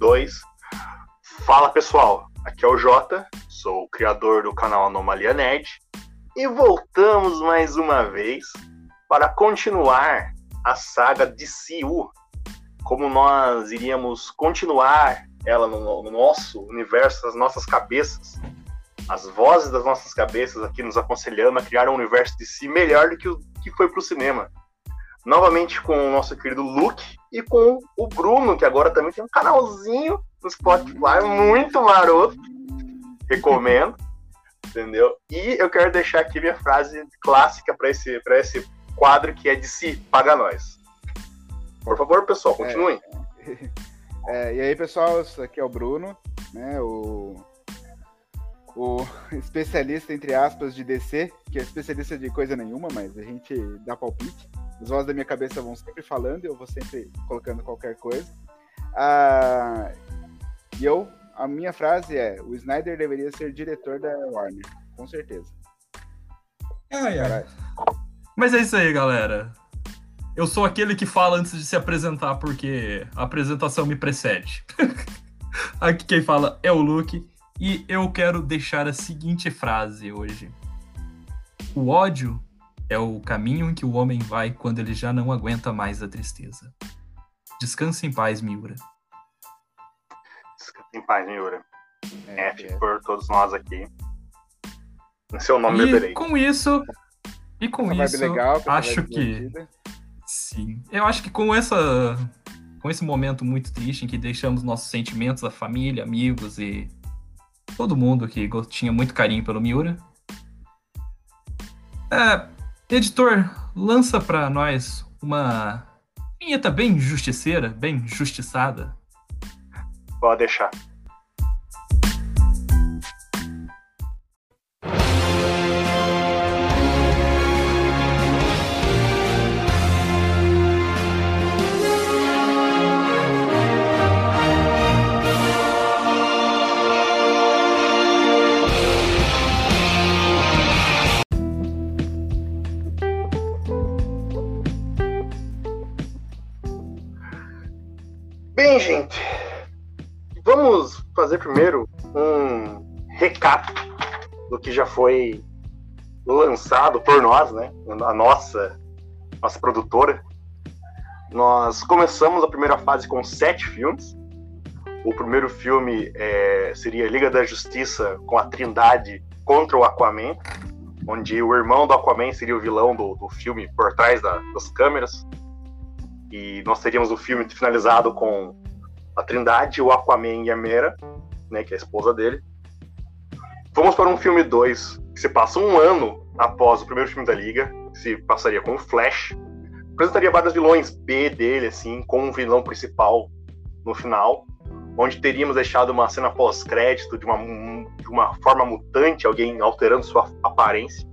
2. Fala pessoal, aqui é o Jota, sou o criador do canal Anomalia Nerd e voltamos mais uma vez para continuar a saga de Siu. Como nós iríamos continuar ela no, no nosso universo, nas nossas cabeças, as vozes das nossas cabeças aqui nos aconselhando a criar um universo de si melhor do que o que foi para o cinema. Novamente com o nosso querido Luke e com o Bruno, que agora também tem um canalzinho no Spotify muito maroto. Recomendo. Entendeu? E eu quero deixar aqui minha frase clássica para esse, esse quadro que é de si, paga nós. Por favor, pessoal, continuem. É, é, e aí, pessoal, aqui é o Bruno, né? O o especialista, entre aspas, de DC, que é especialista de coisa nenhuma, mas a gente dá palpite. As vozes da minha cabeça vão sempre falando e eu vou sempre colocando qualquer coisa. Ah, e eu, a minha frase é: o Snyder deveria ser diretor da Warner, com certeza. Ai, ai. Mas é isso aí, galera. Eu sou aquele que fala antes de se apresentar, porque a apresentação me precede. Aqui quem fala é o Luke. E eu quero deixar a seguinte frase hoje: O ódio é o caminho em que o homem vai quando ele já não aguenta mais a tristeza. Descanse em paz, Miura. Descanse em paz, Miura. É, F é. por todos nós aqui. Em seu nome e beberei. com isso, e com essa isso, legal, acho que sim. Eu acho que com essa com esse momento muito triste em que deixamos nossos sentimentos, a família, amigos e todo mundo que tinha muito carinho pelo Miura. É, editor, lança para nós uma vinheta bem justiceira, bem justiçada. Pode deixar. Fazer primeiro um recap do que já foi lançado por nós, né? A nossa, nossa produtora. Nós começamos a primeira fase com sete filmes. O primeiro filme é, seria Liga da Justiça com a Trindade contra o Aquaman, onde o irmão do Aquaman seria o vilão do, do filme por trás da, das câmeras. E nós teríamos o filme finalizado com a Trindade, o Aquaman e a Mera, né, que é a esposa dele. Vamos para um filme 2, que se passa um ano após o primeiro filme da Liga, que se passaria com o Flash. Apresentaria vários vilões B dele, assim, com um vilão principal no final, onde teríamos deixado uma cena pós-crédito de uma, de uma forma mutante, alguém alterando sua aparência.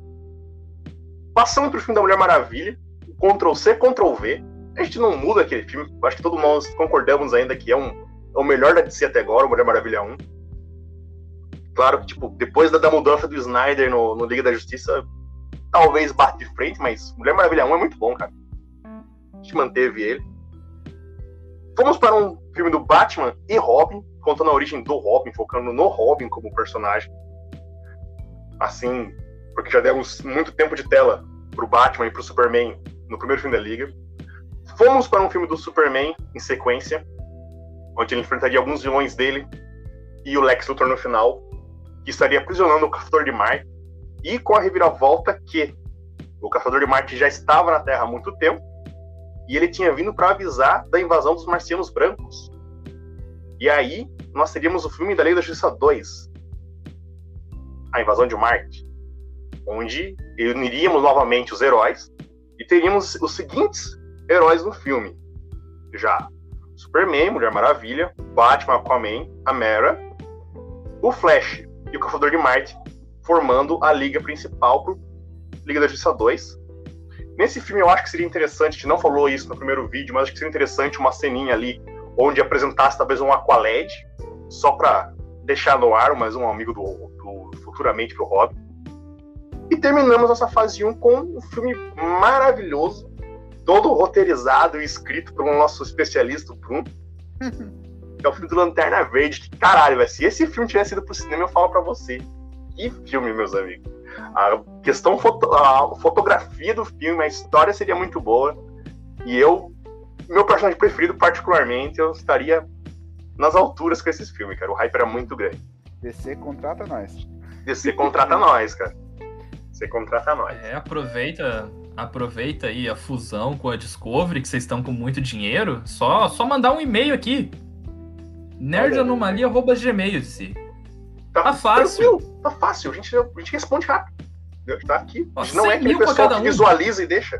Passando para o filme da Mulher Maravilha, Ctrl C, Ctrl V, a gente não muda aquele filme. Acho que todos nós concordamos ainda que é, um, é o melhor da DC até agora, o Mulher Maravilha 1. Claro que, tipo, depois da, da mudança do Snyder no, no, Liga da Justiça, talvez bate de frente, mas Mulher Maravilha 1 é muito bom, cara. A gente manteve ele. Vamos para um filme do Batman e Robin, contando a origem do Robin, focando no Robin como personagem. Assim, porque já demos muito tempo de tela pro Batman e pro Superman no primeiro filme da Liga. Fomos para um filme do Superman em sequência, onde ele enfrentaria alguns vilões dele e o Lex Luthor no final, que estaria aprisionando o Caçador de Marte, e com a reviravolta que o Caçador de Marte já estava na Terra há muito tempo, e ele tinha vindo para avisar da invasão dos marcianos brancos. E aí, nós teríamos o filme da Lei da Justiça 2, A Invasão de Marte, onde uniríamos novamente os heróis e teríamos os seguintes heróis no filme. Já Superman, Mulher Maravilha, Batman, Aquaman, a Mera, o Flash e o Caçador de Marte, formando a liga principal pro Liga da Justiça 2. Nesse filme eu acho que seria interessante, a gente não falou isso no primeiro vídeo, mas acho que seria interessante uma ceninha ali onde apresentasse talvez um Aqualed, só para deixar no ar, mais um amigo do, do futuramente pro Robin. E terminamos essa fase 1 com um filme maravilhoso todo roteirizado e escrito pelo nosso especialista, Bruno. que é o filme do Lanterna Verde. Que, caralho, véio, se esse filme tivesse ido pro cinema, eu falo pra você. Que filme, meus amigos. A questão, foto, a fotografia do filme, a história seria muito boa. E eu, meu personagem preferido, particularmente, eu estaria nas alturas com esses filmes, cara. O hype era muito grande. DC contrata nós. DC contrata nós, cara. DC contrata nós. É, aproveita, aproveita aí a fusão com a Discovery, que vocês estão com muito dinheiro. Só, só mandar um e-mail aqui. nerdanomalia.gmail, DC. Tá, tá fácil. Tá fácil. A gente, a gente responde rápido. Tá aqui. A gente não é aquele pessoal que um. visualiza e deixa.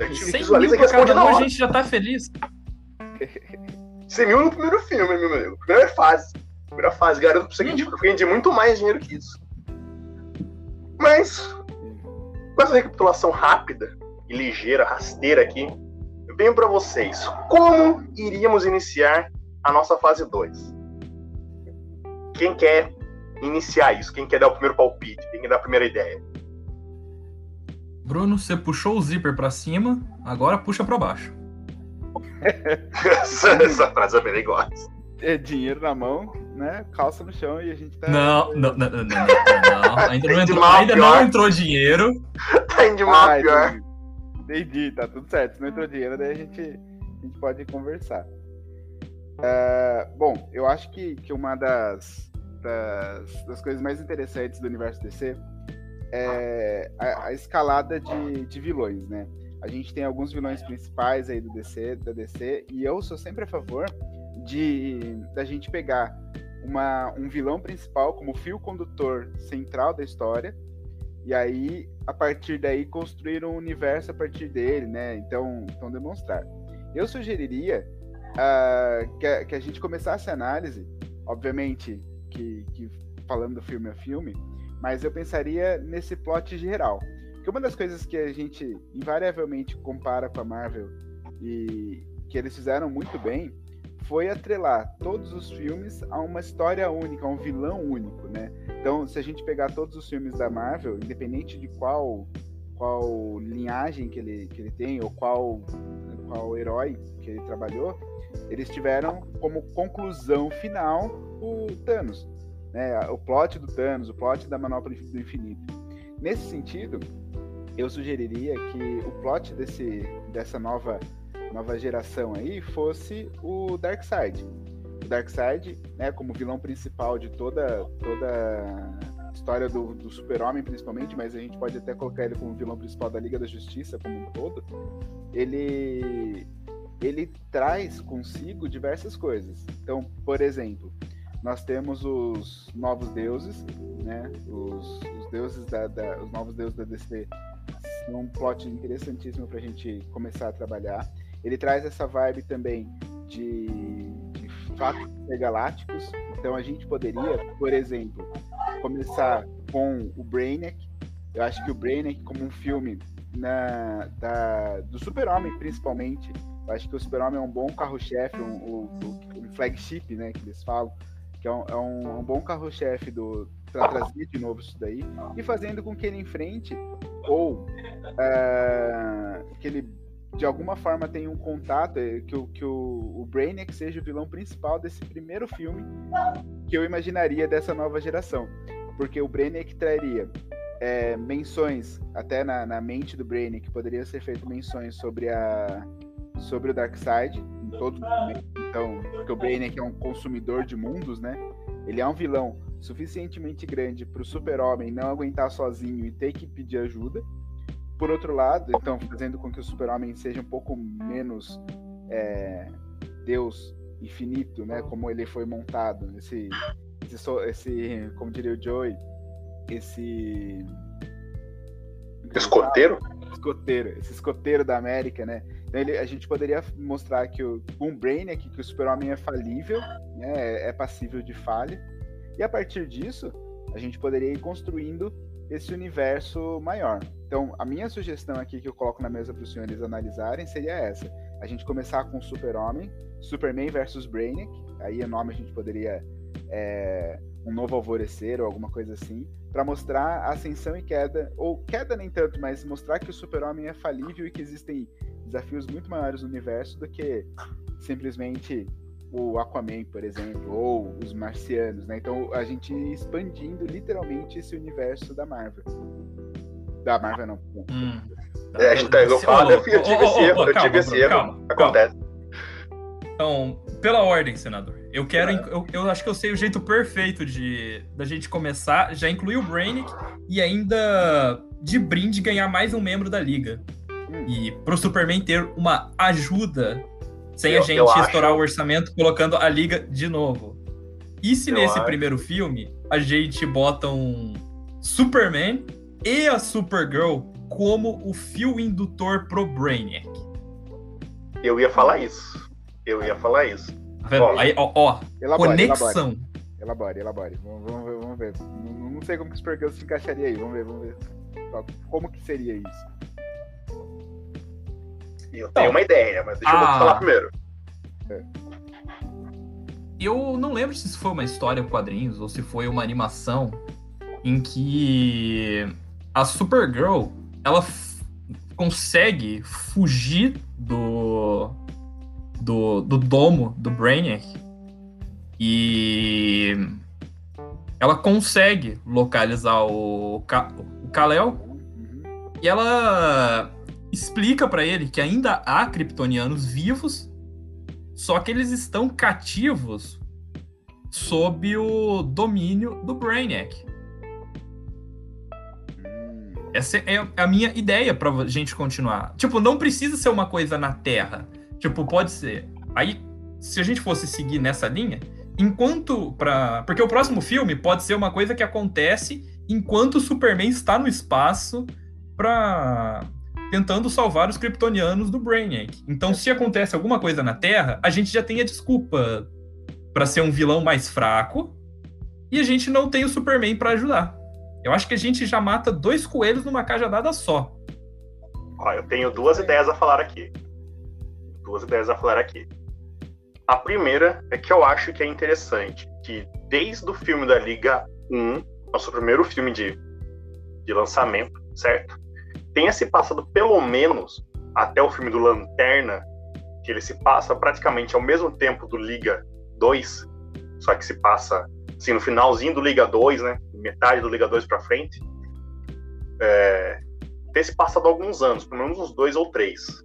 A gente visualiza e responde na hora. A gente já tá feliz. 100 mil no primeiro filme, meu amigo. Primeira fase. Primeira fase. Garanto pra você que a gente rende muito mais dinheiro que isso. Mas, com essa recapitulação rápida e ligeira, rasteira aqui, eu venho para vocês. Como iríamos iniciar a nossa fase 2? Quem quer iniciar isso? Quem quer dar o primeiro palpite? Quem quer dar a primeira ideia? Bruno, você puxou o zíper para cima, agora puxa para baixo essa, essa frase é bem gosto. É dinheiro na mão, né? Calça no chão e a gente tá. Não, não, não, não, não, não. Ainda, não entrou, ainda não entrou dinheiro. Tá indo mal ah, pior. Entendi, tá tudo certo. Se não entrou dinheiro, daí a gente, a gente pode conversar. Uh, bom, eu acho que, que uma das, das, das, coisas mais interessantes do universo DC é a, a escalada de, de vilões, né? A gente tem alguns vilões principais aí do DC, da DC, e eu sou sempre a favor de da gente pegar uma, um vilão principal como fio condutor central da história, e aí, a partir daí, construir um universo a partir dele, né? Então, então demonstrar. Eu sugeriria uh, que, a, que, a, gente começasse a análise, obviamente, que, que falando filme a filme, mas eu pensaria nesse plot geral. Porque uma das coisas que a gente invariavelmente compara com a Marvel e que eles fizeram muito bem foi atrelar todos os filmes a uma história única, a um vilão único, né? Então, se a gente pegar todos os filmes da Marvel, independente de qual qual linhagem que ele, que ele tem ou qual qual herói que ele trabalhou, eles tiveram como conclusão final o Thanos, né? O plot do Thanos, o plot da Manopla do Infinito. Nesse sentido, eu sugeriria que o plot desse, dessa nova, nova geração aí fosse o Darkseid. O Darkseid, né, como vilão principal de toda, toda história do, do super-homem, principalmente, mas a gente pode até colocar ele como vilão principal da Liga da Justiça como um todo, ele, ele traz consigo diversas coisas. Então, por exemplo, nós temos os novos deuses, né? Os, os deuses da, da, os novos deuses da DC um plot interessantíssimo para a gente começar a trabalhar. Ele traz essa vibe também de, de fatos galácticos. Então a gente poderia, por exemplo, começar com o Brainiac. Eu acho que o Brainiac, como um filme na, da, do Super-Homem, principalmente, eu acho que o Super-Homem é um bom carro-chefe, um, um, um, flagship, né, que eles falam, que é um, é um, bom carro-chefe do para trazer de novo isso daí e fazendo com que ele enfrente ou uh, que ele de alguma forma tenha um contato, eh, que, o, que o, o Brainiac seja o vilão principal desse primeiro filme que eu imaginaria dessa nova geração. Porque o Brainiac traria é, menções, até na, na mente do Brainiac, poderia ser feito menções sobre, a, sobre o Darkseid, em todos os momentos. Então, porque o Brainiac é um consumidor de mundos, né? Ele é um vilão suficientemente grande para o super-homem não aguentar sozinho e ter que pedir ajuda. Por outro lado, então, fazendo com que o super-homem seja um pouco menos é, Deus infinito, né? Como ele foi montado. Esse, esse, esse como diria o Joey, esse... Escoteiro? Escoteiro, esse escoteiro da América, né? Então ele, a gente poderia mostrar que o, com o Brainiac, que o super-homem é falível, né? é passível de falha, e a partir disso, a gente poderia ir construindo esse universo maior. Então, a minha sugestão aqui que eu coloco na mesa para os senhores analisarem seria essa: a gente começar com Super-Homem, Superman versus Brainiac. Aí o nome a gente poderia é, um novo alvorecer ou alguma coisa assim, para mostrar a ascensão e queda, ou queda nem tanto, mas mostrar que o Super-Homem é falível e que existem desafios muito maiores no universo do que simplesmente o Aquaman, por exemplo, ou os Marcianos, né? Então a gente expandindo literalmente esse universo da Marvel. Da Marvel não. Hum. É, a gente tá fala, eu tive esse erro, eu tive esse erro. Acontece. Então, pela ordem, senador. Eu quero. Eu, eu acho que eu sei o jeito perfeito de da gente começar. Já incluir o Brainic e ainda de brinde ganhar mais um membro da liga. Hum. E pro Superman ter uma ajuda sem eu, a gente estourar acho... o orçamento colocando a liga de novo. E se eu nesse acho... primeiro filme a gente bota um Superman e a Supergirl como o fio indutor pro Brainiac? Eu ia falar isso. Eu ia falar isso. Tá? Ó, Aí, ó, ó elabore, conexão. Elabore, elabore. Vamos, vamos, ver, vamos ver. Não, não sei como que o Supergirl se encaixaria aí. Vamos ver, vamos ver. Como que seria isso? Eu tenho uma ideia, mas deixa ah, eu falar primeiro. É. Eu não lembro se isso foi uma história em quadrinhos ou se foi uma animação em que a Supergirl ela consegue fugir do, do, do domo do Brainiac e ela consegue localizar o, Ka o Kal-El uhum. e ela explica para ele que ainda há kryptonianos vivos, só que eles estão cativos sob o domínio do Brainiac. Essa é a minha ideia pra gente continuar. Tipo, não precisa ser uma coisa na Terra. Tipo, pode ser. Aí, se a gente fosse seguir nessa linha, enquanto para, porque o próximo filme pode ser uma coisa que acontece enquanto o Superman está no espaço para tentando salvar os kryptonianos do Brainiac. Então, se acontece alguma coisa na Terra, a gente já tem a desculpa para ser um vilão mais fraco e a gente não tem o Superman para ajudar. Eu acho que a gente já mata dois coelhos numa cajadada só. Ó, eu tenho duas ideias a falar aqui. Duas ideias a falar aqui. A primeira é que eu acho que é interessante que desde o filme da Liga 1, nosso primeiro filme de, de lançamento, certo? Tenha se passado pelo menos até o filme do Lanterna, que ele se passa praticamente ao mesmo tempo do Liga 2, só que se passa assim, no finalzinho do Liga 2, né? Metade do Liga 2 para frente. É, ter se passado alguns anos, pelo menos uns dois ou três.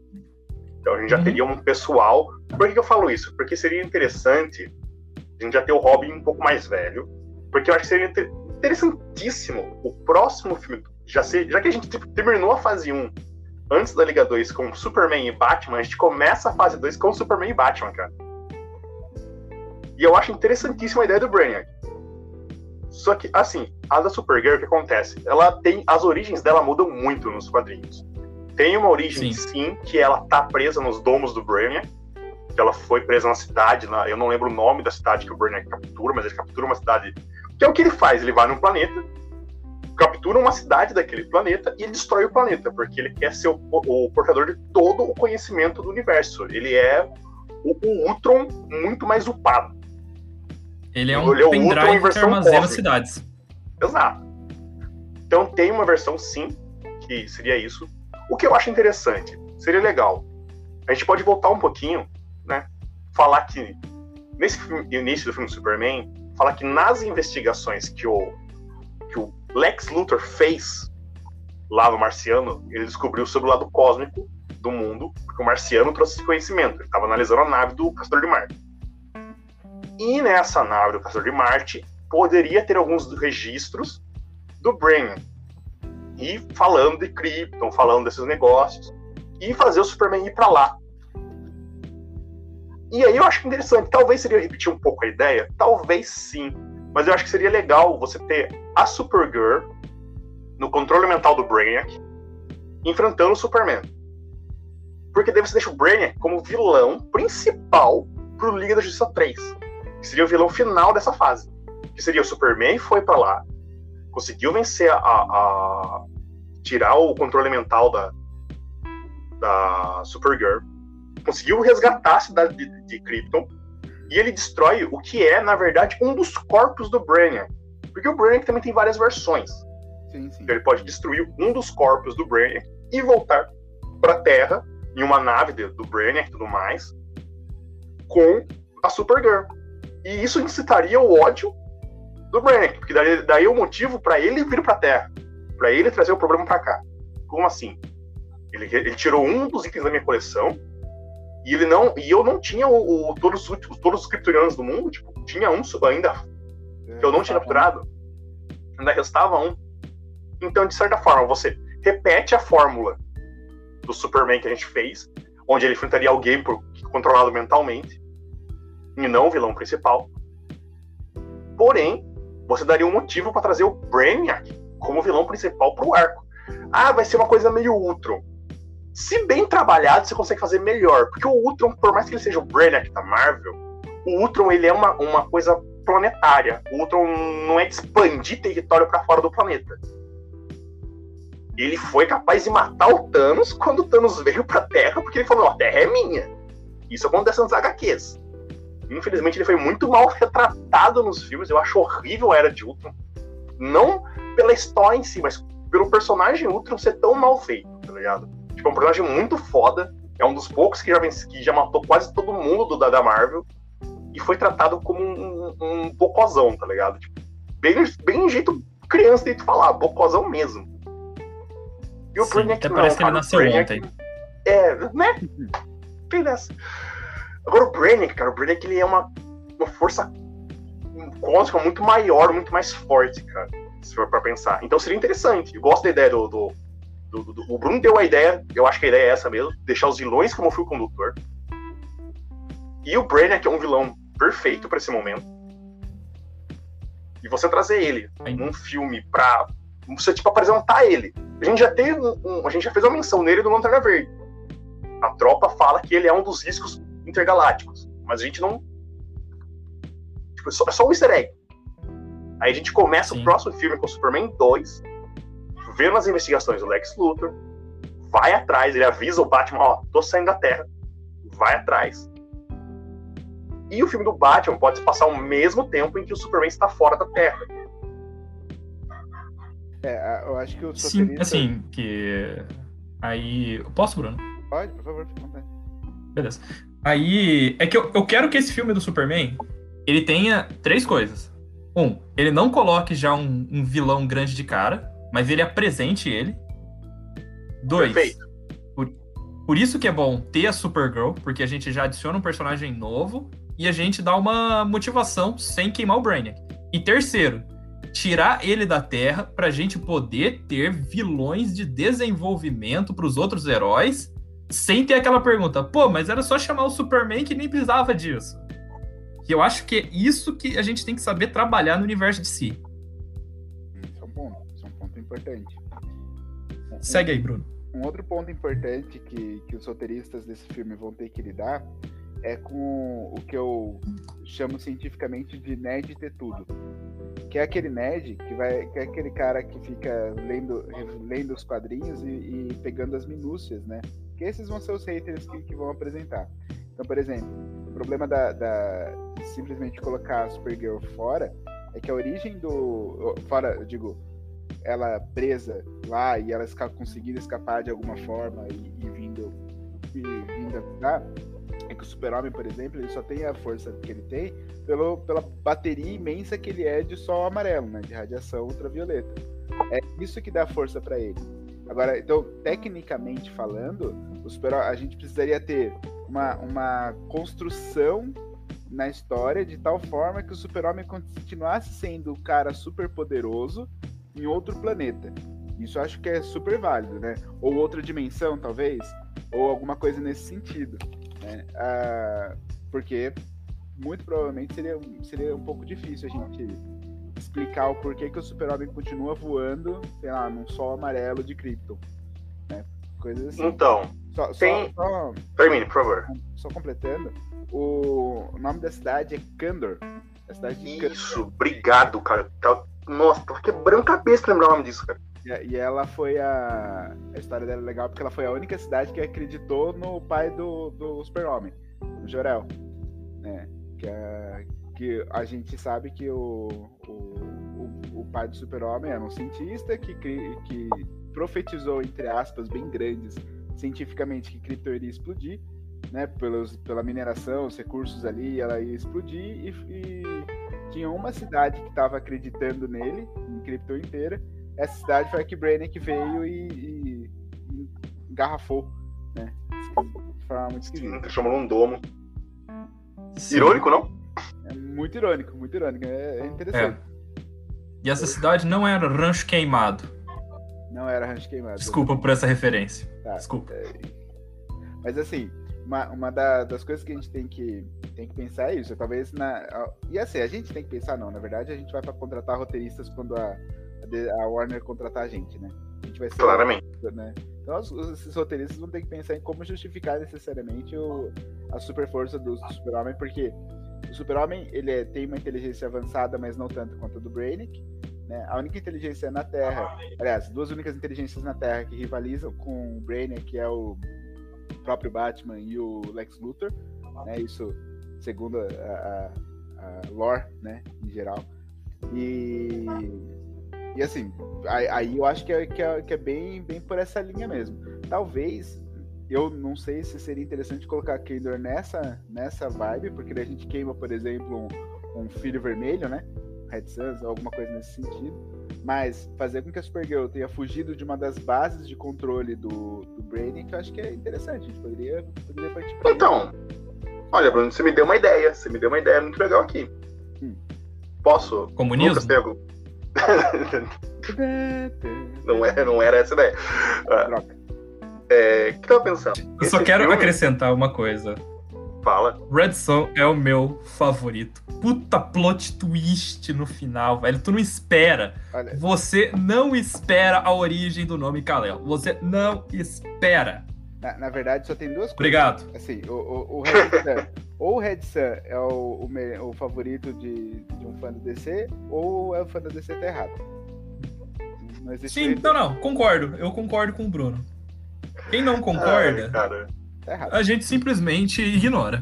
Então a gente já uhum. teria um pessoal. Por que, que eu falo isso? Porque seria interessante a gente já ter o Robin um pouco mais velho. Porque eu acho que seria interessantíssimo o próximo filme já, se, já que a gente tipo, terminou a fase 1 antes da Liga 2 com Superman e Batman, a gente começa a fase 2 com Superman e Batman, cara. E eu acho interessantíssima a ideia do Brainiac. Só que, assim, a da Supergirl, o que acontece? Ela tem. As origens dela mudam muito nos quadrinhos. Tem uma origem, sim, sim que ela tá presa nos domos do Brainiac. Que ela foi presa na cidade, na, eu não lembro o nome da cidade que o Brainiac captura, mas ele captura uma cidade. Que é o que ele faz? Ele vai num planeta, captura uma cidade daquele planeta e destrói o planeta, porque ele quer ser o, o portador de todo o conhecimento do universo. Ele é o, o Ultron muito mais upado. Ele é um ele é pendrive que armazena cidades. Exato. Então tem uma versão sim, que seria isso. O que eu acho interessante, seria legal. A gente pode voltar um pouquinho, né? Falar que nesse filme, início do filme Superman, falar que nas investigações que o Lex Luthor fez lá no Marciano, ele descobriu sobre o lado cósmico do mundo, porque o Marciano trouxe esse conhecimento. Ele estava analisando a nave do Castor de Marte. E nessa nave do Castor de Marte poderia ter alguns registros do Brain. E falando de Krypton, falando desses negócios. E fazer o Superman ir para lá. E aí eu acho interessante. Talvez seria repetir um pouco a ideia. Talvez sim. Mas eu acho que seria legal você ter a Supergirl no controle mental do Brainiac enfrentando o Superman. Porque daí você deixa o Brainiac como vilão principal pro Liga da Justiça 3. Que seria o vilão final dessa fase. Que seria o Superman foi para lá, conseguiu vencer a, a, tirar o controle mental da, da Supergirl, conseguiu resgatar a cidade de, de Krypton e ele destrói o que é, na verdade, um dos corpos do Brainiac. Porque o Brainiac também tem várias versões. Sim, sim. Então ele pode destruir um dos corpos do Brainiac e voltar para a Terra em uma nave do Brainiac e tudo mais, com a Supergirl. E isso incitaria o ódio do Brannick, porque daí, daí é o motivo para ele vir pra Terra, para ele trazer o problema para cá. Como assim? Ele, ele, tirou um dos itens da minha coleção e ele não e eu não tinha o, o todos, os, todos os kryptonianos do mundo, tipo, tinha um ainda que eu não tinha capturado. Ainda restava um. Então, de certa forma, você repete a fórmula do Superman que a gente fez, onde ele enfrentaria alguém por, controlado mentalmente, e não o vilão principal. Porém, você daria um motivo para trazer o Brainiac como vilão principal para o arco. Ah, vai ser uma coisa meio Ultron. Se bem trabalhado, você consegue fazer melhor. Porque o Ultron, por mais que ele seja o Brainiac da Marvel, o Ultron ele é uma, uma coisa planetária. O Ultron não é de expandir território para fora do planeta. Ele foi capaz de matar o Thanos quando o Thanos veio pra Terra, porque ele falou: a Terra é minha. Isso acontece nos HQs. Infelizmente, ele foi muito mal retratado nos filmes. Eu acho horrível a Era de Ultron. Não pela história em si, mas pelo personagem Ultron ser tão mal feito, tá ligado? Tipo, é um personagem muito foda. É um dos poucos que já, que já matou quase todo mundo do, da, Marvel. E foi tratado como um, um, um bocozão, tá ligado? Tipo, bem, bem jeito criança de falar, bocozão mesmo. E o Sim, Brainiac até não, parece que ele nasceu Brainiac, ontem. É, né? Tem dessa. Agora o Brainiac, cara, o Brainiac ele é uma, uma força cósmica muito maior, muito mais forte, cara. Se for pra pensar. Então seria interessante. Eu gosto da ideia do, do, do, do, O Bruno deu a ideia, eu acho que a ideia é essa mesmo, deixar os vilões como fio condutor. E o Brainiac é um vilão perfeito para esse momento. E você trazer ele num filme pra você tipo apresentar ele. A gente já teve um, a gente já fez uma menção nele do Lanterna Verde. A tropa fala que ele é um dos riscos intergalácticos, mas a gente não tipo, é só, é só um easter egg. Aí a gente começa Sim. o próximo filme com o Superman 2, vendo as investigações do Lex Luthor, vai atrás, ele avisa o Batman, ó, tô saindo da Terra, vai atrás. E o filme do Batman pode se passar ao mesmo tempo em que o Superman está fora da Terra. É, eu acho que o Sim, assim, que. Aí. Posso, Bruno? Pode, por favor, fique Beleza. Aí. É que eu, eu quero que esse filme do Superman ele tenha três coisas. Um, ele não coloque já um, um vilão grande de cara, mas ele apresente ele. Dois. Perfeito. Por, por isso que é bom ter a Supergirl, porque a gente já adiciona um personagem novo e a gente dá uma motivação sem queimar o Brainiac. E terceiro, tirar ele da Terra para a gente poder ter vilões de desenvolvimento para os outros heróis, sem ter aquela pergunta, pô, mas era só chamar o Superman que nem precisava disso. Que eu acho que é isso que a gente tem que saber trabalhar no universo de si. Isso é um importante. Segue aí, Bruno. Um outro ponto importante que, que os roteiristas desse filme vão ter que lidar é com o que eu chamo cientificamente de nerd ter tudo. Que é aquele nerd que vai, que é aquele cara que fica lendo, lendo os quadrinhos e, e pegando as minúcias, né? Que esses vão ser os haters que, que vão apresentar. Então, por exemplo, o problema da, da simplesmente colocar a Supergirl fora é que a origem do. Fora, eu digo, ela presa lá e ela conseguindo escapar de alguma forma e, e vindo e vindo é que o Super-Homem, por exemplo, ele só tem a força que ele tem pelo, pela bateria imensa que ele é de sol amarelo, né? De radiação ultravioleta. É isso que dá força para ele. Agora, então, tecnicamente falando, o super a gente precisaria ter uma, uma construção na história de tal forma que o Super-Homem continuasse sendo o cara super poderoso em outro planeta. Isso eu acho que é super válido, né? Ou outra dimensão, talvez, ou alguma coisa nesse sentido. Né? Ah, porque muito provavelmente seria, seria um pouco difícil a gente explicar o porquê que o super-homem continua voando, sei lá, num sol amarelo de Krypton. Né? Coisas assim. Então, só, tem... Só, só, Termine, por favor. Só completando, o nome da cidade é Kandor. A cidade de Isso, obrigado, cara. Nossa, tô quebrando cabeça pra lembrar o nome disso, cara. E ela foi a. A história dela é legal porque ela foi a única cidade que acreditou no pai do, do Super-Homem, o Jorel. Né? Que, a, que a gente sabe que o, o, o, pai do Super-Homem era um cientista que, que profetizou, entre aspas, bem grandes, cientificamente, que Krypton iria explodir. né, pelos, pela mineração, os recursos ali, ela ia explodir e, e tinha uma cidade que estava acreditando nele, em cripto inteira. Essa cidade foi a que Brainiac veio e, e, e engarrafou, né? De forma muito esquisita. Chamou um domo. Sim. Irônico, não? É muito irônico, muito irônico. É, é interessante. É. E essa cidade não era Rancho Queimado. Não era Rancho Queimado. Desculpa por essa referência. Tá, Desculpa. É... Mas assim, uma, uma da, das coisas que a gente tem que, tem que pensar é isso. Talvez na. E assim, a gente tem que pensar, não. Na verdade, a gente vai para contratar roteiristas quando a, a Warner contratar a gente, né? A gente vai ser. Claramente. Né? Então, os, esses roteiristas vão ter que pensar em como justificar necessariamente o, a super força do, do Super-Homem, porque o Super-Homem ele é, tem uma inteligência avançada, mas não tanto quanto a do Brainiac. Né? A única inteligência na Terra, aliás, duas únicas inteligências na Terra que rivalizam com o Brainiac, que é o próprio Batman e o Lex Luthor. Né? Isso segundo a, a, a lore, né, em geral. E, e assim, aí eu acho que é, que é, que é bem, bem por essa linha mesmo. Talvez eu não sei se seria interessante colocar Kendor nessa, nessa vibe, porque daí a gente queima, por exemplo, um, um filho vermelho, né? Red Suns, alguma coisa nesse sentido. Mas fazer com que a Supergirl tenha fugido de uma das bases de controle do, do Brainiac, que eu acho que é interessante. A gente poderia, poderia partir pra Então, olha, Bruno, você me deu uma ideia. Você me deu uma ideia muito legal aqui. Hum. Posso? Comunismo? não, é, não era essa ideia. Troca. É, o que tava pensando? Eu só quero filme... acrescentar uma coisa. Fala. Red Son é o meu favorito. Puta plot twist no final, velho. Tu não espera. Olha. Você não espera a origem do nome Kal-El. Você não espera. Na, na, verdade, só tem duas coisas. Obrigado. Assim, o, o, o Red Sun, ou o Red Sun é o, o, o favorito de, de, um fã do DC, ou é o fã do DC tá errado. Não Sim, não, não, concordo. Eu concordo com o Bruno. Quem não concorda, Ai, a gente simplesmente ignora.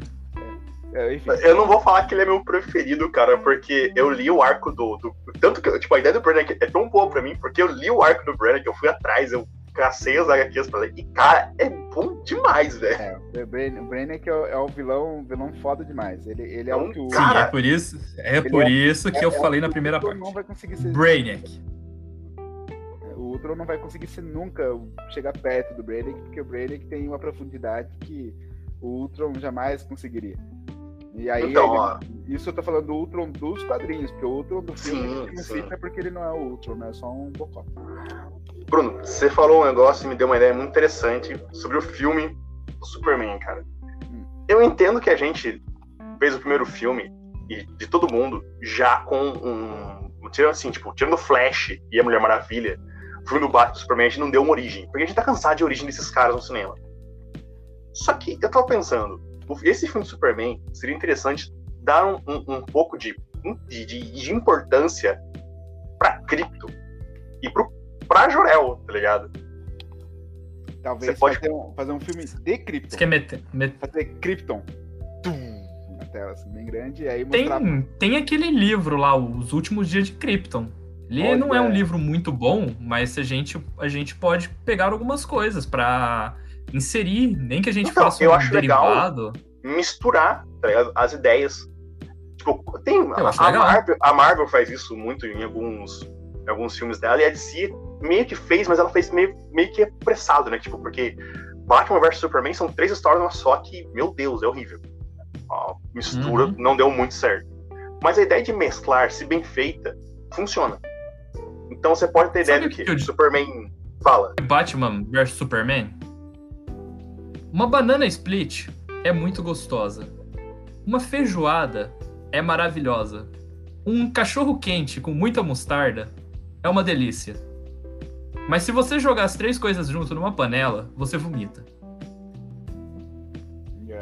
É, eu não vou falar que ele é meu preferido, cara, porque eu li o arco do. do tanto que, tipo, a ideia do Brenner é tão boa pra mim, porque eu li o arco do Brenner que eu fui atrás, eu cacei as HQs pra ler. E, cara, é bom demais, velho. É, o Brenner é, o, é o vilão, vilão foda demais. Ele, ele é, é um, o que o. Sim, é por isso, é por é, isso que eu é falei na primeira parte. Não vai conseguir ser. Brainiac. Ultron não vai conseguir ser nunca chegar perto do Brainiac, porque o Brainiac tem uma profundidade que o Ultron jamais conseguiria. E aí, então, ele, isso eu tô falando do Ultron dos quadrinhos, porque o Ultron do filme sim, não é porque ele não é o Ultron, né? É só um bocó. Bruno, você falou um negócio e me deu uma ideia muito interessante sobre o filme do Superman, cara. Hum. Eu entendo que a gente fez o primeiro filme, e de todo mundo, já com um. Tirando assim, tipo, tirando o Flash e a Mulher Maravilha, filme do Batman Superman, a gente não deu uma origem. Porque a gente tá cansado de origem desses caras no cinema. Só que eu tava pensando, esse filme do Superman seria interessante dar um, um, um pouco de, de, de, importância pra Krypto e pro, pra Jorel, tá ligado? Talvez Você pode... fazer, um, fazer um filme de Krypton. Você quer meter, meter... Fazer Krypton. Tum, na tela assim, bem grande. E aí mostrar... tem, tem aquele livro lá, Os Últimos Dias de Krypton. Ele Olha, não é um livro muito bom, mas a gente, a gente pode pegar algumas coisas para inserir, nem que a gente então, faça eu um acho derivado. Legal misturar tá as ideias. Tipo, tem, a, a, Marvel, a, Marvel, faz isso muito em alguns, em alguns filmes dela, e a DC meio que fez, mas ela fez meio, meio que apressado, né? Tipo, porque Batman vs Superman são três histórias uma só que, meu Deus, é horrível. A mistura uhum. não deu muito certo. Mas a ideia de mesclar, se bem feita, funciona. Então você pode ter ideia do que, que Superman fala. Batman vs Superman. Uma banana split é muito gostosa. Uma feijoada é maravilhosa. Um cachorro quente com muita mostarda é uma delícia. Mas se você jogar as três coisas junto numa panela, você vomita.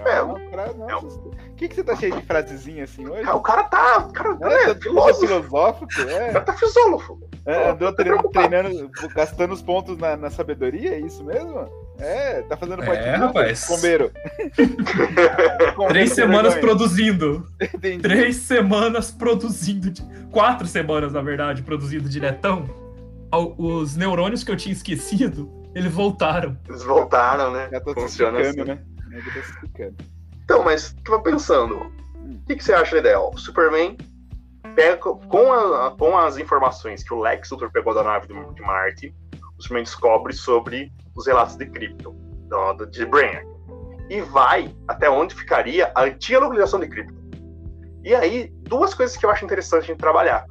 É, é, o que, que você tá cheio de frasezinha assim hoje? O cara tá. O cara é, é, é filósofo. filosófico, é. O cara tá filósofo. É, andou treinando, treinando, gastando os pontos na, na, sabedoria, é isso mesmo? É, tá fazendo parte é, rapaz. Combeiro. Três semanas produzindo. Entendi. Três semanas produzindo. Quatro semanas, na verdade, produzindo diretão. Os neurônios que eu tinha esquecido, Eles voltaram. Eles voltaram, né? Já tô Funciona assim. né? Tô Então, mas tava pensando, hum. o que, que você acha ideal? O Superman pega com, a, com as informações que o Lex Luthor pegou da nave de Marte, o Superman descobre sobre os relatos de Krypton, de Brainiac, e vai até onde ficaria a antiga localização de Krypton. E aí, duas coisas que eu acho interessante de trabalhar.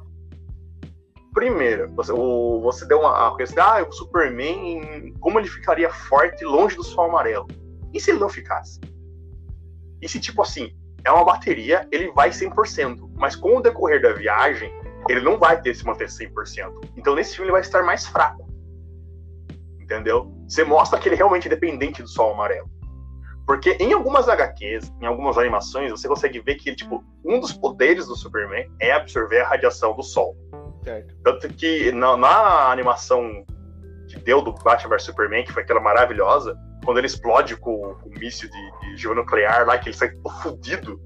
Primeiro, você, o, você deu uma coisa, ah, o Superman, como ele ficaria forte longe do Sol Amarelo? E se ele não ficasse? E se, tipo assim, é uma bateria, ele vai 100%, mas com o decorrer da viagem, ele não vai ter se manter 100%. Então, nesse filme, ele vai estar mais fraco. Entendeu? Você mostra que ele é realmente dependente do Sol Amarelo. Porque em algumas HQs, em algumas animações, você consegue ver que, tipo, um dos poderes do Superman é absorver a radiação do Sol. Certo. Tanto que na, na animação que deu do Batman vs Superman, que foi aquela maravilhosa, quando ele explode com, com o míssil de, de nuclear lá, que ele sai fudido,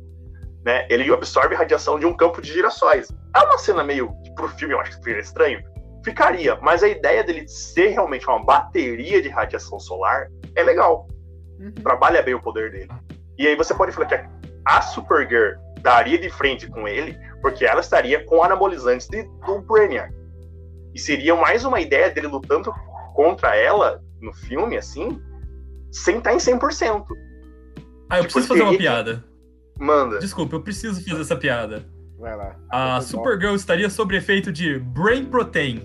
né? Ele absorve a radiação de um campo de girassóis. É uma cena meio, pro filme, eu acho que seria estranho. Ficaria, mas a ideia dele ser realmente uma bateria de radiação solar é legal. Uhum. Trabalha bem o poder dele. E aí você pode falar que a Supergirl daria de frente com ele, porque ela estaria com anabolizantes de, do Brainiac. E seria mais uma ideia dele lutando contra ela no filme, assim, sem estar em 100%. Ah, eu tipo, preciso fazer uma piada. Manda. Desculpa, eu preciso fazer essa piada. Vai lá. A Supergirl estaria sob efeito de Brain Protein.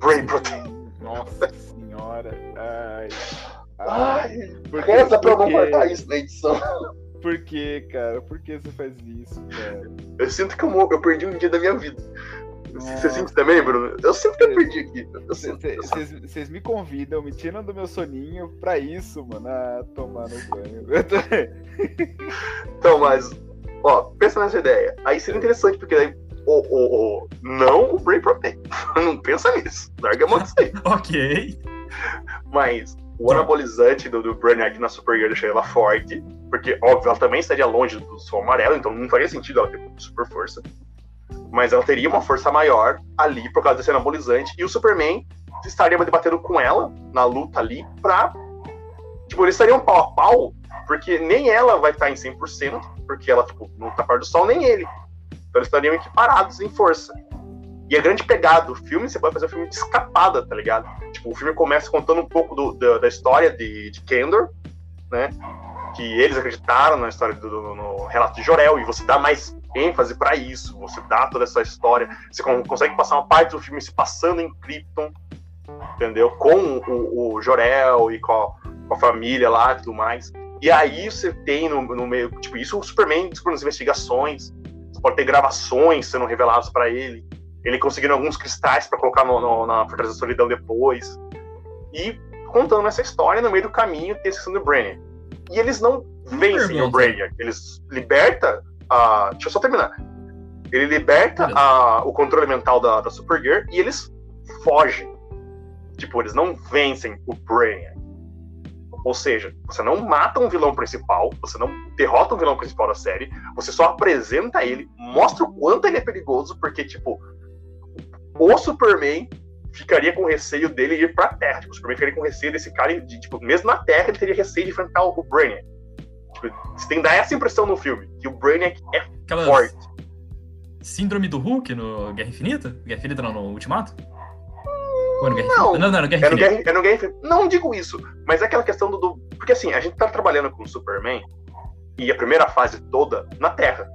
Brain Protein. Nossa senhora. Ai. Ai, porque, reza pra eu não cortar isso na edição. Por que, cara? Por que você faz isso, cara? Eu sinto que eu, eu perdi um dia da minha vida. Você sente também, Bruno? Eu sinto que eu perdi aqui. Vocês me convidam, me tiram do meu soninho pra isso, mano, a tomar no banho. então, mas, ó, pensa nessa ideia. Aí seria interessante, porque daí o, o, o, não o Brain Protein. não pensa nisso. Larga a mão disso aí. ok. Mas o anabolizante do, do Brainiac na Supergirl deixa ela forte, porque, óbvio, ela também estaria longe do Sol Amarelo, então não faria sentido ela ter super força. Mas ela teria uma força maior ali por causa desse anabolizante, e o Superman estaria debatendo com ela na luta ali pra. Tipo, eles estariam pau a pau, porque nem ela vai estar em 100%, porque ela, tipo, não tá perto do Sol, nem ele. Então eles estariam equiparados em força. E a grande pegada do filme, você pode fazer um filme de escapada, tá ligado? Tipo, o filme começa contando um pouco do, da, da, história de, de Kendor, né? Que eles acreditaram na história do, do no relato de Jorel, e você dá mais ênfase para isso, você dá toda essa história, você consegue passar uma parte do filme se passando em Krypton, entendeu? Com o, o Jorel e com a, com a, família lá e tudo mais. E aí você tem no, no meio, tipo, isso o Superman descobrindo as investigações, você pode ter gravações sendo reveladas para ele ele conseguindo alguns cristais para colocar no, no, na Fortaleza da Solidão depois. E contando essa história, no meio do caminho tem a do Brainiac. E eles não vencem o Brainiac, eles libertam a. Deixa eu só terminar. Ele liberta a, o controle mental da, da Supergirl e eles fogem. Tipo, eles não vencem o Brainiac. Ou seja, você não mata um vilão principal, você não derrota um vilão principal da série, você só apresenta ele, mostra o quanto ele é perigoso, porque, tipo, o Superman ficaria com receio dele ir pra Terra. Tipo, o Superman ficaria com receio desse cara, de, tipo, mesmo na Terra, ele teria receio de enfrentar o Brainiac. Tipo, você tem que dar essa impressão no filme, que o Brainiac é Aquelas... forte. Síndrome do Hulk no Guerra Infinita? Guerra Infinita não, no Ultimato? Ou no Guerra não, Infinita? Não, não, no Guerra Infinita. É no Guerra, é no Guerra Infinita. Não digo isso, mas é aquela questão do, do... Porque assim, a gente tá trabalhando com o Superman, e a primeira fase toda, na Terra.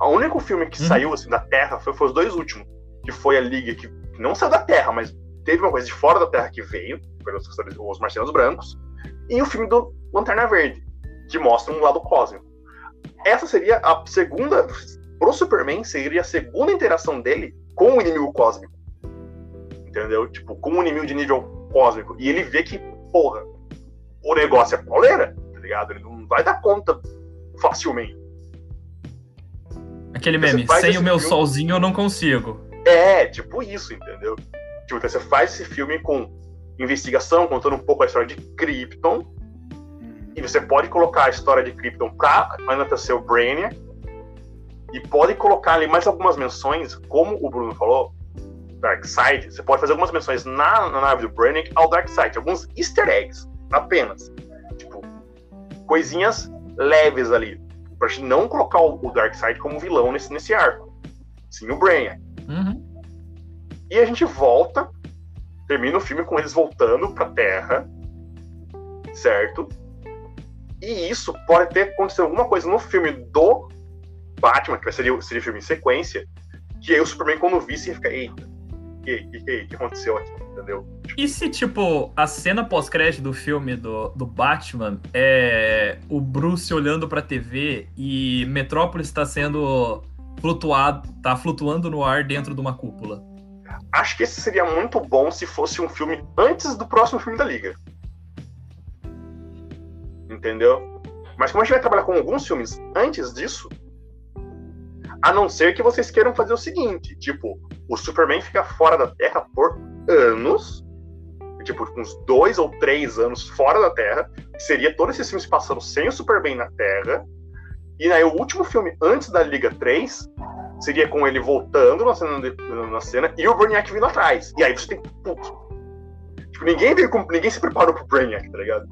O único filme que uhum. saiu assim da Terra foi, foi os dois últimos que foi a liga que não saiu da Terra, mas teve uma coisa de fora da Terra que veio, pelos os Marcianos Brancos, e o filme do Lanterna Verde, que mostra um lado cósmico. Essa seria a segunda, pro Superman, seria a segunda interação dele com o inimigo cósmico. Entendeu? Tipo, com um inimigo de nível cósmico. E ele vê que, porra, o negócio é pauleira, tá ligado? Ele não vai dar conta facilmente. Aquele meme, sem o meu filme... solzinho eu não consigo. É, tipo isso, entendeu? Tipo, então você faz esse filme com investigação, contando um pouco a história de Krypton, e você pode colocar a história de Krypton pra enaltecer o Brainiac, e pode colocar ali mais algumas menções, como o Bruno falou, Darkseid, você pode fazer algumas menções na, na nave do Brainiac ao Darkseid, alguns easter eggs, apenas. Tipo, coisinhas leves ali, pra gente não colocar o, o Darkseid como vilão nesse, nesse arco. Sim, o Brainiac. Uhum. E a gente volta, termina o filme com eles voltando pra Terra, certo? E isso pode ter acontecido alguma coisa no filme do Batman, que seria, seria filme em sequência, que aí o Superman, quando visse, ia ficar, eita, o que, que, que, aconteceu aqui, entendeu? E se, tipo, a cena pós-crédito do filme do, do Batman é o Bruce olhando pra TV e Metrópolis está sendo flutuado, tá flutuando no ar dentro de uma cúpula? Acho que esse seria muito bom se fosse um filme antes do próximo filme da Liga. Entendeu? Mas como a gente vai trabalhar com alguns filmes antes disso, a não ser que vocês queiram fazer o seguinte: tipo, o Superman fica fora da Terra por anos, tipo, uns dois ou três anos fora da Terra, seria todos esses filmes passando sem o Superman na Terra, e aí o último filme antes da Liga 3 seria com ele voltando na cena, na cena e o Brainiac vindo atrás. E aí você tem. Putz, tipo, ninguém, ninguém se preparou pro Brainiac, tá ligado?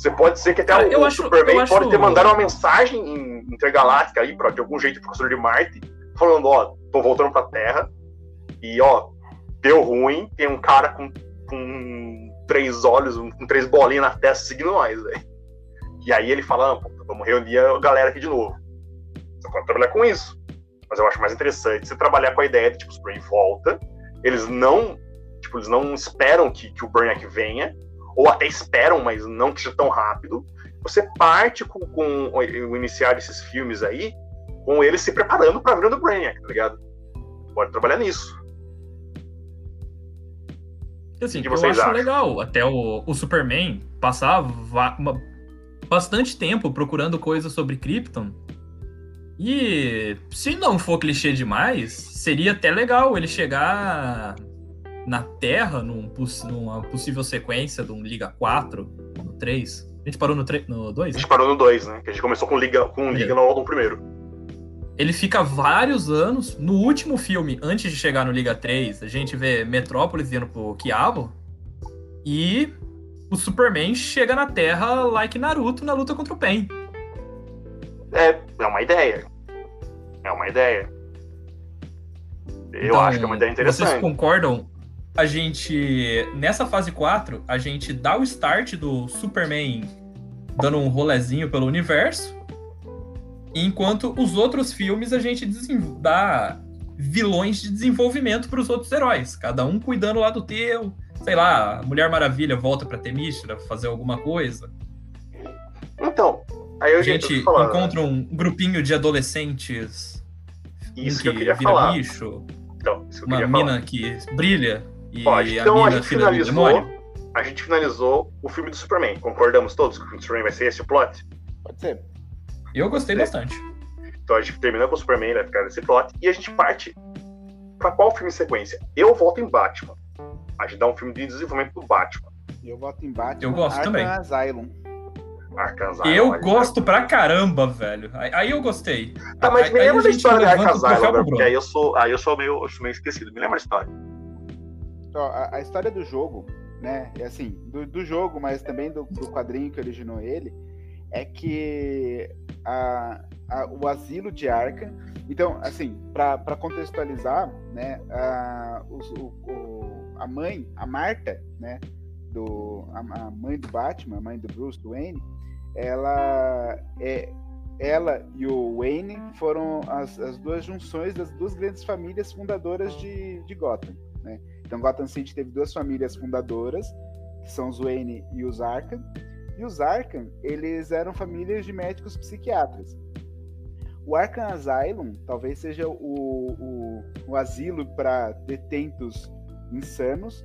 Você pode ser que até ah, o, acho, Superman pode acho... ter mandado uma mensagem intergaláctica aí, pra, de algum jeito, pro professor de Marte, falando, ó, tô voltando pra Terra, e ó, deu ruim, tem um cara com, com três olhos, com três bolinhas na testa seguindo nós, velho. E aí ele fala, ah, vamos reunir a galera aqui de novo. Você pode trabalhar com isso. Mas eu acho mais interessante você trabalhar com a ideia de, tipo, o Superman volta, eles não, tipo, eles não esperam que, que o Brainiac venha, ou até esperam, mas não que seja tão rápido. Você parte com, com o iniciar desses filmes aí, com eles se preparando para vir do Brainiac, tá ligado? Pode trabalhar nisso. Assim, eu acho acham? legal. Até o, o Superman passar uma, bastante tempo procurando coisas sobre Krypton. E se não for clichê demais, seria até legal ele chegar na Terra, num, numa possível sequência de um Liga 4, no 3. A gente parou no, 3, no 2? A gente parou no 2, né? Que a gente começou com Liga, com Liga é. no, no primeiro. Ele fica vários anos. No último filme, antes de chegar no Liga 3, a gente vê Metrópolis indo pro Kiabo. E o Superman chega na Terra like Naruto na luta contra o Pen. É, é uma ideia. É uma ideia. Eu então, acho que é uma ideia interessante. Vocês concordam a gente, nessa fase 4, a gente dá o start do Superman dando um rolezinho pelo universo, enquanto os outros filmes a gente dá vilões de desenvolvimento para os outros heróis, cada um cuidando lá do teu, sei lá, Mulher Maravilha volta para Temístra fazer alguma coisa. Então, aí a gente encontra um grupinho de adolescentes isso que, que eu queria vira falar. bicho, então, uma mina falar. que brilha e Pode. Então a, a gente finalizou. A gente finalizou o filme do Superman. Concordamos todos que o filme do Superman vai ser esse o plot? Pode ser. Eu gostei bastante. Então a gente termina com o Superman, vai ficar nesse plot, e a gente parte para qual filme em sequência? Eu volto em Batman. A gente dá um filme de desenvolvimento do Batman. Eu voto em Batman. Eu gosto Arkham também. Asylum. Arkham Asylum. Eu gosto pra caramba, velho. Aí, aí eu gostei. Tá, mas me lembra da história de Arkham Asylum, porque aí eu sou, aí eu sou meio, eu sou meio esquecido. Me lembra a história a, a, história do jogo, né? É assim, do, do jogo, mas também do, do, quadrinho que originou ele, é que a, a, o asilo de Arca. Então, assim, para contextualizar, né? A, o, o, a mãe, a Marta, né? Do, a, a mãe do Batman, a mãe do Bruce Wayne, ela é ela e o Wayne foram as, as duas junções das duas grandes famílias fundadoras de, de Gotham, né? Então, Gotham City teve duas famílias fundadoras, que são os Wayne e os Arkham. E os Arkham, eles eram famílias de médicos psiquiatras. O Arkham Asylum talvez seja o, o, o asilo para detentos insanos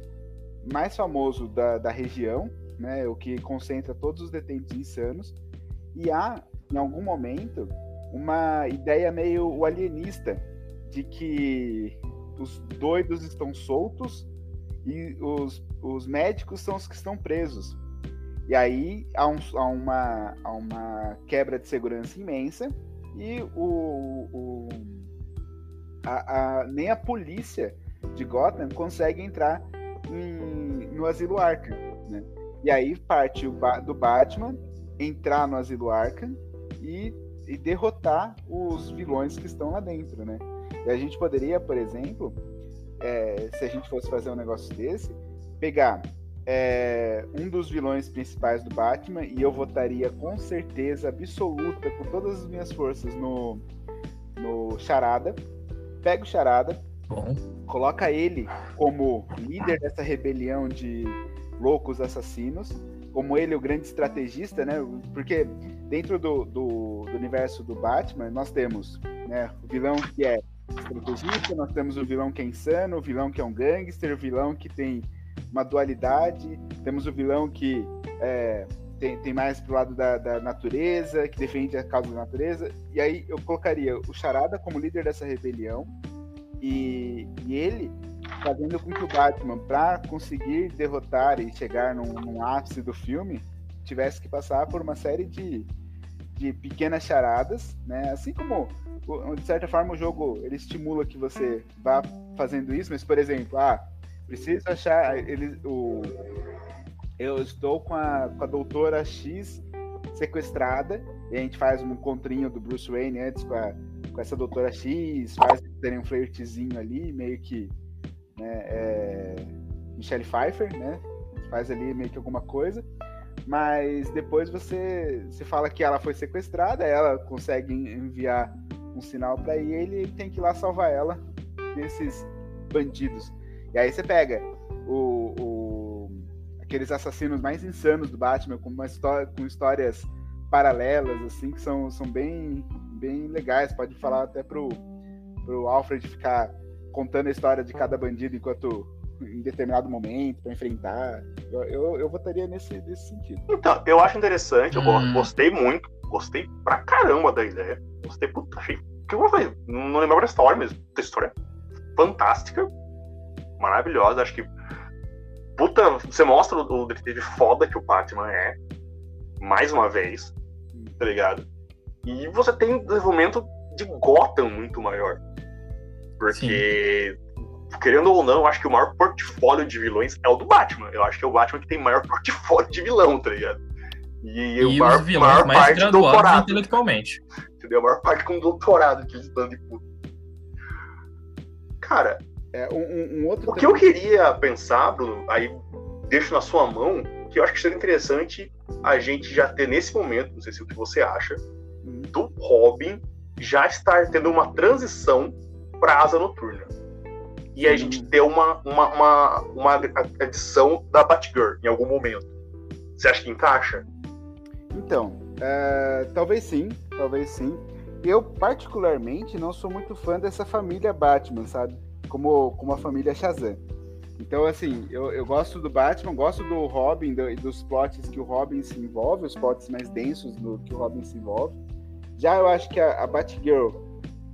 mais famoso da, da região, né, o que concentra todos os detentos insanos. E há, em algum momento, uma ideia meio alienista de que os doidos estão soltos e os, os médicos são os que estão presos. E aí há, um, há, uma, há uma quebra de segurança imensa e o, o a, a, nem a polícia de Gotham consegue entrar em, no asilo Arkham, né? E aí parte do Batman entrar no asilo Arkham e, e derrotar os vilões que estão lá dentro, né? E a gente poderia, por exemplo, é, se a gente fosse fazer um negócio desse, pegar é, um dos vilões principais do Batman e eu votaria com certeza absoluta, com todas as minhas forças, no, no Charada. Pega o Charada, Bom. coloca ele como líder dessa rebelião de loucos assassinos, como ele o grande estrategista, né? Porque dentro do, do, do universo do Batman nós temos né, o vilão que é estrategista, nós temos o vilão que é insano, o vilão que é um gangster, o vilão que tem uma dualidade, temos o vilão que é, tem, tem mais pro lado da, da, natureza, que defende a causa da natureza, e aí eu colocaria o Charada como líder dessa rebelião, e, e ele fazendo com que o Batman, para conseguir derrotar e chegar num, num ápice do filme, tivesse que passar por uma série de, de pequenas charadas, né? Assim como de certa forma o jogo ele estimula que você vá fazendo isso, mas por exemplo, ah, preciso achar ele o eu estou com a, com a doutora X sequestrada e a gente faz um encontrinho do Bruce Wayne antes com, a, com essa doutora X, faz terem um flirtzinho ali, meio que né, é, Michelle Pfeiffer, né? Faz ali meio que alguma coisa mas depois você se fala que ela foi sequestrada, ela consegue enviar um sinal para ele ele tem que ir lá salvar ela desses bandidos. E aí você pega o, o aqueles assassinos mais insanos do Batman com uma história com histórias paralelas assim que são, são bem bem legais. Pode falar até pro pro Alfred ficar contando a história de cada bandido enquanto em determinado momento para enfrentar. Eu, eu, eu, votaria nesse, nesse sentido. Então, eu acho interessante, hum. eu gostei muito, gostei pra caramba da ideia. Gostei, puta, achei. que eu fazer? Não lembrava da história mesmo. A história é fantástica, maravilhosa. Acho que. Puta, você mostra o detetive foda que o Batman é, mais uma vez, tá ligado? E você tem um desenvolvimento de Gotham muito maior. Porque Sim querendo ou não, eu acho que o maior portfólio de vilões é o do Batman. Eu acho que é o Batman que tem maior portfólio de vilão, tá ligado? E, e o maior, os vilões maior mais parte graduados intelectualmente. Entendeu? A maior parte com doutorado de de puta. Cara, é, um, um outro o que eu queria pensar, Bruno, aí deixo na sua mão, que eu acho que seria interessante a gente já ter nesse momento, não sei se é o que você acha, hum. do Robin já estar tendo uma transição para asa noturna e a gente ter uma, uma, uma, uma adição da Batgirl em algum momento. Você acha que encaixa? Então, é, talvez sim, talvez sim. Eu, particularmente, não sou muito fã dessa família Batman, sabe? Como, como a família Shazam. Então, assim, eu, eu gosto do Batman, gosto do Robin e do, dos plots que o Robin se envolve, os plots mais densos do que o Robin se envolve. Já eu acho que a, a Batgirl,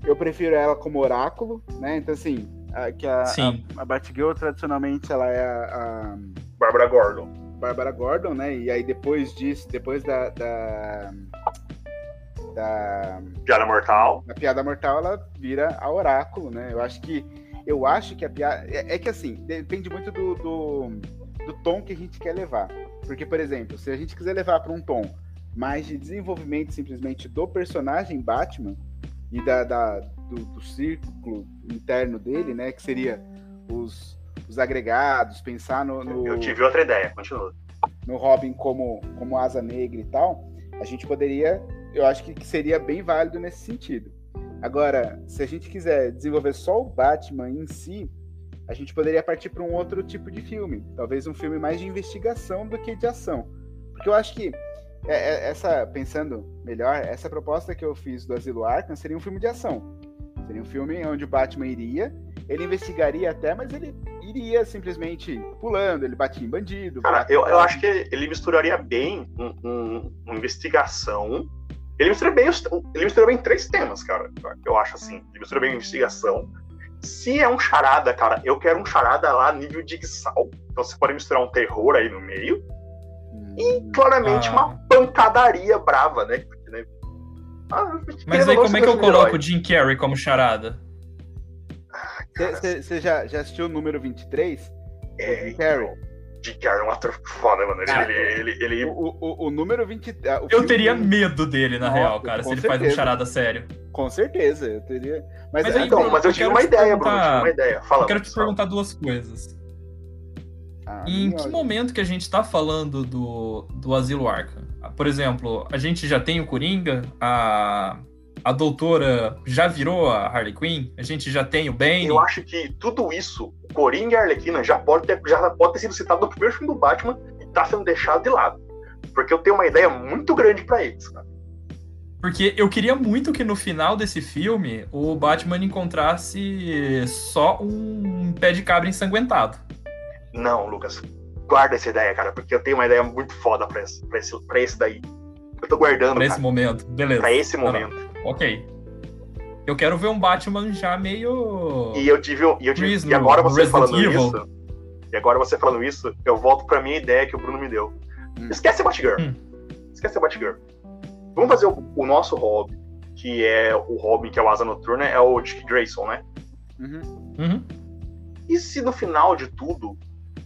eu prefiro ela como oráculo, né? Então, assim, a, que a, Sim. a, a Batgirl tradicionalmente ela é a, a Bárbara Gordon. Bárbara Gordon, né? E aí depois disso, depois da, da da piada mortal, a piada mortal ela vira a oráculo, né? Eu acho que eu acho que a piada é, é que assim depende muito do, do, do tom que a gente quer levar, porque por exemplo, se a gente quiser levar para um tom mais de desenvolvimento simplesmente do personagem Batman e da, da do, do círculo interno dele, né? Que seria os, os agregados, pensar no, no, Eu tive outra ideia, continua. No Robin como, como asa negra e tal, a gente poderia. Eu acho que seria bem válido nesse sentido. Agora, se a gente quiser desenvolver só o Batman em si, a gente poderia partir para um outro tipo de filme. Talvez um filme mais de investigação do que de ação. Porque eu acho que é, é, essa, pensando melhor, essa proposta que eu fiz do Asilo Arkham seria um filme de ação. Seria um filme onde o Batman iria, ele investigaria até, mas ele iria simplesmente pulando, ele batia em bandido. Cara, eu, eu acho que ele misturaria bem um, um, uma investigação. Ele mistura bem ele mistura bem três temas, cara. Eu acho assim. Ele mistura bem investigação. Se é um charada, cara, eu quero um charada lá nível de Sal. Então você pode misturar um terror aí no meio. E hum, claramente ah. uma pancadaria brava, né? Porque, né ah, Mas aí como é que eu coloco o Jim Carrey como charada? Você já, já assistiu o número 23? É, Jim Carrey. Jim Carrey é um ator foda, mano. Ele, cara, ele, ele, ele... O, o, o, número 20. Ah, o eu teria medo dele, na Nossa, real, cara, se ele certeza. faz um charada sério. Com certeza, eu teria. Mas, mas, aí, então, Bruno, mas eu tive uma ideia, Bruno. Eu tive uma ideia. Fala, eu quero te perguntar duas coisas. Ah, em que momento que a gente tá falando do, do Asilo Arkham? Por exemplo, a gente já tem o Coringa, a, a doutora já virou a Harley Quinn, a gente já tem o Bane. Eu acho que tudo isso, o Coringa e a Arlequina, já pode ter, já pode ter sido citado no primeiro filme do Batman e tá sendo deixado de lado. Porque eu tenho uma ideia muito grande para eles, cara. Porque eu queria muito que no final desse filme o Batman encontrasse só um pé de cabra ensanguentado. Não, Lucas. Guarda essa ideia, cara, porque eu tenho uma ideia muito foda pra esse, pra esse, pra esse daí. Eu tô guardando. Pra esse cara. momento, beleza. Pra esse momento. Ok. Eu quero ver um Batman já meio. E eu tive. E, eu tive, e agora você Resident falando Evil. isso. E agora você falando isso, eu volto pra minha ideia que o Bruno me deu. Hum. Esquece a Batgirl. Hum. Esquece a Batgirl. Vamos fazer o, o, nosso hobby, que é o hobby que é o Asa Noturna, é o Dick Grayson, né? Uhum. Uhum. E se no final de tudo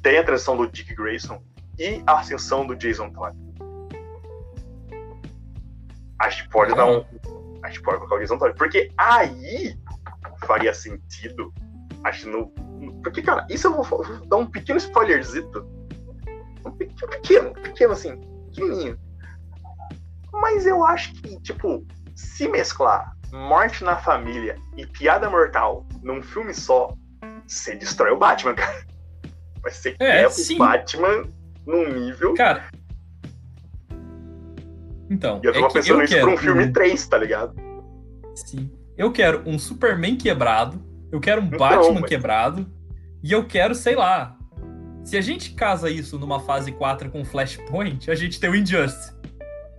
tem a transição do Dick Grayson e a ascensão do Jason Todd? A gente pode dar um. A gente pode colocar Todd. Porque aí faria sentido. Acho no. Porque, cara, isso eu vou, vou dar um pequeno spoilerzito. Um pequeno, pequeno, pequeno assim, pequenininho. Mas eu acho que, tipo, se mesclar morte na família e piada mortal num filme só, você destrói o Batman, cara. Mas você é, sim. o Batman num nível. Cara. Então. E eu tava é pensando isso pra um filme um... 3, tá ligado? Sim. Eu quero um Superman quebrado. Eu quero um então, Batman mas... quebrado. E eu quero, sei lá. Se a gente casa isso numa fase 4 com Flashpoint, a gente tem o Injustice.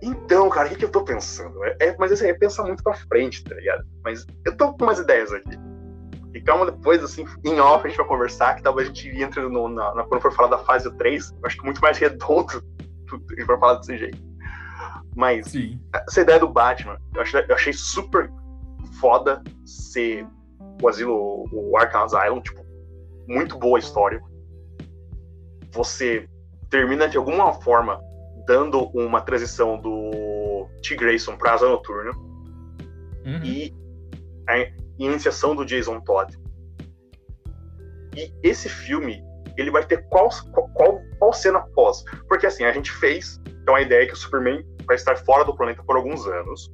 Então, cara, o que, que eu tô pensando? É, é, mas assim, é pensar muito pra frente, tá ligado? Mas eu tô com umas ideias aqui. E calma, depois, assim, em off a gente vai conversar, que talvez a gente entre no, na, na, quando for falar da fase 3, eu acho que muito mais redondo a gente vai falar desse jeito. Mas Sim. essa ideia do Batman, eu achei, eu achei super foda ser o asilo, o Arkham Asylum, tipo, muito boa história. Você termina de alguma forma dando uma transição do T. Grayson para Asa Noturna uhum. e a iniciação do Jason Todd. E esse filme, ele vai ter qual, qual, qual cena pós? Porque assim, a gente fez, então a ideia é que o Superman vai estar fora do planeta por alguns anos.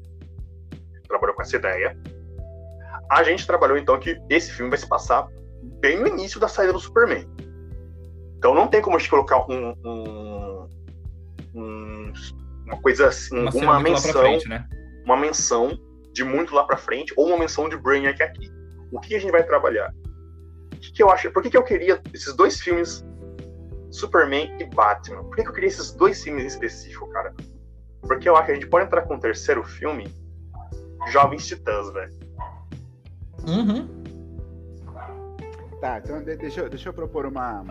Trabalhou com essa ideia. A gente trabalhou então que esse filme vai se passar bem no início da saída do Superman. Então não tem como a gente colocar um, um um, uma coisa assim, uma, uma menção, frente, né? uma menção de muito lá para frente ou uma menção de Brainiac aqui. O que a gente vai trabalhar? O que, que eu acho? Por que, que eu queria esses dois filmes, Superman e Batman? Por que, que eu queria esses dois filmes em específico, cara? Porque eu acho que a gente pode entrar com o terceiro filme, Jovens Titãs, velho. Uhum. Tá, então deixa, eu, deixa eu propor uma,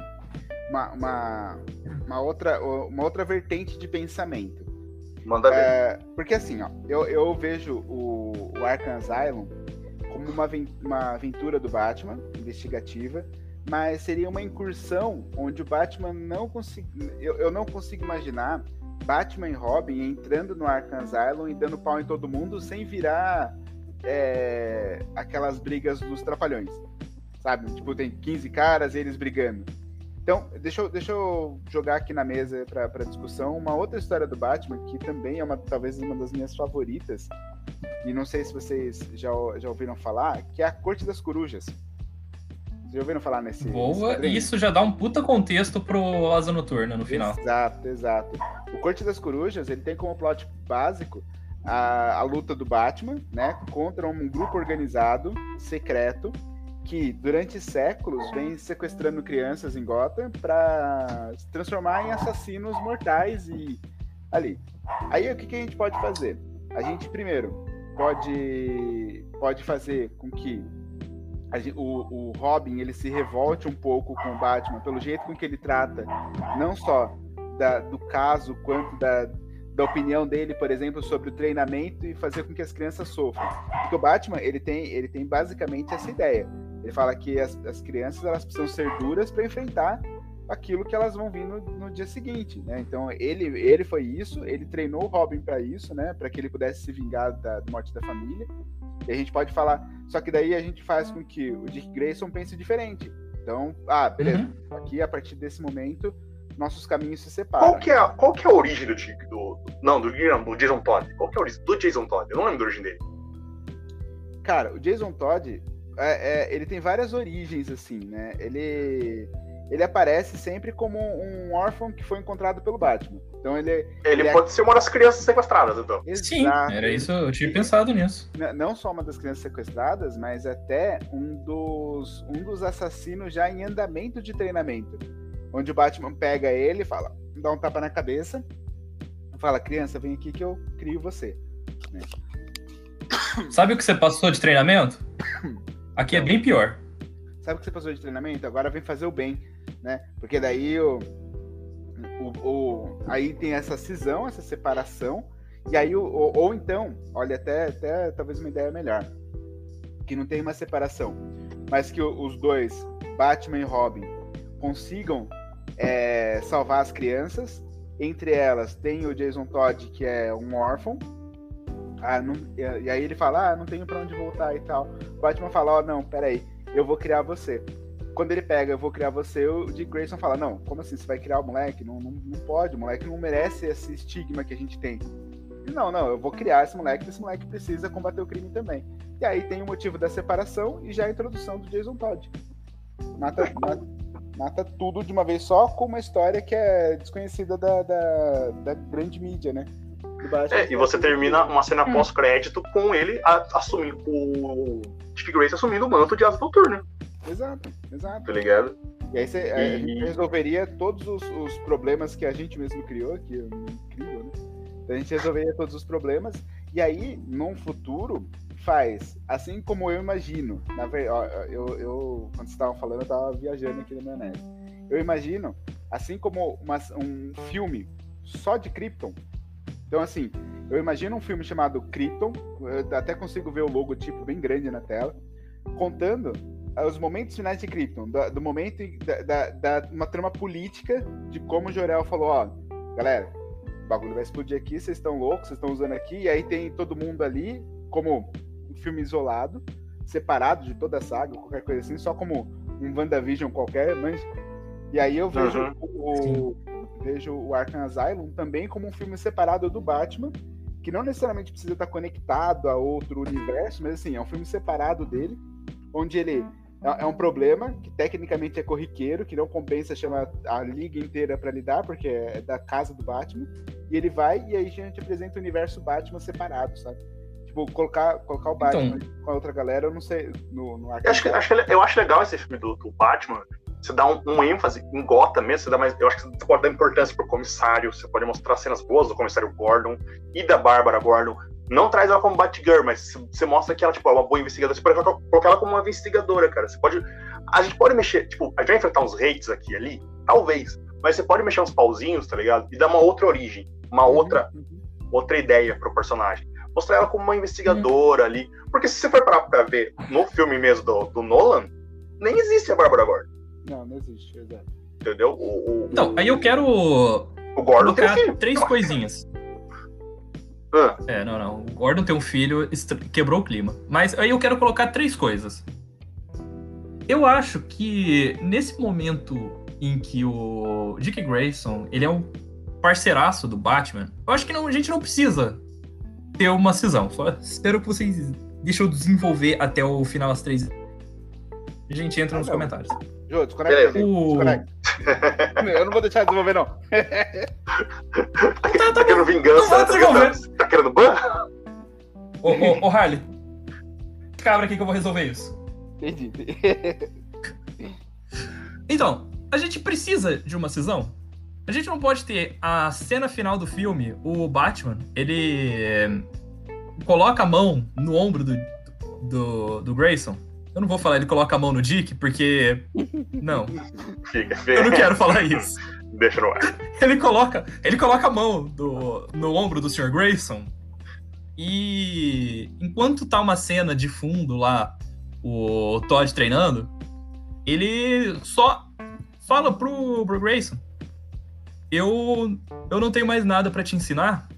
uma, uma, uma, outra, uma outra vertente de pensamento. Manda ver. É, porque assim, ó, eu, eu vejo o, o Arkham Asylum como uma, uma aventura do Batman, investigativa, mas seria uma incursão onde o Batman não consigo. Eu, eu não consigo imaginar Batman e Robin entrando no Arkham Asylum e dando pau em todo mundo sem virar é, aquelas brigas dos trapalhões. Sabe? Tipo, tem 15 caras e eles brigando. Então, deixa eu, deixa eu jogar aqui na mesa para discussão uma outra história do Batman, que também é uma, talvez uma das minhas favoritas, e não sei se vocês já, já ouviram falar, que é a Corte das Corujas. Já ouviram falar nesse. Boa, nesse isso já dá um puta contexto pro Asa Noturna no final. Exato, exato. O Corte das Corujas, ele tem como plot básico a, a luta do Batman, né, contra um grupo organizado, secreto, que durante séculos vem sequestrando crianças em Gotham para se transformar em assassinos mortais e ali. Aí o que, que a gente pode fazer? A gente primeiro pode pode fazer com que o, o Robin ele se revolte um pouco com o Batman pelo jeito com que ele trata não só da, do caso quanto da, da opinião dele, por exemplo, sobre o treinamento e fazer com que as crianças sofram. Porque o Batman ele tem ele tem basicamente essa ideia Ele fala que as, as crianças elas precisam ser duras para enfrentar aquilo que elas vão vir no, no, dia seguinte, né? Então ele, ele foi isso, ele treinou o Robin para isso, né? Para que ele pudesse se vingar da, da, morte da família. E a gente pode falar, só que daí a gente faz com que o Dick Grayson pense diferente. Então, ah, beleza. Uhum. Aqui a partir desse momento nossos caminhos se separam. Qual que é, a, qual que é a origem do, do, do não do, do Jason Todd? Qual que é a origem do Jason Todd? Eu não lembro da origem dele. Cara, o Jason Todd é, é, ele tem várias origens assim, né? Ele ele aparece sempre como um órfão que foi encontrado pelo Batman. Então ele. Ele, ele é pode é... ser uma das crianças sequestradas, então. Exato. Sim, era isso, eu tinha pensado nisso. Não só uma das crianças sequestradas, mas até um dos, um dos assassinos já em andamento de treinamento. Onde o Batman pega ele e fala, dá um tapa na cabeça, fala, criança, vem aqui que eu crio você. Né? Sabe o que você passou de treinamento? Aqui é bem pior. Sabe o que você passou de treinamento? Agora vem fazer o bem né? Porque daí o, o, o, aí tem essa cisão, essa separação, e aí o, ou, ou então, olha até, até talvez uma ideia melhor, que não tem uma separação, mas que os dois, Batman e Robin, consigam é, salvar as crianças. Entre elas tem o Jason Todd, que é um órfão. Ah, não, e aí ele fala, ah, não tenho para onde voltar e tal. O Batman fala, ó, oh, não, peraí, eu vou criar você quando ele pega, eu vou criar você, o Dick Grayson fala, não, como assim, você vai criar o moleque? Não, não, não pode, o moleque não merece esse estigma que a gente tem. não, não, eu vou criar esse moleque, esse moleque precisa combater o crime também. E aí tem o motivo da separação e já a introdução do Jason Todd. Mata, mata, mata tudo de uma vez só com uma história que é desconhecida da, da, da grande mídia, né? É, e você termina uma cena hum. pós-crédito com ele assumindo o Dick Grayson assumindo o manto de Asa Noturna. Exato, exato. Tá ligado? E aí você, a gente resolveria todos os, os, problemas que a gente mesmo criou, que é incrível, né? Então a gente resolveria todos os problemas. E aí, num futuro, faz assim como eu imagino. Na verdade, eu, eu, quando vocês estavam falando, eu estava viajando aqui na minha net. Eu imagino, assim como uma, um filme só de Krypton. Então, assim, eu imagino um filme chamado Krypton, eu até consigo ver o logotipo bem grande na tela, contando os momentos finais de Krypton, do, do momento da, da, da, uma trama política de como o Jorel falou, ó, galera, o bagulho vai explodir aqui, vocês estão loucos, vocês estão usando aqui, e aí tem todo mundo ali, como um filme isolado, separado de toda a saga, qualquer coisa assim, só como um WandaVision qualquer, mas... E aí eu vejo uhum. o, vejo o Arkham Asylum também como um filme separado do Batman, que não necessariamente precisa estar conectado a outro universo, mas assim, é um filme separado dele, onde ele é, é um problema que tecnicamente é corriqueiro, que não compensa chamar a liga inteira para lidar, porque é da casa do Batman. E ele vai e aí a gente apresenta o universo Batman separado, sabe? Tipo, colocar, colocar o Batman então, com a outra galera, eu não sei. No, no eu, acho, acho, eu acho legal esse filme do, do Batman. Você dá um, um, ênfase em Gotham mesmo, você dá mais, eu acho que você pode dar importância pro comissário, você pode mostrar cenas boas do comissário Gordon e da Bárbara Gordon. Não traz ela como Batgirl, mas você mostra que ela tipo, é uma boa investigadora. Você pode colocar ela como uma investigadora, cara. Você pode. A gente pode mexer, tipo, a gente vai enfrentar uns hates aqui ali, talvez. Mas você pode mexer uns pauzinhos, tá ligado? E dar uma outra origem, uma uhum, outra, uhum. outra ideia pro personagem. Mostrar ela como uma investigadora uhum. ali. Porque se você for parar pra ver no filme mesmo do, do Nolan, nem existe a Bárbara Gordon. Não, não existe, exato. Entendeu? O, o, então, aí eu quero. O Gordon colocar três coisinhas. Ah. É, não, não. O Gordon tem um filho, quebrou o clima. Mas aí eu quero colocar três coisas. Eu acho que nesse momento em que o Dick Grayson, ele é um parceiraço do Batman, eu acho que não, a gente não precisa ter uma cisão. Só espero que vocês deixem eu desenvolver até o final das três. A gente entra ah, nos não. comentários. Jô, desconecta. O... desconecta. Eu não vou deixar de desenvolver, não. tá, tá, tá querendo vingança? Tá, tá querendo ban? Ô, ô, ô, Harley. Cabra aqui que eu vou resolver isso. Entendi. Então, a gente precisa de uma cisão? A gente não pode ter a cena final do filme, o Batman, ele coloca a mão no ombro do, do, do Grayson eu não vou falar ele coloca a mão no Dick, porque. Não. Eu não quero falar isso. Deixa no ar. Ele coloca, ele coloca a mão do, no ombro do Sr. Grayson. E enquanto tá uma cena de fundo lá o Todd treinando, ele só fala pro, pro Grayson: eu, eu não tenho mais nada para te ensinar.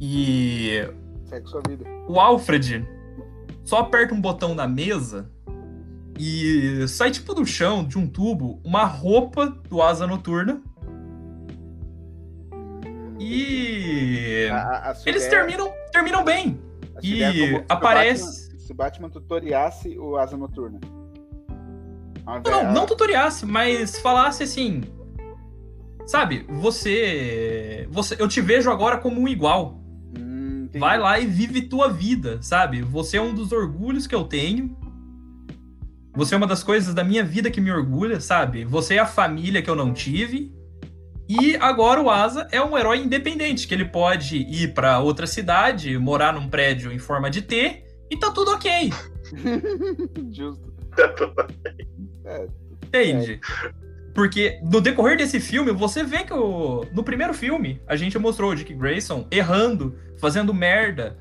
E. Segue sua vida. O Alfred só aperta um botão na mesa e sai tipo do chão, de um tubo, uma roupa do Asa Noturna. E. A, a eles terminam, terminam bem. E é aparece. Se o Batman tutoriasse o Asa Noturna. Não, não, não tutoriasse, mas falasse assim. Sabe, você. você eu te vejo agora como um igual. Hum, Vai lá e vive tua vida, sabe? Você é um dos orgulhos que eu tenho. Você é uma das coisas da minha vida que me orgulha, sabe? Você é a família que eu não tive. E agora o Asa é um herói independente, que ele pode ir para outra cidade, morar num prédio em forma de T e tá tudo ok. Justo. É, Entende? Porque no decorrer desse filme, você vê que o... no primeiro filme a gente mostrou o Dick Grayson errando, fazendo merda.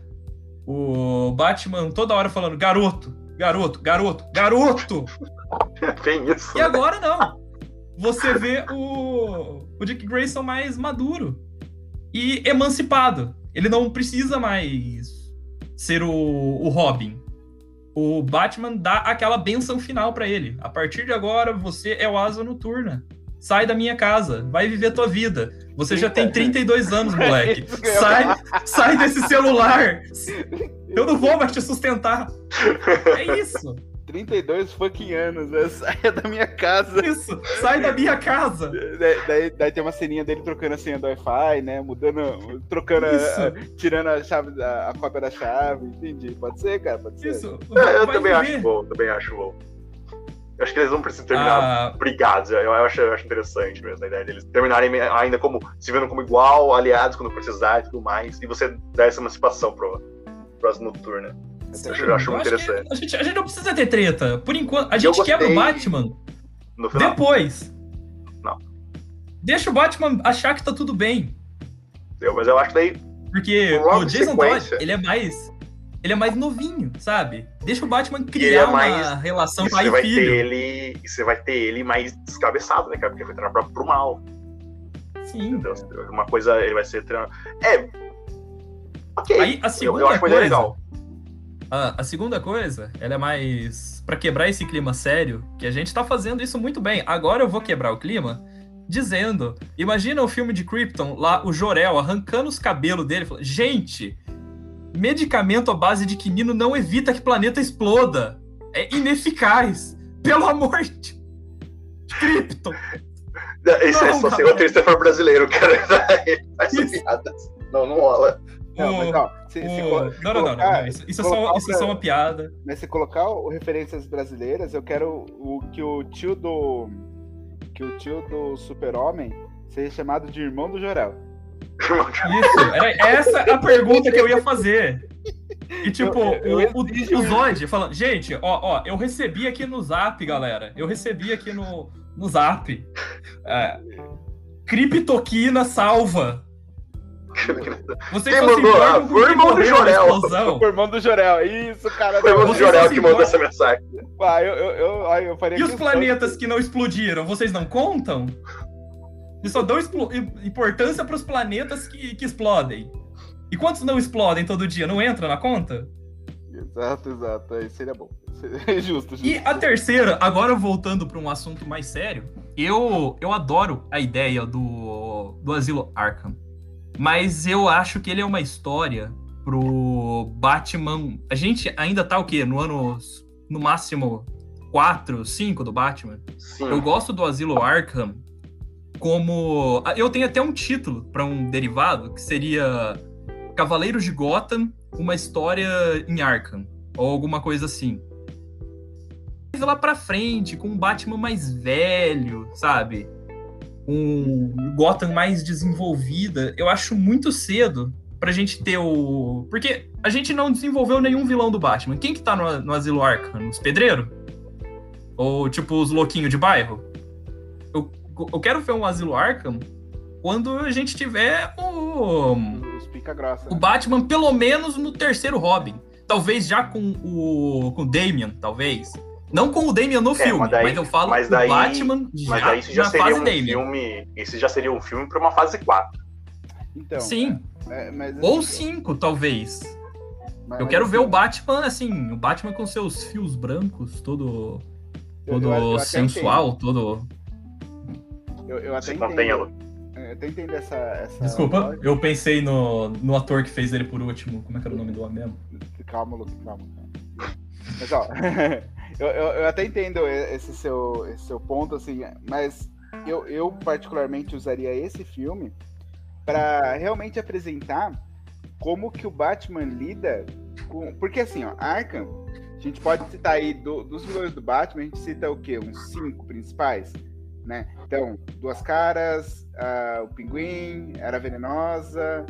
O Batman toda hora falando garoto, garoto, garoto, garoto. Tem isso. E agora não. Você vê o, o Dick Grayson mais maduro e emancipado. Ele não precisa mais ser o, o Robin o Batman dá aquela benção final para ele. A partir de agora, você é o asa noturna. Sai da minha casa, vai viver tua vida. Você já tem 32 anos, moleque. Sai, sai desse celular. Eu não vou mais te sustentar. É isso. 32 fucking anos, né? Saia da minha casa. Isso, sai da minha casa. Daí, daí, daí, tem uma ceninha dele trocando a senha do Wi-Fi, né? Mudando, trocando, a, tirando a chave, a, a, cópia da chave, entendi. Pode ser, cara, pode ser. Isso. É, eu também ver. acho bom, também acho bom. Eu acho que eles não precisam terminar ah. brigados. Eu acho, eu acho interessante mesmo a ideia deles terminarem ainda como se vendo como igual, aliados quando precisar e tudo mais. E você dar essa emancipação pro, pro Noturna. Sim, eu acho muito interessante. A gente, a gente, não precisa ter treta. Por enquanto, a gente quebra o Batman depois. Não. Deixa o Batman achar que tá tudo bem. Eu, mas eu acho que daí. Porque o Jason Todd, ele é mais. Ele é mais novinho, sabe? Deixa o Batman criar é mais, uma relação pai e filho. Ter ele, e você vai ter ele mais descabeçado, né, cara? Porque foi treinado pro mal. Sim. Então, uma coisa, ele vai ser treinado. É. Ok. Aí, a segunda eu, eu acho coisa, legal. A, a, segunda coisa, ela é mais para quebrar esse clima sério, que a gente tá fazendo isso muito bem. Agora eu vou quebrar o clima dizendo, imagina o filme de Krypton, lá o Jorel arrancando os cabelos dele, falando, gente, medicamento à base de quinino não evita que o planeta exploda. É ineficaz. Pelo amor de Krypton. Isso é só ser roteirista brasileiro, cara. Faz piadas. Não, não rola. Não, mas. Se, se não, não, não, não, Isso, isso, é só, isso é só uma piada. Mas se colocar o, referências brasileiras, eu quero o, que o tio do. Que o tio do Super-Homem seja chamado de irmão do Jorel. Isso, era essa a pergunta que eu ia fazer. E tipo, eu, eu, o, o, o Zod falando, gente, ó, ó, eu recebi aqui no zap, galera. Eu recebi aqui no, no zap. É, Criptoquina salva. Vocês Quem mandou? Ah, foi o irmão do Jorel. Foi o irmão do Jorel. Isso, cara. Foi o irmão do Jorel que mandou essa mensagem. Ah, eu, eu, eu, eu faria e os planetas que não explodiram, vocês não contam? Eles só dão importância para os planetas que, que explodem. E quantos não explodem todo dia? Não entra na conta? Exato, exato. Aí seria bom. Seria justo, justo. E a terceira, agora voltando para um assunto mais sério, eu, eu adoro a ideia do, do Asilo Arkham. Mas eu acho que ele é uma história pro Batman. A gente ainda tá o quê? No ano, no máximo, 4, 5 do Batman. Sim. Eu gosto do Asilo Arkham como. Eu tenho até um título para um derivado que seria Cavaleiros de Gotham, uma história em Arkham, ou alguma coisa assim. Lá pra frente, com um Batman mais velho, sabe? Um Gotham mais desenvolvida, eu acho muito cedo pra gente ter o. Porque a gente não desenvolveu nenhum vilão do Batman. Quem que tá no, no Asilo Arkham? Os pedreiros? Ou tipo os louquinhos de bairro? Eu, eu quero ver um Asilo Arkham quando a gente tiver o. Grossa. O Batman, pelo menos no terceiro Robin. talvez já com o, com o Damian, talvez. Não com o Damian no É, filme, mas daí- mas eu falo mas o daí- Batman Mas daí isso já na seria fase um Damian. filme. Esse já seria um filme pra uma fase 4. Então, Sim, é, mas, ou assim, cinco, talvez. mas- Eu quero ver assim, o Batman, assim, o Batman com seus fios brancos, todo, todo eu- eu sensual, todo... Eu, eu até entendo. contém, Lu. Eu até entendo essa. essa Desculpa, lógica. eu pensei no, no ator que fez ele por último. Como é que era o nome do homem mesmo? Calma, Luke, calma. calma. Mas ó, eu, eu, eu até entendo esse seu, esse seu ponto, assim, mas eu, eu particularmente usaria esse filme para realmente apresentar como que o Batman lida com. Porque assim, ó, Arkham, a gente pode citar aí do- dos vilões do Batman, a gente cita o quê? Uns cinco principais, né? Então, Duas Caras, ah, o Pinguim, Era Venenosa,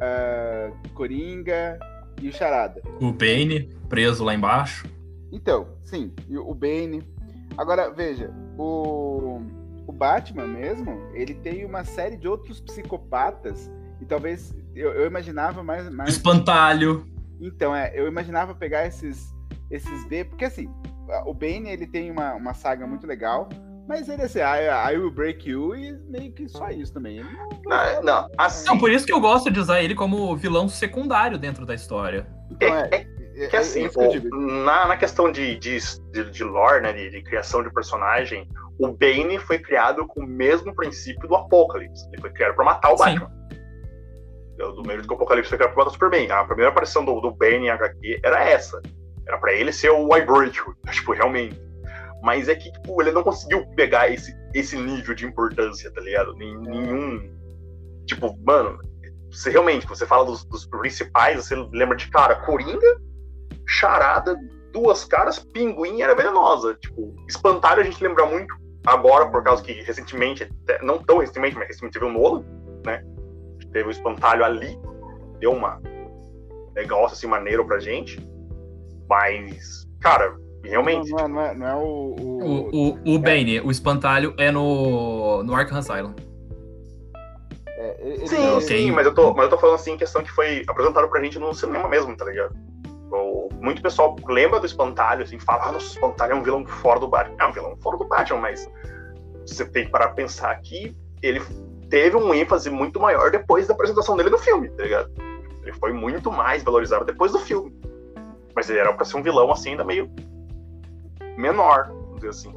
ah, Coringa e o Charada. O Bane, preso lá embaixo. Então, sim, e o Bane. Agora, veja, o, o Batman mesmo, ele tem uma série de outros psicopatas, e talvez eu, eu imaginava mais. mais... Espantalho. Então, é, eu imaginava pegar esses, esses B, porque assim, o Bane ele tem uma, uma saga muito legal, mas ele assim, I, I will break you e meio que só isso também. Ele não- Não, não, assim. Não, por isso que eu gosto de usar ele como vilão secundário dentro da história. Então, é, que é assim, isso que eu o- digo. na, na questão de, de, de, de lore, né, de, de criação de personagem, o Bane foi criado com o mesmo princípio do Apocalipse. Ele foi criado pra matar o Sim. Batman. Do do mesmo que o Apocalipse foi criado pra matar o Superman. A primeira aparição do, do Bane em HQ era essa. Era pra ele ser o You, tipo, realmente. Mas é que, tipo, ele não conseguiu pegar esse, esse nível de importância, tá ligado? Nem- Nenhum. Tipo, mano, você realmente, você fala dos, dos principais, você lembra de cara, Coringa, Charada, Duas Caras, Pinguim Era Venenosa. Tipo, Espantalho a gente lembra muito agora, por causa que recentemente, não tão recentemente, mas recentemente teve o Nolan, né? Teve o Espantalho ali, deu uma negócio assim maneiro pra gente. Mas, cara, realmente, Não, não é, não é o. O, o- o, o Bane, o espantalho, é no, no Arkham Asylum. é, ele- Sim, ele- sim, mas eu, tô, mas eu tô falando assim, questão que foi apresentado pra gente no cinema mesmo, tá ligado? O- muito pessoal lembra do Espantalho, assim, fala, ah, nossa, o Espantalho é um vilão fora do Batman. É um vilão fora do Batman, mas você tem que parar pra pensar que ele teve um ênfase muito maior depois da apresentação dele no filme, tá ligado? Ele foi muito mais valorizado depois do filme. Mas ele era pra ser um vilão, assim, ainda meio menor, vamos dizer assim.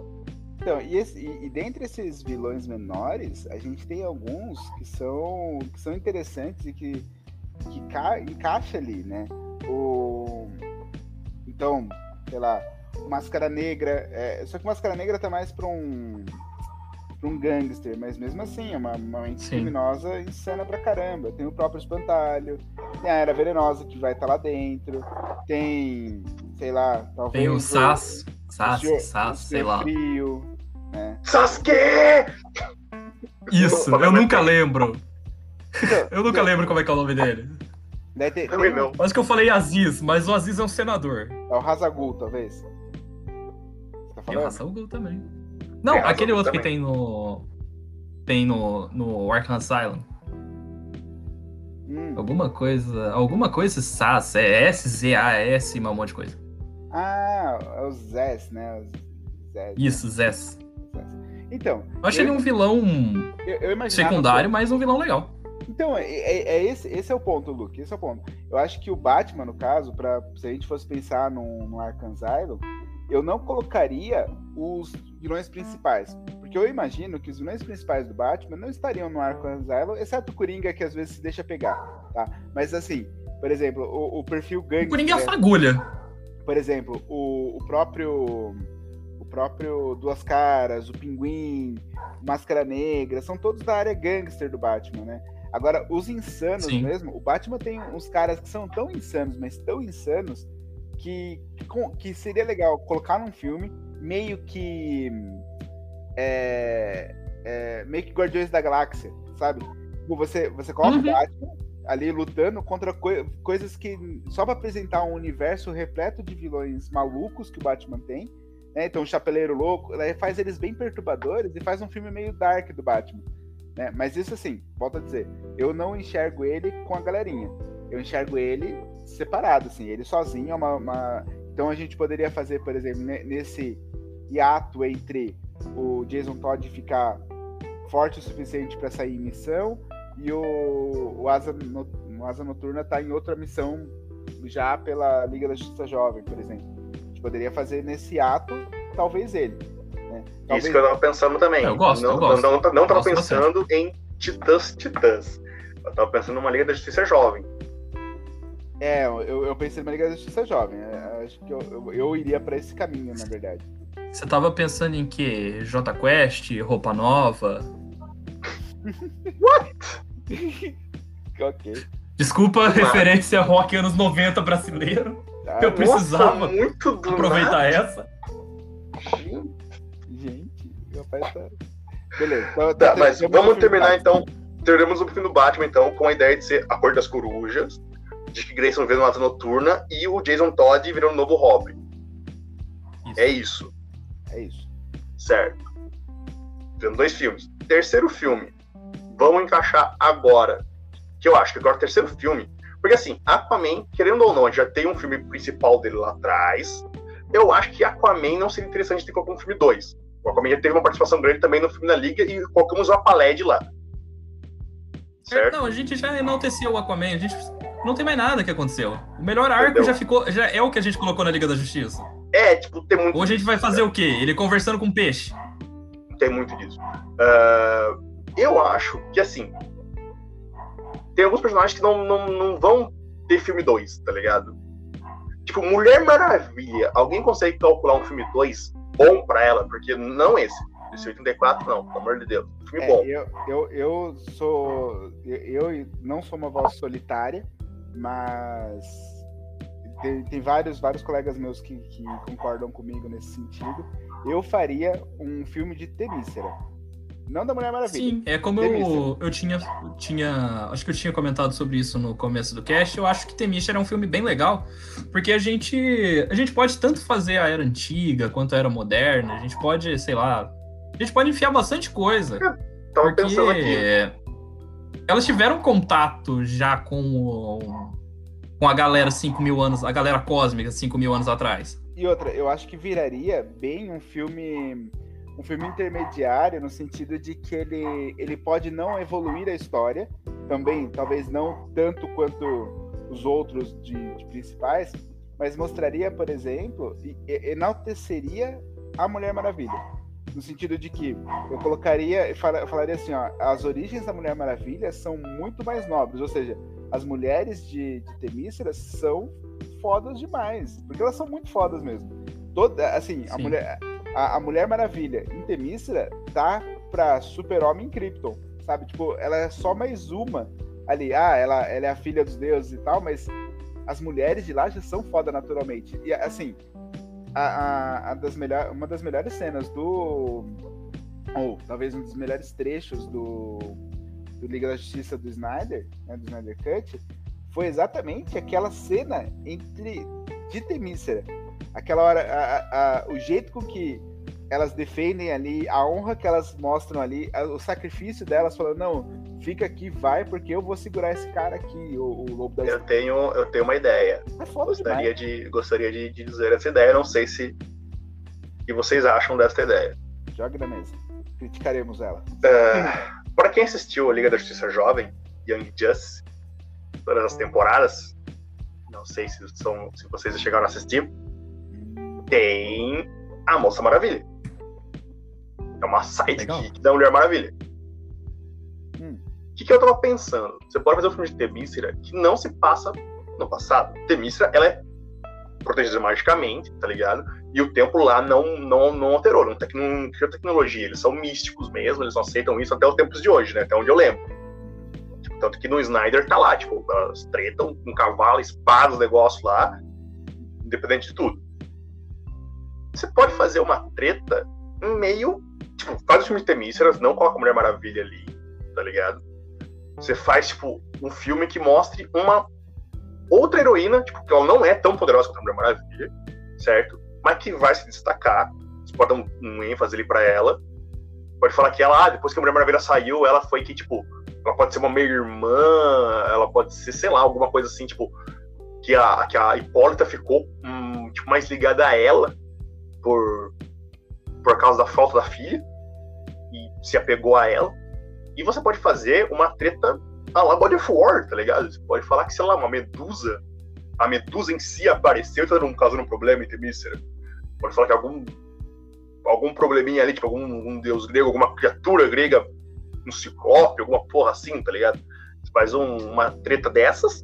Então, e, esse- e- e dentre esses vilões menores, a gente tem alguns que são, que são interessantes e que, que ca, encaixa ali, né? O, então, sei lá, Máscara Negra. é, só que Máscara Negra tá mais pra um, pra um gangster, mas mesmo assim, é uma, uma mente Sim. criminosa insana pra caramba. Tem o próprio Espantalho, tem a Era Venenosa que vai estar lá dentro, tem, sei lá, talvez. Tem o Sass, o Sass, sei lá. Frio, né? Sasuke! Isso, eu nunca lembro. Então, Eu nunca lembro como é que é o nome dele. Daí tem, Também tem- não. Acho que eu falei Aziz, mas o Aziz é um senador. É o Hazagul, talvez. Você tá o falando? Hassan Gul também. Não, o aquele outro que também. tem no. Tem no, no Arkham Asylum. Hum. Alguma coisa. Alguma coisa SAS. É S-Z-A-S, um monte de coisa. Ah, é o Zés, né? Os Zés, Isso, Zess. Zés. Então, Eu achei ele um vilão eu, eu secundário, mas um vilão legal. Então, é, é- é esse, esse é o ponto, Luke. Esse é o ponto. Eu acho que o Batman, no caso, pra, se a gente fosse pensar no, no Arkham Asylum, eu não colocaria os vilões principais. Porque eu imagino que os vilões principais do Batman não estariam no Arkham Asylum, exceto o Coringa, que às vezes se deixa pegar, tá? Mas assim, por exemplo, o, o perfil gangue... O Coringa é a fagulha. por exemplo, o, o próprio o próprio Duas Caras, o Pinguim, Máscara Negra, são todos da área gangster do Batman, né? Agora, os insanos Sim. mesmo, o Batman tem uns caras que são tão insanos, mas tão insanos, que, que, seria legal colocar num filme meio que. É, é, meio que Guardiões da Galáxia, sabe? Tipo, Você, você coloca Uhum. o Batman ali lutando contra coi- coisas que. Só pra apresentar um universo repleto de vilões malucos que o Batman tem. Né? Então, o Chapeleiro Louco, faz eles bem perturbadores e faz um filme meio dark do Batman. Né? Mas isso assim, volto a dizer, eu não enxergo ele com a galerinha. eu enxergo ele separado, assim, ele sozinho é uma, uma... Então a gente poderia fazer, por exemplo, nesse hiato entre o Jason Todd ficar forte o suficiente para sair em missão e o, o, Asa, no, o Asa Noturna tá em outra missão já pela Liga da Justiça Jovem, por exemplo. A gente poderia fazer nesse ato, talvez ele. Né? Talvez... Isso que eu tava pensando também. Eu gosto, não, eu gosto. Não, não, não tava gosto pensando bastante. em Titãs Titãs. Eu tava pensando numa Liga da Justiça Jovem. É, eu, eu pensei numa Liga da Justiça Jovem. É, acho que eu, eu, eu iria para esse caminho, na verdade. Você tava pensando em que? J Quest, roupa nova? What? ok. Desculpa a referência rock anos 90 brasileiro. Ah, eu precisava muito aproveitar nada. essa. Gente, meu pai tá. Beleza. Então, tá, mas vamos terminar então. Teremos o fim do Batman, então, com a ideia de ser a cor das corujas, de que Grayson vê no Asa Noturna e o Jason Todd virando o novo Robin. Isso. É isso. É isso. Certo. Vendo dois filmes. Terceiro filme. Vamos encaixar agora. Que eu acho que agora o terceiro filme. Porque assim, Aquaman, querendo ou não, a gente já tem um filme principal dele lá atrás. Eu acho que Aquaman não seria interessante ter colocado um filme 2. O Aquaman já teve uma participação grande também no filme da Liga e colocamos o Apaled lá. Certo? Não, a gente já enalteceu o Aquaman, a gente não tem mais nada que aconteceu. O melhor arco Entendeu? já ficou, já é o que a gente colocou na Liga da Justiça. É, tipo, tem muito. Hoje a gente vai fazer o quê? Ele conversando com peixe. Tem muito disso. Ah, eu acho que assim. Tem alguns personagens que não, não, não vão ter filme 2, tá ligado? Tipo, Mulher Maravilha. Alguém consegue calcular um filme 2 bom pra ela? Porque não esse. Esse 84, não, pelo amor de Deus. Filme É, bom. eu, eu, eu sou. Eu, eu não sou uma voz solitária, mas tem, tem vários, vários colegas meus que, que concordam comigo nesse sentido. Eu faria um filme de Temícera. Não da Mulher Maravilha. Sim, é como eu, eu tinha, tinha. Acho que eu tinha comentado sobre isso no começo do cast. Eu acho que Temisha era um filme bem legal, porque a gente. A gente pode tanto fazer a era antiga quanto a era moderna, a gente pode, sei lá. A gente pode enfiar bastante coisa. Tava Porque pensando aqui. elas tiveram contato já com o, com a galera 5 mil anos, a galera cósmica 5 mil anos atrás. E outra, eu acho que viraria bem um filme um filme intermediário no sentido de que ele, ele pode não evoluir a história, também talvez não tanto quanto os outros de, de principais, mas mostraria, por exemplo, e, e- enalteceria a Mulher Maravilha. No sentido de que eu colocaria, eu eu falaria assim, ó, as origens da Mulher Maravilha são muito mais nobres, ou seja, as mulheres de, de Temícera são fodas demais, porque elas são muito fodas mesmo. Toda, assim, a Sim. mulher, a, a Mulher Maravilha em Temícera tá pra Super-Homem em Krypton, sabe? Tipo, ela é só mais uma ali. Ah, ela, ela é a filha dos deuses e tal, mas as mulheres de lá já são foda naturalmente. E assim, a, a- a das melhor, uma das melhores cenas do. Ou talvez um dos melhores trechos do, do Liga da Justiça do Snyder, né, do Snyder Cut, foi exatamente aquela cena entre de Temícera. Aquela hora, a- a- o jeito com que elas defendem ali, a honra que elas mostram ali, a- o sacrifício delas, falando, não, fica aqui, vai, porque eu vou segurar esse cara aqui, o, o Lobo da Eu tenho, eu tenho uma ideia. É demais. Gostaria, de, gostaria de, de dizer essa ideia. Não sei se que vocês acham dessa ideia. Joga na mesa. Criticaremos ela. Ah, para quem assistiu a Liga da Justiça Jovem, Young Justice, todas as temporadas, não sei se, são, se vocês chegaram a assistir, tem a Moça Maravilha. É uma sidekick da Mulher Maravilha. Hum. O que, que eu tava pensando? Você pode fazer um filme de Temícera que não se passa no passado. Temícera, ela é protegida magicamente, tá ligado? E o tempo lá não, não, não alterou, não, tec, não criou tecnologia. Eles são místicos mesmo, eles não aceitam isso até os tempos de hoje, né? Até onde eu lembro. Tipo, tanto que no Snyder tá lá, tipo, elas tretam com cavalo, espada, os negócios lá, independente de tudo. Você pode fazer uma treta meio. Tipo, faz o filme de Temíceras, não coloca a Mulher Maravilha ali, tá ligado? Você faz, tipo, um filme que mostre uma outra heroína, tipo, que ela não é tão poderosa quanto a Mulher Maravilha, certo? Mas que vai se destacar. Você pode dar um, um ênfase ali pra ela. Pode falar que ela, ah, depois que a Mulher Maravilha saiu, ela foi que, tipo, ela pode ser uma meia-irmã, ela pode ser, sei lá, alguma coisa assim, tipo, que a, que a Hipólita ficou hum, tipo, mais ligada a ela por, por causa da falta da filha e se apegou a ela. E você pode fazer uma treta a lá God of War, tá ligado? Você pode falar que, sei lá, uma medusa, a medusa em si apareceu e tá causando um problema entre Mísera. Pode falar que algum algum probleminha ali, tipo, algum um deus grego, alguma criatura grega, um ciclope, alguma porra assim, tá ligado? Você faz um, uma treta dessas.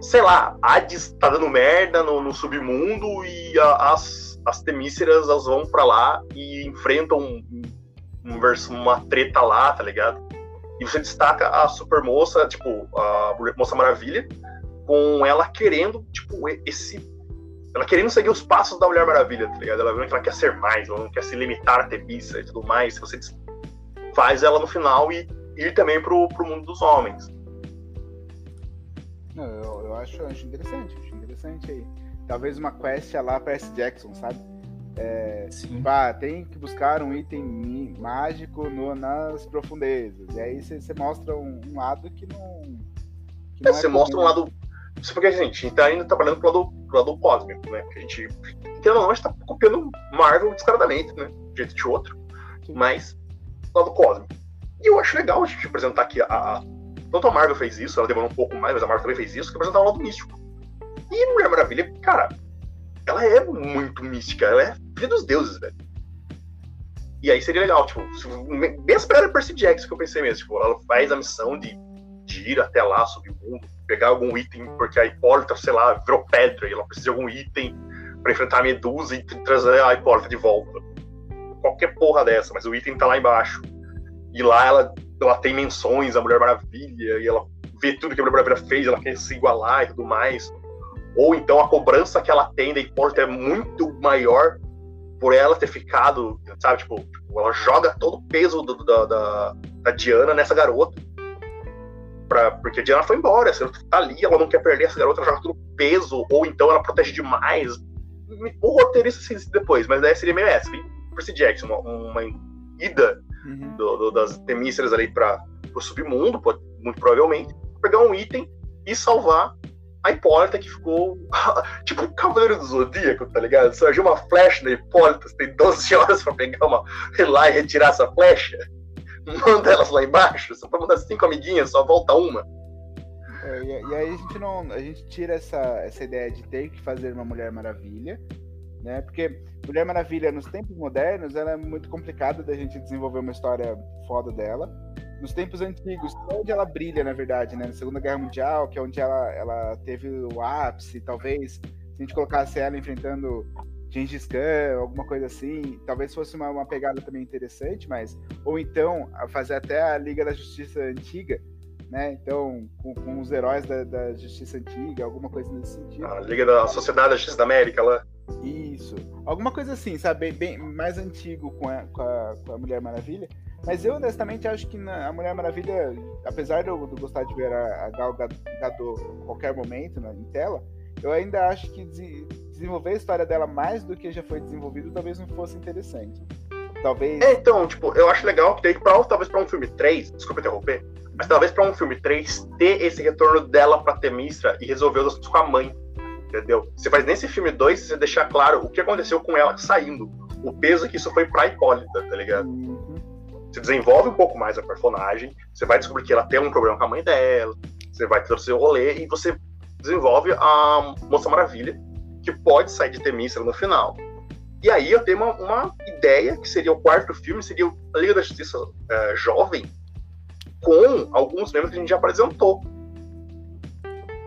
Sei lá, Hades tá dando merda no, no submundo e a, as, as Temíceras elas vão pra lá e enfrentam um, um, uma treta lá, tá ligado? E você destaca a super moça, tipo, a Moça Maravilha, com ela querendo, tipo, esse. Ela querendo seguir os passos da Mulher Maravilha, tá ligado? Ela vendo que ela quer ser mais, ela não quer se limitar a ter missa e tudo mais. Você faz ela no final e ir também pro, pro mundo dos homens. Não, eu, eu acho, acho interessante, acho interessante aí. Talvez uma quest lá Percy Jackson, sabe? É, pá, tem que buscar um item mágico no, nas profundezas. E aí você mostra um, um, lado que não. Que não é, você é mostra um lado. Isso porque assim, a gente tá ainda trabalhando pro lado, pro lado cósmico, né? Porque a gente, querendo ou não, a gente tá copiando Marvel descaradamente, né? De jeito de outro. Sim. Mas, lado cósmico. E eu acho legal a gente apresentar aqui a, a. Tanto a Marvel fez isso, ela demorou um pouco mais, mas a Marvel também fez isso, que apresentar o lado místico. E Mulher Maravilha, cara, ela é muito mística, ela é filha dos deuses, velho. E aí seria legal, tipo, bem essa pegada Percy Jackson que eu pensei mesmo, tipo, ela faz a missão de, de ir até lá, subir o mundo, pegar algum item, porque a Hipólita, sei lá, virou pedra e ela precisa de algum item para enfrentar a Medusa e trazer a Hipólita de volta. Qualquer porra dessa, mas o item tá lá embaixo. E lá ela, ela tem menções a Mulher Maravilha, e ela vê tudo que a Mulher Maravilha fez, ela quer se igualar e tudo mais ou então a cobrança que ela tem da Hipólita é muito maior por ela ter ficado, sabe, tipo, tipo ela joga todo o peso do, da, da, da, Diana nessa garota. Pra, porque a Diana foi embora, essa garota tá ali, ela não quer perder essa garota, ela joga todo o peso, ou então ela protege demais. O roteirista se depois, mas daí seria meio essa, Percy Jackson, uma, uma ida uhum. do, do, das Temíceras ali para o submundo, muito provavelmente, pegar um item e salvar a Hipólita que ficou tipo o Cavaleiro do Zodíaco, tá ligado? Surgiu uma flecha da Hipólita, você tem 12 horas pra pegar uma. ir lá e retirar essa flecha. Manda elas lá embaixo, só pra mandar cinco amiguinhas, só volta uma. É, e, e, aí a gente não. A gente tira essa, essa ideia de ter que fazer uma Mulher Maravilha, né? Porque Mulher Maravilha, nos tempos modernos, ela é muito complicada da gente desenvolver uma história foda dela nos tempos antigos, onde ela brilha, na verdade, né? Na Segunda Guerra Mundial, que é onde ela, ela teve o ápice, talvez, se a gente colocasse ela enfrentando Gengis Khan, alguma coisa assim, talvez fosse uma, uma pegada também interessante, mas... Ou então, fazer até a Liga da Justiça Antiga, né? Então, com, com os heróis da, da, Justiça Antiga, alguma coisa nesse sentido. A Liga da Sociedade da Justiça da América, lá. Isso. Alguma coisa assim, sabe? Bem, mais antigo com a, com a, com a Mulher Maravilha. Mas eu, honestamente, acho que a Mulher Maravilha, apesar de eu, gostar de ver a, Gal Gadot a qualquer momento né, em tela, eu ainda acho que desenvolver a história dela mais do que já foi desenvolvido talvez não fosse interessante. Talvez. É, então, tipo, eu acho legal que pra, talvez para um filme 3, desculpa interromper, mas talvez para um filme 3 ter esse retorno dela pra Temistra e resolver os assuntos com a mãe. Entendeu? Você faz nesse filme 2 você deixar claro o que aconteceu com ela saindo. O peso que isso foi pra Hipólita, tá ligado? Uhum. Você desenvolve um pouco mais a personagem, você vai descobrir que ela tem um problema com a mãe dela, você vai ter o seu rolê e você desenvolve a Moça Maravilha, que pode sair de Temícera no final. E aí eu tenho uma, uma, ideia que seria o quarto filme, seria a Liga da Justiça é, jovem, com alguns membros que a gente já apresentou.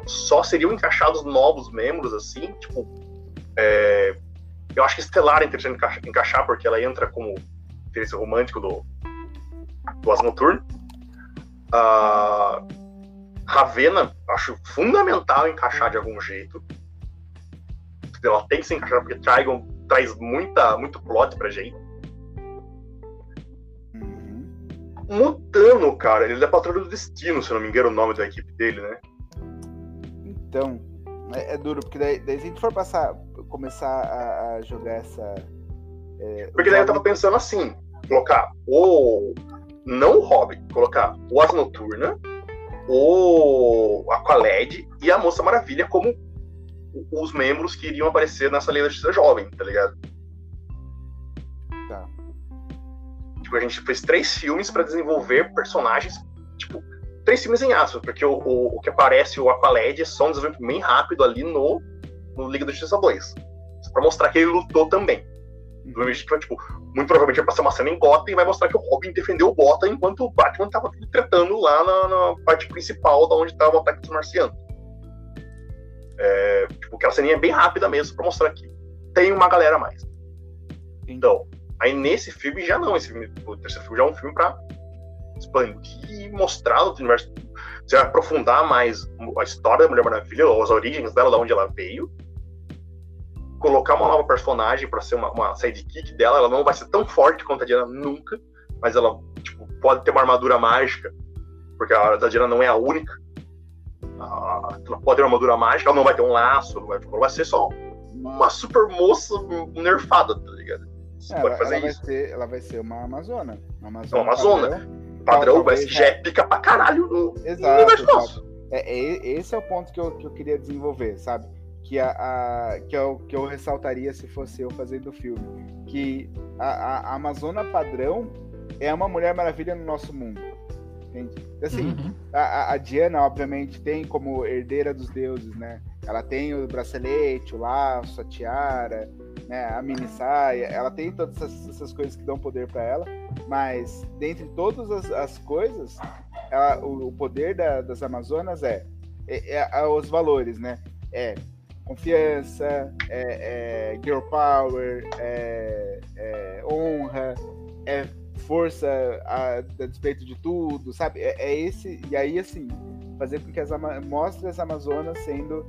Só seriam encaixados novos membros, assim, tipo. É, eu acho que Estelar é interessante encaixar, porque ela entra como interesse romântico do, do Asa Noturno. Uh, Ravena, acho fundamental encaixar de algum jeito. Ela tem que se encaixar, porque Trigon traz muita, muito plot pra gente. Uhum. Mutano, cara, ele é patrulha do destino, se eu não me engano o nome da equipe dele, né? Então, é, é duro, porque daí, daí, se a gente for passar, começar a, a jogar essa. É, porque daí eu tava pensando assim, colocar o não o Robin, colocar o Asa Noturna, o Aqualed e a Moça Maravilha como os membros que iriam aparecer nessa Liga da Justiça Jovem, tá ligado? Tá. Tipo, a gente fez três filmes para desenvolver personagens, tipo, três filmes em aço, porque o, o, o, que aparece, o Aqualed, é só um desenvolvimento bem rápido ali no, no Liga da Justiça 2. Pra mostrar que ele lutou também. Do tipo, muito provavelmente vai passar uma cena em Gotham e vai mostrar que o Robin defendeu o Gotham enquanto o Batman tava tretando lá na, na, parte principal da onde tava o ataque dos marcianos. É, tipo, aquela ceninha é bem rápida mesmo pra mostrar que tem uma galera a mais. Então, aí nesse filme já não, esse filme, o terceiro filme já é um filme pra expandir e mostrar o universo. Você vai aprofundar mais a história da Mulher Maravilha, as origens dela, de onde ela veio, colocar uma nova personagem para ser uma, uma sidekick dela, ela não vai ser tão forte quanto a Diana nunca, mas ela tipo, pode ter uma armadura mágica, porque a, a Diana não é a única. ela pode ter uma armadura mágica, ela não vai ter um laço, não vai, vai ser só uma super moça nerfada, tá ligado? Você é, pode fazer ela, isso. Vai ser, ela vai ser uma Amazona. Uma Amazona. Uma Amazona. Padrão, padrão mas já é pica pra caralho no, exato, no universo nosso. É, é, esse é o ponto que eu, que eu queria desenvolver, sabe? Que, a, a, que, eu, que eu ressaltaria se fosse eu fazendo o filme. Que a, a, Amazona padrão é uma Mulher Maravilha no nosso mundo. Entende? Assim, uhum. a, a Diana, obviamente, tem como herdeira dos deuses, né? Ela tem o bracelete, o laço, a tiara, né? a mini saia. Ela tem todas essas, essas coisas que dão poder para ela. Mas, dentre todas as, as coisas, ela, o, o, poder da, das Amazonas é, é, é, os valores, né? É confiança, é, é girl power, é, é honra, é força a, a, despeito de tudo, sabe? É, é, esse e aí assim fazer com que as mostre as Amazonas sendo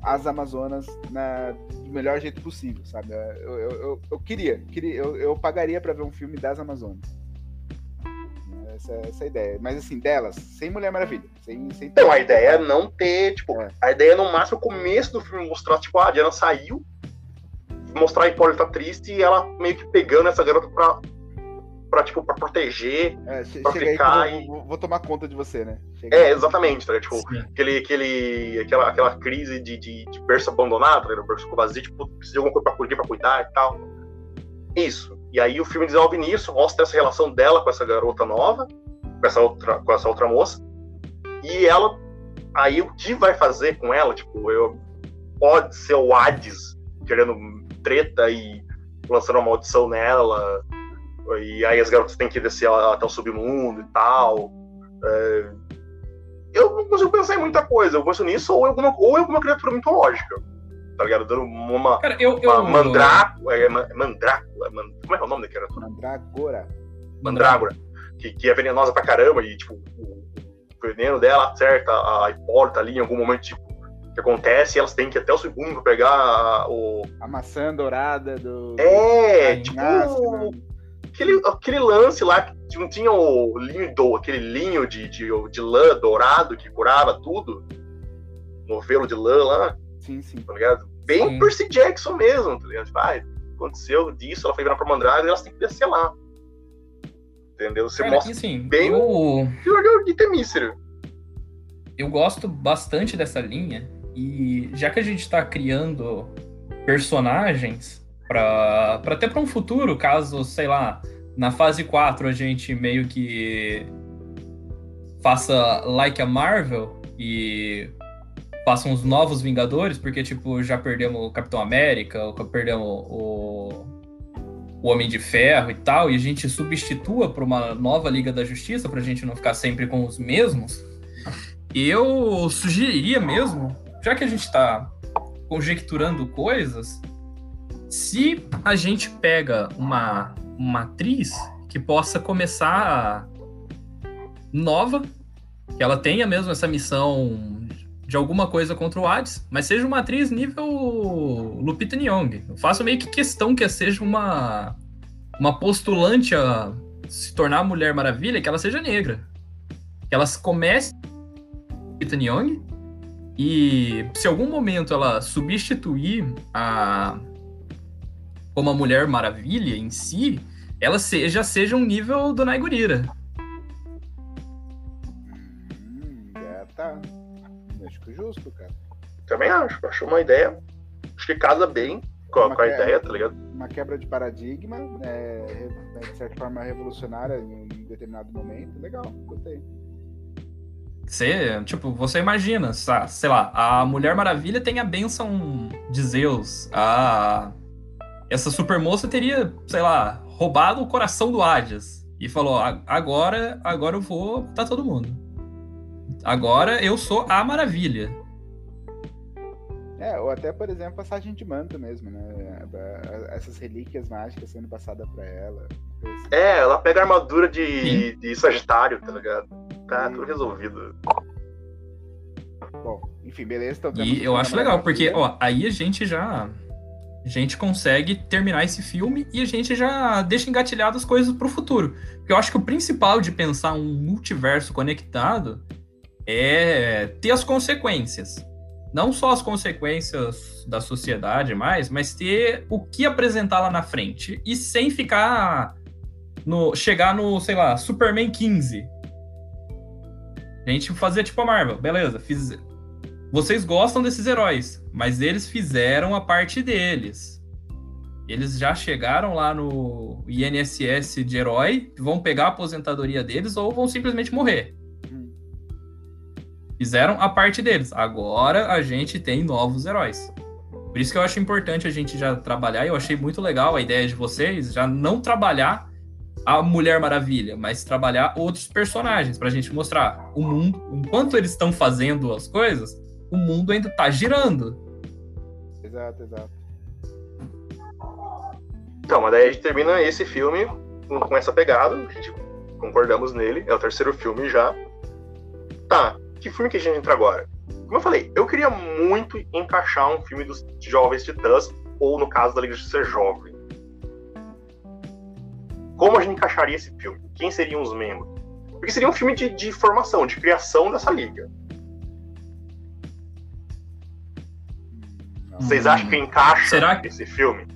as Amazonas na, do melhor jeito possível, sabe? Eu, eu, eu, eu queria, queria eu, eu pagaria para ver um filme das Amazonas essa, essa ideia. Mas assim, delas, sem Mulher Maravilha. Sem, sem então, a ideia é não ter, tipo, é. a ideia é no máximo o começo do filme mostrar, tipo, a Diana saiu, mostrar a Hipólita triste e ela meio que pegando essa garota pra, pra tipo, pra proteger, é, pra ficar aí, vou, vou, tomar conta de você, né? Chega é, exatamente, tá? Tipo, aquele, aquele, aquela, aquela crise de, de, de berço abandonado? O berço vazio, tipo, precisa de alguma coisa pra cuidar, pra cuidar e tal. Isso. E aí o filme desenvolve nisso, mostra essa relação dela com essa garota nova, com essa outra, com essa outra moça. E ela, aí o que vai fazer com ela, tipo, eu, pode ser o Hades querendo treta e lançando uma maldição nela. E aí as garotas têm que descer até o submundo e tal. É, eu não consigo pensar em muita coisa. Eu penso nisso ou alguma, ou alguma criatura mitológica tá ligado? Dando uma, Cara, eu, mandrácula, é, mandrácula, é como é o nome da criatura? Mandrágora. Mandrágora, que, que é venenosa pra caramba e, tipo, o, o veneno dela acerta a Hipólita ali em algum momento, tipo, que acontece e elas têm que ir até o segundo pra pegar o... A maçã dourada do... É, do... tipo... Aquele, aquele lance lá que não tinha o linho do, aquele linho de, de, de lã dourado que curava tudo, novelo de lã lá. Sim, sim. Tá ligado? Bem sim. Percy Jackson mesmo, tá ligado? Tipo, ah, aconteceu disso, ela foi virar pra Mandragora e elas têm que descer lá. Entendeu? Você Cara, mostra assim, bem eu... o de Temícero. Eu gosto bastante dessa linha e já que a gente tá criando personagens para até para um futuro, caso, sei lá, na fase 4 a gente meio que faça like a Marvel e façam os novos Vingadores, porque, tipo, já perdemos o Capitão América, perdemos o, o Homem de Ferro e tal, e a gente substitua por uma nova Liga da Justiça, pra gente não ficar sempre com os mesmos, eu sugeriria mesmo, já que a gente tá conjecturando coisas, se a gente pega uma, uma atriz que possa começar nova, que ela tenha mesmo essa missão de alguma coisa contra o Hades, mas seja uma atriz nível Lupita Nyong'o. Eu faço meio que questão que seja uma uma postulante a se tornar Mulher Maravilha, que ela seja negra. Que ela comece Lupita Nyong'o e se algum momento ela substituir a como a Mulher Maravilha em si, ela seja seja um nível do Naigurira. Ligado? Também acho. Acho uma ideia. Acho que casa bem com, a, com a ideia, tá ligado? Uma quebra de paradigma, né, de certa forma revolucionária em um determinado momento. Legal, gostei. Você, tipo, você imagina, sei lá, a Mulher Maravilha tem a benção de Zeus. A essa super moça teria, sei lá, roubado o coração do Hades e falou: "Agora, agora eu vou matar todo mundo. Agora eu sou a Maravilha." É, ou até, por exemplo, passagem de manto mesmo, né? Essas relíquias mágicas sendo passadas pra ela. É, ela pega a armadura de, de Sagitário, tá ligado? Tá tudo resolvido. Bom, enfim, beleza. Então e eu acho legal, porque, ó, aí a gente já. A gente consegue terminar esse filme e a gente já deixa engatilhadas coisas pro futuro. Porque eu acho que o principal de pensar um multiverso conectado é ter as consequências não só as consequências da sociedade mais, mas ter o que apresentar lá na frente e sem ficar no chegar no, sei lá, Superman 15. A gente fazer tipo a Marvel, beleza, fiz vocês gostam desses heróis, mas eles fizeram a parte deles. Eles já chegaram lá no INSS de herói, vão pegar a aposentadoria deles ou vão simplesmente morrer. Fizeram a parte deles. Agora a gente tem novos heróis. Por isso que eu acho importante a gente já trabalhar. Eu achei muito legal a ideia de vocês já não trabalhar a Mulher Maravilha, mas trabalhar outros personagens para a gente mostrar o mundo. Enquanto eles estão fazendo as coisas, o mundo ainda está girando. Exato, exato. Então, mas daí a gente termina esse filme com essa pegada. A gente concordamos nele. É o terceiro filme já. Tá, que filme que a gente entra agora? Como eu falei, eu queria muito encaixar um filme dos Jovens Titãs, ou no caso da Liga de Ser Jovem. Como a gente encaixaria esse filme? Quem seriam os membros? Porque seria um filme de, de formação, de criação dessa liga. Vocês hum. acham que encaixa Será esse filme?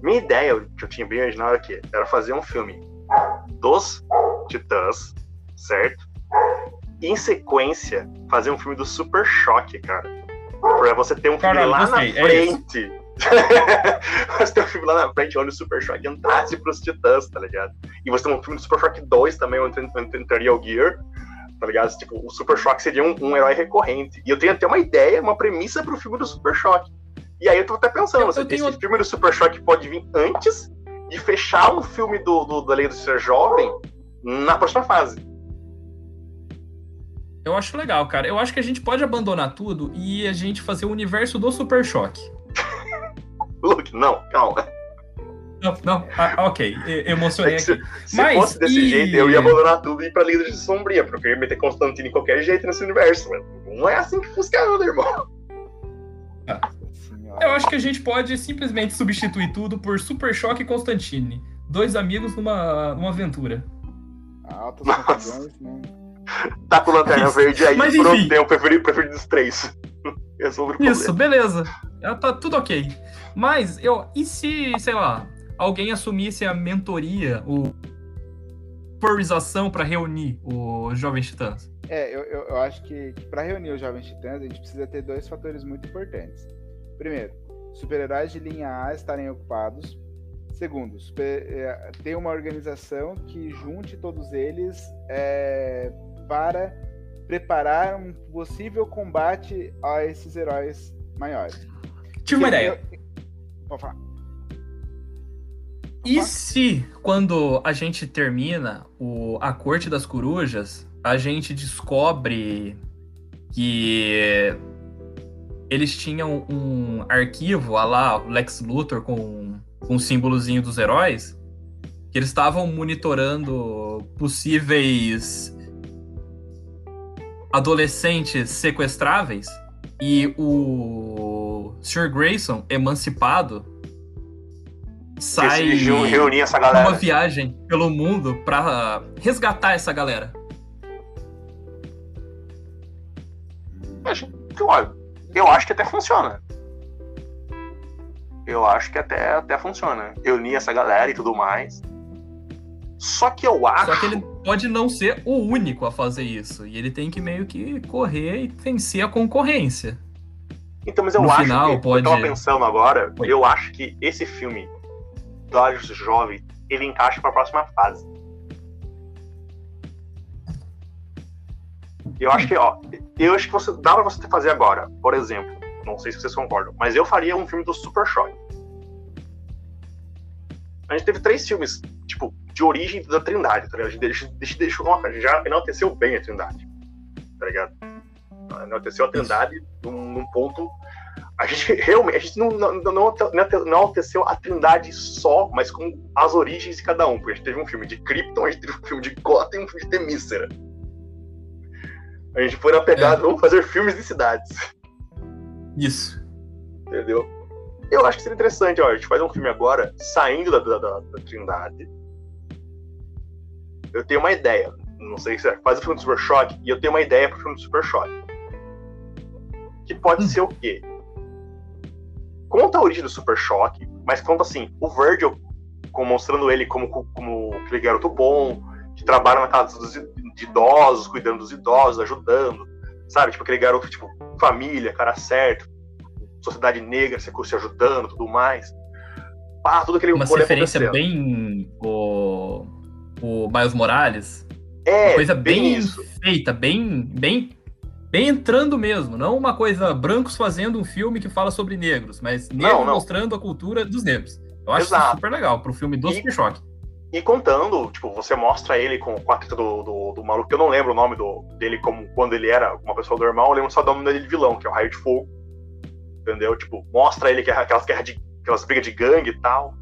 Minha ideia, que eu tinha bem original aqui, era fazer um filme dos Titãs, certo? Em sequência, fazer um filme do Super Choque, cara. Pra você ter um filme Caralho, lá gostei, na é frente. É você tem um filme lá na frente onde o Super Choque entrasse pros Titãs, tá ligado? E você tem um filme do Super Choque 2 também, onde entraria o Gear, tá ligado? Tipo, o Super Choque seria um, um, herói recorrente. E eu tenho até uma ideia, uma premissa pro filme do Super Choque. E aí eu tô até pensando, eu, eu tenho... esse filme do Super Choque pode vir antes de fechar um filme do, do, da Lei do Ser Jovem na próxima fase. Eu acho legal, cara. Eu acho que a gente pode abandonar tudo e a gente fazer o universo do Super Choque. Luke, não, calma. Não, não. Ah, ok, emocionei aqui. Se, se Mas, fosse desse e... jeito, eu ia abandonar tudo e ir pra Liga de Sombria, porque eu ia meter Constantino em qualquer jeito nesse universo, mano. Não é assim que funciona, irmão. Ah. Eu acho que a gente pode simplesmente substituir tudo por Super Choque e Constantine. Dois amigos numa, numa aventura. Altas confusões, né? Tá com lanterna verde aí, Mas, pronto, enfim. tem o preferido, preferido dos três. Resolve o problema. Isso, beleza. Tá tudo ok. Mas eu. E se, sei lá, alguém assumisse a mentoria, o supervisação para reunir os Jovens Titãs? É, eu, eu, eu acho que, que para reunir os Jovens Titãs, a gente precisa ter dois fatores muito importantes. Primeiro, super-heróis de linha A estarem ocupados. Segundo, super, é, ter uma organização que junte todos eles é, para preparar um possível combate a esses heróis maiores. Tive uma ideia. Eu... Pode falar. E se, quando a gente termina o, a Corte das Corujas, a gente descobre que eles tinham um arquivo, a lá, Lex Luthor com, com um símbolozinho dos heróis, que eles estavam monitorando possíveis adolescentes sequestráveis e o Sr. Grayson, emancipado, sai reunir essa galera. uma viagem pelo mundo para resgatar essa galera. Olha, eu acho que até funciona. Eu acho que até, até funciona. Reunir essa galera e tudo mais. Só que eu acho. Só que ele pode não ser o único a fazer isso. E ele tem que meio que correr e vencer a concorrência. Então, mas eu no acho final, que, pode... eu tava pensando agora, Oi. eu acho que esse filme, Dodge Jovem, ele encaixa para a próxima fase. Eu acho que, ó, eu acho que você dá pra você fazer agora, por exemplo, não sei se vocês concordam, mas eu faria um filme do Super Choque. A gente teve três filmes, tipo, de origem da Trindade, tá ligado? A gente deixou, deixou, a gente já enalteceu bem a Trindade, tá ligado? Enalteceu a Trindade num, num ponto a gente realmente a gente não, não, não, não enalteceu a Trindade só, mas com as origens de cada um. Porque a gente teve um filme de Krypton, a gente teve um filme de Gotham e um filme de Temícera. A gente foi na pegada, é. vamos fazer filmes de cidades. Isso. Entendeu? Eu acho que seria interessante, ó, a gente faz um filme agora, saindo da, da, da, da Trindade. Eu tenho uma ideia. Não sei se é. Faz o filme do Super Choque, e eu tenho uma ideia pro filme do Super Choque. Que pode hum. ser o quê? Conta a origem do Super Choque, mas conta assim, o Virgil, mostrando ele como, como aquele garoto bom, que trabalha na casa dos idosos, cuidando dos idosos, ajudando, sabe? Tipo aquele garoto, tipo, família, cara certo, sociedade negra, se ajudando, tudo mais. Pá, tudo aquele Uma referência bem o, o Miles Morales. É, uma coisa bem, bem feita, bem, bem, bem entrando mesmo. Não uma coisa brancos fazendo um filme que fala sobre negros, mas negros mostrando a cultura dos negros. Eu acho Exato. super legal pro filme do e, Super Choque. E contando, tipo, você mostra ele com, com a treta do, do, do, maluco, que eu não lembro o nome do, dele como quando ele era uma pessoa normal, eu lembro só do nome dele de vilão, que é o Raio de Fogo. Entendeu? Tipo, mostra ele que é aquelas guerras de. aquelas brigas de gangue e tal.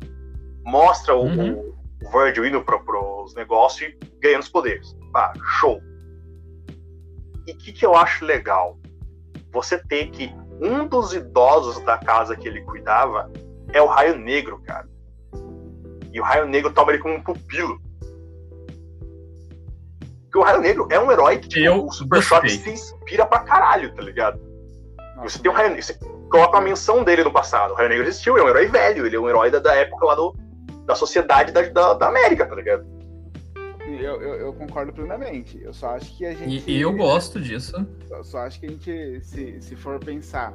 Mostra uhum. o, o Virgil indo pro, pros negócios e ganhando os poderes. Ah, show. E o que, que eu acho legal? Você ter que um dos idosos da casa que ele cuidava é o Raio Negro, cara. E o Raio Negro toma ele como um pupilo. Porque o Raio Negro é um herói que tipo, eu o Super Shock se inspira pra caralho, tá ligado? Nossa, você tem o Raio Negro, você coloca a menção dele no passado. O Raio Negro existiu, é um herói velho, ele é um herói da, da época lá do, da sociedade da, da, da América, tá ligado? Eu, eu, eu, concordo plenamente. Eu só acho que a gente. E, eu gosto disso. Eu só acho que a gente, se, se for pensar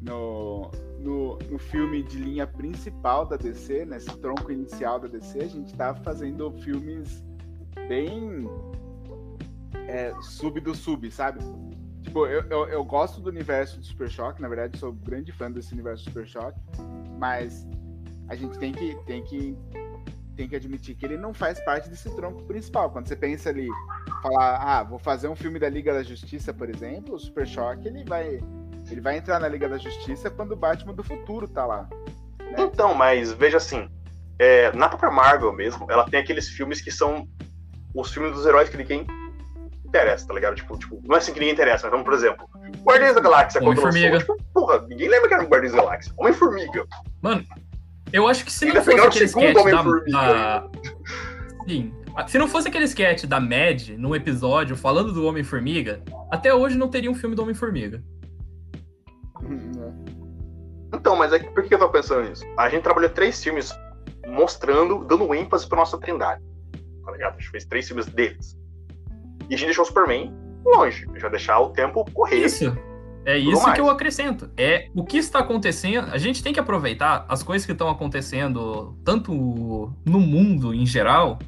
no, no, no filme de linha principal da DC, nesse tronco inicial da DC, a gente tá fazendo filmes bem é, sub do sub, sabe? Tipo, eu, eu, eu, gosto do universo do Super Choque, na verdade sou grande fã desse universo do Super Choque, mas a gente tem que, tem que tem que admitir que ele não faz parte desse tronco principal. Quando você pensa ali, falar, ah, vou fazer um filme da Liga da Justiça, por exemplo, o Super Choque, ele vai ele vai entrar na Liga da Justiça quando o Batman do futuro tá lá. Né? Então, mas veja assim, é, na própria Marvel mesmo, ela tem aqueles filmes que são os filmes dos heróis que ninguém interessa, tá ligado? Tipo, tipo não é assim que ninguém interessa, mas vamos, por exemplo, Guardiões da Galáxia Homem Formiga. Tipo, porra, ninguém lembra que era o Guardiões da Galáxia. Homem-Formiga. Mano, eu acho que se não fosse aquele sketch da, da... Sim. Se não fosse aquele sketch da Mad num episódio falando do Homem-Formiga, até hoje não teria um filme do Homem-Formiga. Então, mas é, por que eu tô pensando nisso? A gente trabalhou três filmes mostrando, dando ênfase pra nossa trindade. Tá ligado? A gente fez três filmes deles. E a gente deixou o Superman longe. Vai deixar o tempo correr. Isso. É isso mais. que eu acrescento. É o que está acontecendo. A gente tem que aproveitar as coisas que estão acontecendo, tanto no mundo em geral,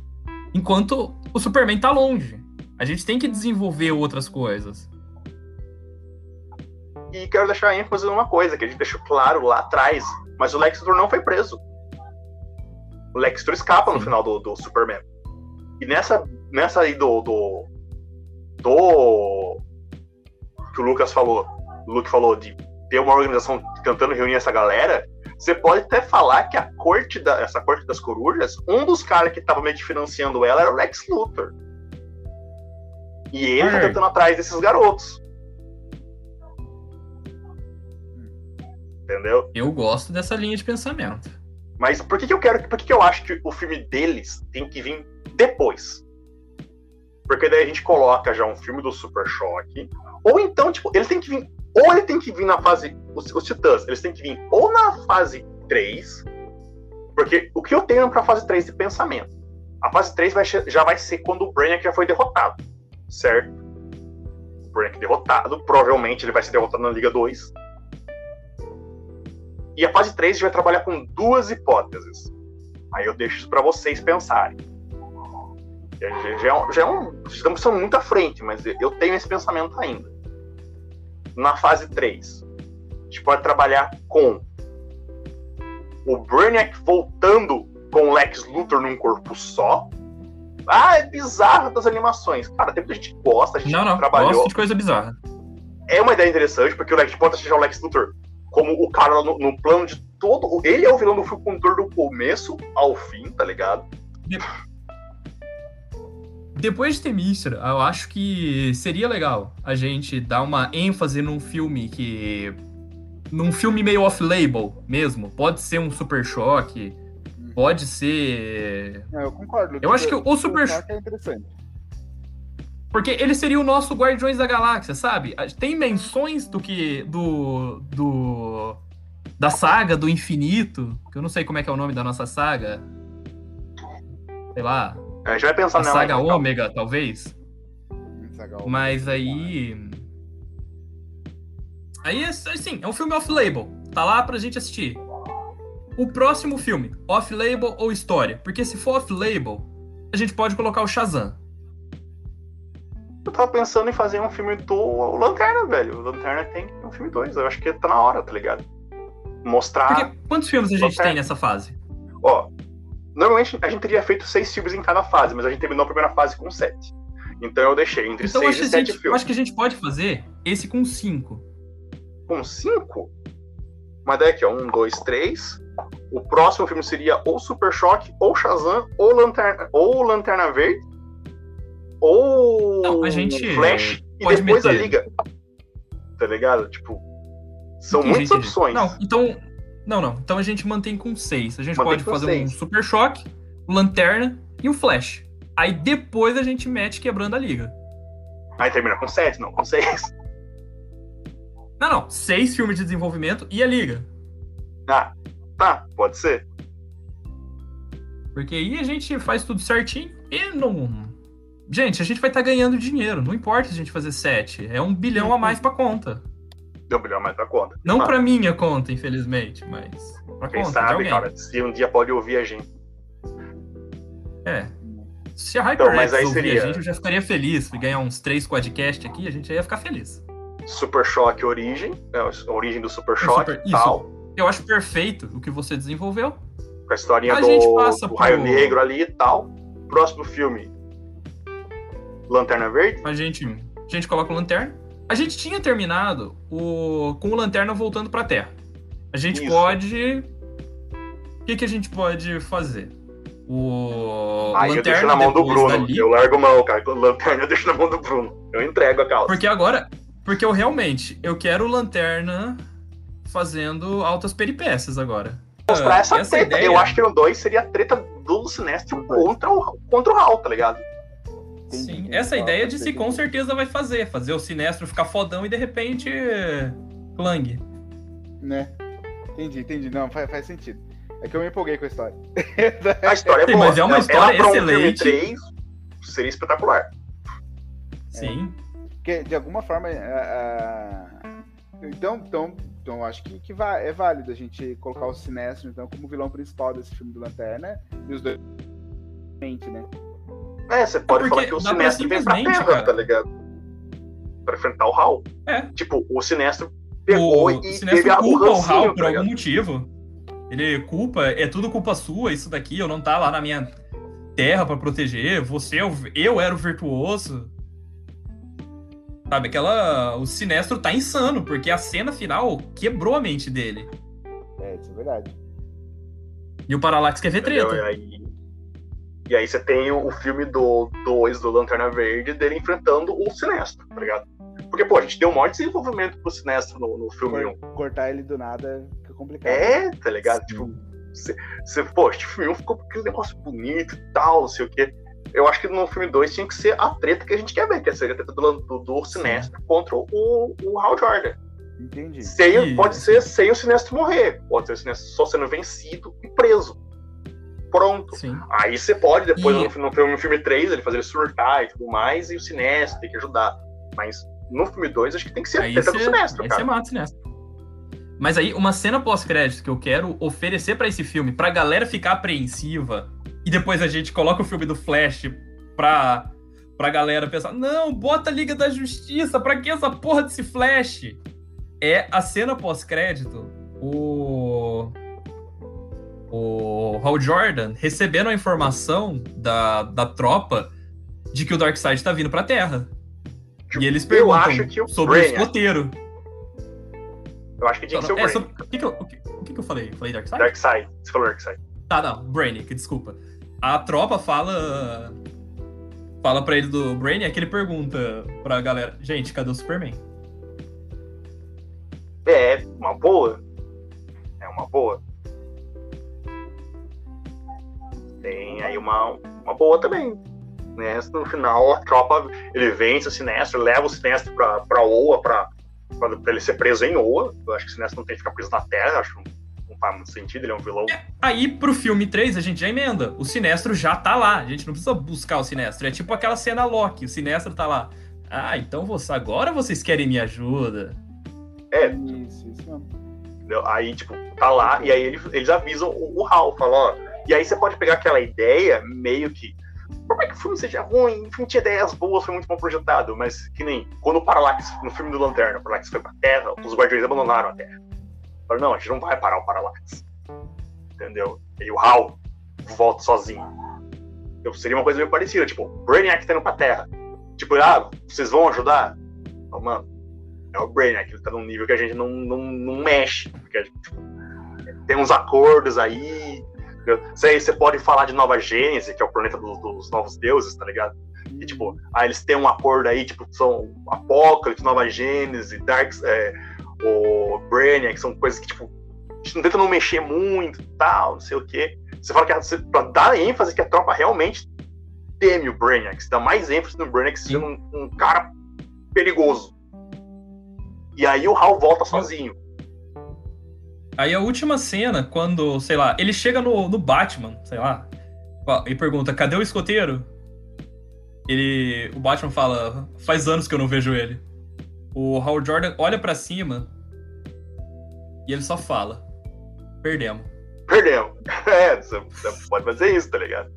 enquanto o Superman está longe. A gente tem que desenvolver outras coisas. E quero deixar ênfase numa coisa que a gente deixou claro lá atrás, mas o Lex Luthor não foi preso. O Lex Luthor escapa Sim. no final do, do Superman. E nessa, nessa aí do, do, do que o Lucas falou, o Luke falou de ter uma organização tentando reunir essa galera, você pode até falar que a corte da, essa corte das corujas, um dos caras que tava meio que financiando ela era o Lex Luthor. E ele tá tentando atrás desses garotos. Entendeu? Eu gosto dessa linha de pensamento. Mas por que, que eu quero. Por que, que eu acho que o filme deles tem que vir depois? Porque daí a gente coloca já um filme do Super Choque. Ou então, tipo, ele tem que vir. Ou ele tem que vir na fase. Os, os Titãs, eles têm que vir ou na fase 3. Porque o que eu tenho pra fase 3 de pensamento? A fase 3 vai, já vai ser quando o Brainiac já foi derrotado, certo? O Brainiac derrotado, provavelmente ele vai ser derrotado na Liga 2. E a fase 3 a gente vai trabalhar com duas hipóteses. Aí eu deixo isso para vocês pensarem. Já, já, é já é um, estamos muito à frente, mas eu tenho esse pensamento ainda. Na fase 3, a gente pode trabalhar com o Brainiac voltando com o Lex Luthor num corpo só. Ah, é bizarro das animações. Cara, tem muita gente que gosta, a gente não, não, trabalhou. Gosto de coisa bizarra. É uma ideia interessante, porque o Lex pode achar o Lex Luthor como o cara no, no, plano de todo. Ele é o vilão do filme condutor do começo ao fim, tá ligado? De... Depois de Temístra, eu acho que seria legal a gente dar uma ênfase num filme que. num filme meio off-label mesmo. Pode ser um super choque, pode ser. É, eu concordo. Eu acho que o super choque é interessante. Porque ele seria o nosso Guardiões da Galáxia, sabe? Tem menções do que. do. do. da saga do infinito, que eu não sei como é que é o nome da nossa saga. Sei lá. A gente vai pensar a saga então. Ômega, então. talvez. Mas aí. Aí, assim, é um filme off-label. Tá lá pra gente assistir. O próximo filme, off-label ou história? Porque se for off-label, a gente pode colocar o Shazam. Eu tava pensando em fazer um filme do Lanterna, velho. O Lanterna tem um filme 2. Eu acho que tá na hora, tá ligado? Mostrar. Porque quantos filmes a gente Lanterna. tem nessa fase? Ó, normalmente a gente teria feito seis filmes em cada fase, mas a gente terminou a primeira fase com sete. Então eu deixei entre então, seis e sete gente, filmes. Eu acho que a gente pode fazer esse com cinco. Com cinco? Mas daí aqui, ó. Um, dois, três. O próximo filme seria ou Super Choque, ou Shazam, ou Lanterna, ou Lanterna Verde ou não, a gente Flash e depois meter. a Liga. Tá ligado? Tipo, são muitas opções. Não, então. Não, não. Então a gente mantém com seis. A gente mantém pode fazer seis. um Super Choque, Lanterna e um Flash. Aí depois a gente mete quebrando a liga. Aí termina com sete, não, com seis. Não, não. Seis filmes de desenvolvimento e a liga. Ah, tá, pode ser. Porque aí a gente faz tudo certinho e não, Gente, a gente vai estar tá ganhando dinheiro. Não importa se a gente fazer 7. É um bilhão a mais pra conta. Um bilhão a mais pra conta. Não Mano. pra minha conta, infelizmente, mas. Pra Quem conta sabe, cara, se um dia pode ouvir a gente. É. Se a HyperX então, ouvir seria... a gente, eu já ficaria feliz. Ganhar uns 3 quadcast aqui, a gente já ia ficar feliz. Super Shock Origem, é, a origem do Super Shock Super... tal. Eu acho perfeito o que você desenvolveu. Com a historinha a do, do por... Raio Negro ali e tal. Próximo filme, Lanterna Verde? A gente, a gente coloca o Lanterna. A gente tinha terminado o, com o Lanterna voltando pra Terra. A gente Isso. pode. O que, que a gente pode fazer? O. Ah, Lanterna, eu deixo na mão do Bruno. Dali... Eu largo mão, cara. O Lanterna eu deixo na mão do Bruno. Eu entrego a calça. Porque agora. Porque eu realmente. Eu quero o Lanterna fazendo altas peripécias agora. Mostrar essa, essa treta. Ideia... Eu acho que no 2 seria a treta do Sinestro contra o, contra o Hal, tá ligado? Sim, essa ideia de se com certeza vai fazer. Fazer o Sinestro ficar fodão e de repente. Clang. Né? Entendi, entendi. Não, faz, faz sentido. É que eu me empolguei com a história. a história é boa. Mas é uma história Ela excelente. Um 3 seria espetacular. Sim. É. Porque, de alguma forma. Então, então, então acho que, que vai, é válido a gente colocar o Sinestro então, como vilão principal desse filme do Lanterna e os dois. Né? É, você pode falar que o Sinestro vem pra Terra, cara. tá ligado? Pra enfrentar o Hal. É. Tipo, o Sinestro pegou o e Sinestro teve culpa o Hal por tá algum motivo. Ele culpa, é tudo culpa sua, isso daqui, eu não tá lá na minha terra para proteger, você, eu, é eu era o virtuoso. Sabe, aquela. O Sinestro tá insano, porque a cena final quebrou a mente dele. É, isso é verdade. E o Parallax quer ver treta. Aí, e aí você tem o, filme do 2 do Lanterna Verde dele enfrentando o Sinestro, tá ligado? Porque, pô, a gente deu um maior desenvolvimento pro Sinestro no, no filme 1. Cortar ele do nada fica complicado. É, tá ligado? Sim. Tipo, você, pô, este filme 1 ficou com aquele negócio bonito e tal, não sei o quê. Eu acho que no filme 2 tinha que ser a treta que a gente quer ver, que seria a treta do, do, do Sinestro contra o, o Hal Jordan. Entendi. Sem, pode ser sem o Sinestro morrer. Pode ser o Sinestro só sendo vencido e preso. Pronto. Sim. Aí você pode, depois e... no, filme, no filme 3, ele fazer ele surtar e tudo mais, e o Sinestro tem que ajudar. Mas no filme 2, acho que tem que ser aí a do Sinestro, aí cara. Aí você mata o Sinestro. Mas aí, uma cena pós-crédito que eu quero oferecer para esse filme, pra galera ficar apreensiva, e depois a gente coloca o filme do Flash pra, pra galera pensar: não, bota a Liga da Justiça, pra que essa porra desse Flash? É a cena pós-crédito, o. O Hal Jordan recebendo a informação da, da tropa de que o Darkseid tá vindo pra Terra. E eles perguntam sobre Brainiac. o escoteiro. Eu acho que tinha que ser o é, sobre, o, que, que, eu, o, que, o que, que eu falei? Falei Darkseid? Darkseid. Você falou Darkseid. Tá, não. Brainiac, desculpa. A tropa fala... Fala pra ele do Brainiac, ele pergunta pra galera, gente, cadê o Superman? É, uma boa. É uma boa. Tem aí uma, uma boa também. Né? No final, a tropa, ele vence o Sinestro, leva o Sinestro pra, pra Oa, pra, pra, pra ele ser preso em Oa. Eu acho que o Sinestro não tem que ficar preso na Terra, acho que não faz muito sentido, ele é um vilão. É, aí, pro filme 3, a gente já emenda. O Sinestro já tá lá, a gente não precisa buscar o Sinestro. É tipo aquela cena Loki, o Sinestro tá lá. Ah, então você, agora vocês querem minha ajuda. É. Isso, isso Aí, tipo, tá lá, e aí eles, eles avisam o, o Hal, falam, ó. E aí você pode pegar aquela ideia meio que por mais que o filme seja ruim, filme tinha ideias boas, foi muito bom projetado, mas que nem quando o Parallax, no filme do Lanterna, o Parallax foi pra Terra, os Guardiões abandonaram a Terra. Falaram, não, a gente não vai parar o Parallax. Entendeu? E o Hal volta sozinho. Eu, seria uma coisa meio parecida, tipo, Brainiac tá indo pra Terra. Tipo, ah, vocês vão ajudar? Oh, mano, é o Brainiac, ele tá num nível que a gente não, não, não mexe. Porque, tipo, tem uns acordos aí, você, você pode falar de Nova Gênese, que é o planeta dos, dos novos deuses, tá ligado? E, tipo, aí eles têm um acordo aí, tipo, são Apocalipse, Nova Gênese, Dark, é, o Brainiac, que são coisas que, tipo, a gente não tenta não mexer muito tal, não sei o quê. Você fala que você, pra dar ênfase que a tropa realmente teme o Brainiac, você dá mais ênfase no Brainiac sendo um, um cara perigoso. E aí o Hal volta sozinho. Aí a última cena, quando, sei lá, ele chega no, no Batman, sei lá, e pergunta: cadê o escoteiro? Ele. O Batman fala: faz anos que eu não vejo ele. O Howard Jordan olha para cima e ele só fala: perdemos. Perdemos. É, você pode fazer isso, tá ligado?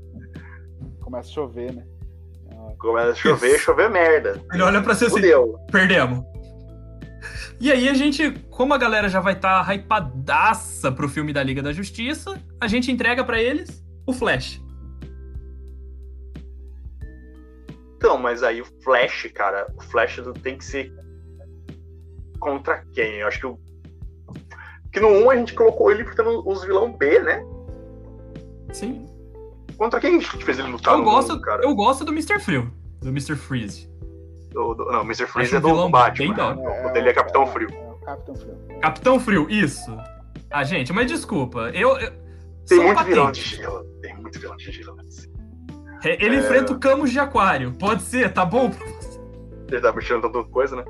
Começa a chover, né? Começa a chover, chover merda. Ele olha pra você assim: perdemos. E aí a gente, como a galera já vai estar tá hypadaça pro filme da Liga da Justiça, a gente entrega para eles o Flash. Então, mas aí o Flash, cara, o Flash tem que ser contra quem? Eu acho que o que no 1 a gente colocou ele tendo os vilão B, né? Sim. Contra quem a gente fez ele lutar? Eu gosto, cara? Eu gosto do Mr. Frio, do Mr. Freeze. Do, do, não, o Mr. Freeze é do, do Batman. Bem o dele é Capitão Frio. É, Capitão Frio. Capitão Frio, isso. Ah, gente, mas desculpa. Eu. eu tem muito patente. vilão de gelo. Tem muito vilão de gelo. Ele é... enfrenta o Camus de Aquário. Pode ser, tá bom pra você? Ele tá mexendo tanta coisa, né?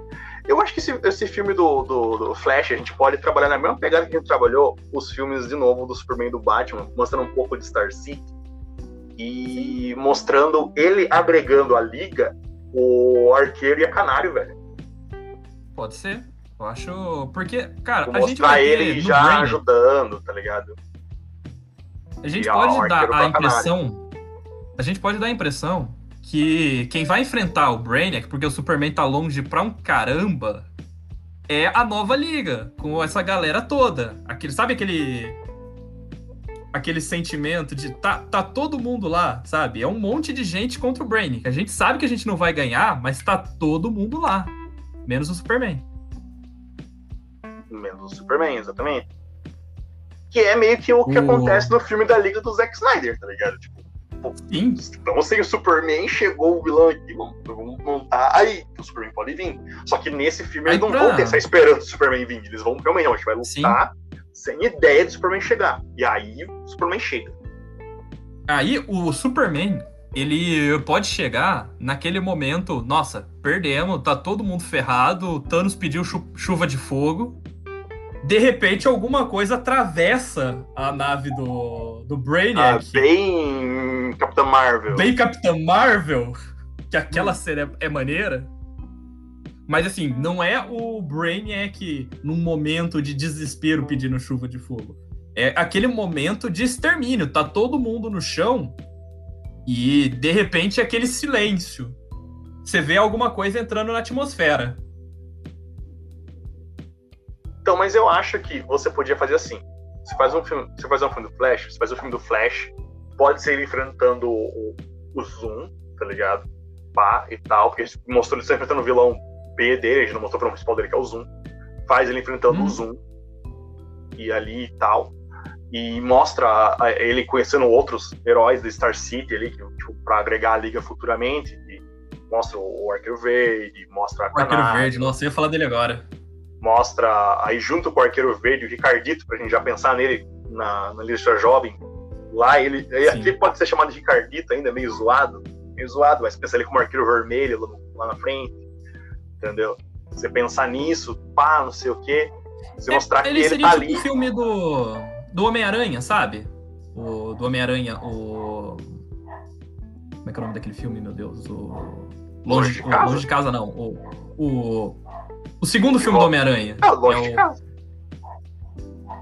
Eu acho que esse, esse filme do, do, do, Flash, a gente pode trabalhar na mesma pegada que a gente trabalhou os filmes de novo do Superman e do Batman, mostrando um pouco de Star City e Sim. mostrando ele agregando a liga o arqueiro e a canário, velho. Pode ser. Eu acho. Porque, cara, Vou a gente vai ele já ajudando, tá ligado? A gente e pode dar a impressão. A gente pode dar a impressão que quem vai enfrentar o Brainiac, porque o Superman tá longe pra um caramba, é a nova liga, com essa galera toda. Aquele, sabe aquele aquele sentimento de tá, tá todo mundo lá, sabe? É um monte de gente contra o Brainiac. A gente sabe que a gente não vai ganhar, mas tá todo mundo lá. Menos o Superman. Menos o Superman, exatamente. Que é meio que o que o... acontece no filme da Liga do Zack Snyder, tá ligado? Tipo, Sim. Então, sem o Superman, chegou o vilão aqui, vamos, vamos montar. Aí, o Superman pode vir. Só que nesse filme eles não pra... vão ter essa esperança do Superman vir. Eles vão realmente, a gente vai lutar. Sim sem ideia de Superman chegar. E aí o Superman chega. Aí o Superman, ele pode chegar naquele momento, nossa, perdemos, tá todo mundo ferrado, Thanos pediu chu chuva de fogo. de repente alguma coisa atravessa a nave do, do Brainiac. Ah, bem Capitã Marvel. Bem Capitã Marvel, que aquela cena é, é maneira. Mas assim, não é o Brainiac num momento de desespero pedindo chuva de fogo. É aquele momento de extermínio. Tá todo mundo no chão e de repente é aquele silêncio. Você vê alguma coisa entrando na atmosfera. Então, mas eu acho que você podia fazer assim. Você faz um filme, você faz um filme do Flash, você faz um filme do Flash, pode ser ele enfrentando o, o Zoom, tá ligado? Pá e tal, porque mostrou ele sempre enfrentando o vilão B dele, a gente não mostrou o principal dele, que é o Zoom. Faz ele enfrentando hum. o Zoom. E ali e tal. E mostra ele conhecendo outros heróis da Star City ali, tipo, pra agregar a liga futuramente. E mostra o Arqueiro Verde, mostra a O Arqueiro Verde, nossa, eu ia falar dele agora mostra aí junto com o Arqueiro Verde, o Ricardito, pra gente já pensar nele na, na lista jovem. Lá ele. Aqui pode ser chamado de Ricardito ainda, meio zoado. Meio zoado, mas pensa ele como Arqueiro Vermelho lá, lá na frente. Entendeu? Você pensar nisso, pá, não sei o quê. Você é, mostrar ele que ele tá tipo ali. o filme do, do Homem-Aranha, sabe? O, do Homem-Aranha, o. Como é que é o nome daquele filme, meu Deus? O. Longe, longe de casa. longe de casa, não. O, o o segundo filme do Homem-Aranha. Ah, Longe é de Casa.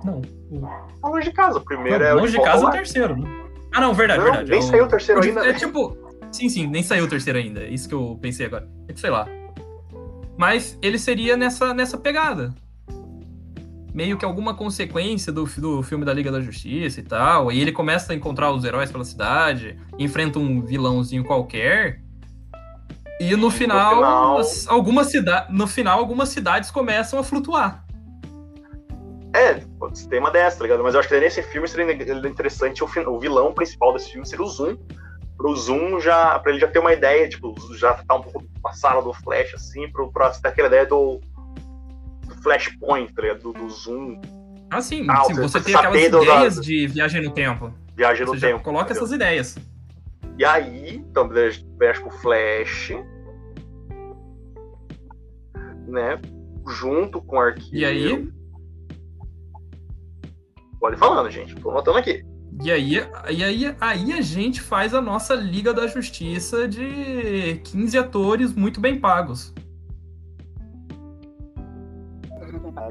Não. O... É longe de Casa. O primeiro não, é o Longe de Casa é o terceiro, né? Ah, não, verdade, não, verdade. Nem é saiu o terceiro ainda. É tipo. Sim, sim, nem saiu o terceiro ainda. Isso que eu pensei agora. É que sei lá. Mas ele seria nessa, nessa pegada. Meio que alguma consequência do, do filme da Liga da Justiça e tal. E ele começa a encontrar os heróis pela cidade, enfrenta um vilãozinho qualquer. E no final, no final... algumas cidades, no final algumas cidades começam a flutuar. É, pode ser uma dessa, tá ligado? Mas eu acho que nesse filme seria interessante o, o vilão principal desse filme seria o Zoom. Pro Zoom já, pra ele já ter uma ideia, tipo, já tá um pouco passada do Flash, assim, pro, pra ter aquela ideia do, do Flashpoint, tá? Do, do Zoom. Ah, sim, ah, sim você, você tem aquelas ideias da... de viagem no tempo. Viagem no você tempo. Coloca entendeu? essas ideias. E aí, então, acho que o Flash, né, junto com o arquivo. E aí? Pode ir falando, gente. Tô anotando aqui. E aí, e aí, aí a gente faz a nossa Liga da Justiça de 15 atores muito bem pagos.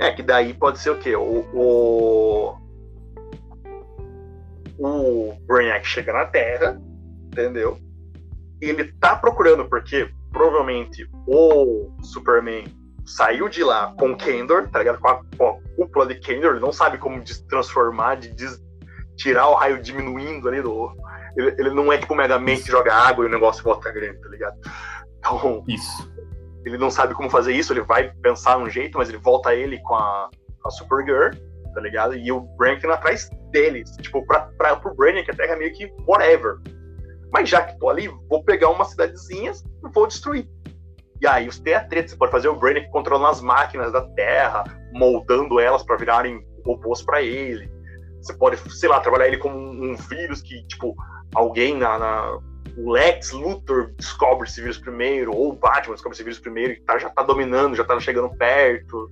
É, que daí pode ser o quê? O, o, o Brainiac chega na Terra, entendeu? Ele tá procurando, porque provavelmente o Superman saiu de lá com Kendor, tá ligado? Com a, com a cúpula de Kendor, ele não sabe como transformar, de des, tirar o raio diminuindo ali do. Ele, ele não é tipo Megamente que joga água e o negócio volta grande, tá ligado? Então. Isso. Ele não sabe como fazer isso, ele vai pensar um jeito, mas ele volta ele com a, com a Supergirl, tá ligado? E o Brainiac atrás deles. Tipo, pra, pra, pro Brainiac a Terra é meio que whatever. Mas já que tô ali, vou pegar umas cidadezinhas e vou destruir. E aí os teatretos, você pode fazer o Brainiac controlando as máquinas da Terra, moldando elas para virarem robôs para ele. Você pode, sei lá, trabalhar ele como um, vírus que, tipo, alguém na, na, o Lex Luthor descobre esse vírus primeiro, ou o Batman descobre esse vírus primeiro, e tá, já tá dominando, já tá chegando perto.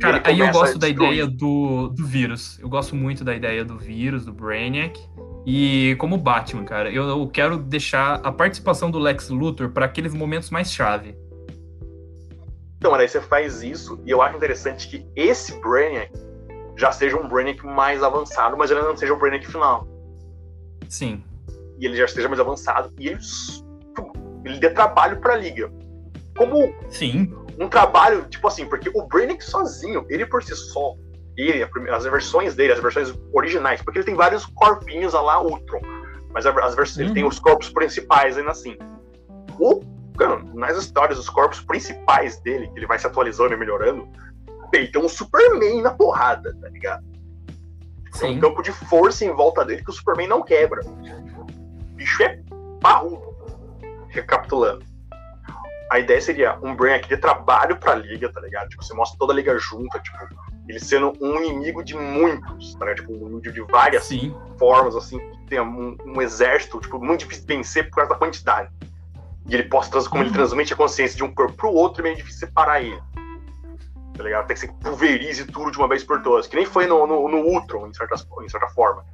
Cara, aí eu gosto da ideia do, do vírus. Eu gosto muito da ideia do vírus, do Brainiac. E como Batman, cara, eu, eu quero deixar a participação do Lex Luthor para aqueles momentos mais chave. Então, aí você faz isso, e eu acho interessante que esse Brainiac já seja um Brainiac mais avançado, mas ele não seja o Brainiac final. Sim. E ele já esteja mais avançado, e ele, ele dê trabalho pra liga. Como Sim. um trabalho, tipo assim, porque o Brainiac sozinho, ele por si só, ele, as versões dele, as versões originais, porque ele tem vários corpinhos a lá Ultron, mas as versões, uhum. ele tem uhum. os corpos principais ainda assim. O nas histórias, os corpos principais dele, que ele vai se atualizando e melhorando, peitam um Superman na porrada, tá ligado? Tem um campo de força em volta dele que o Superman não quebra. O bicho é parrudo. Recapitulando. A ideia seria um Brain aqui de trabalho pra liga, tá ligado? Tipo, você mostra toda a liga junta, tipo, ele sendo um inimigo de muitos, tá ligado? Tipo, um inimigo de várias Sim. formas, assim, tem um, um exército, tipo, muito difícil de vencer por causa da quantidade. E ele possa, como ele uhum. transmite a consciência de um corpo pro outro, é meio difícil separar ele. Tá ligado? Tem que ser pulverize tudo de uma vez por todas. Que nem foi no, no, no Ultron, em certa, em certa forma.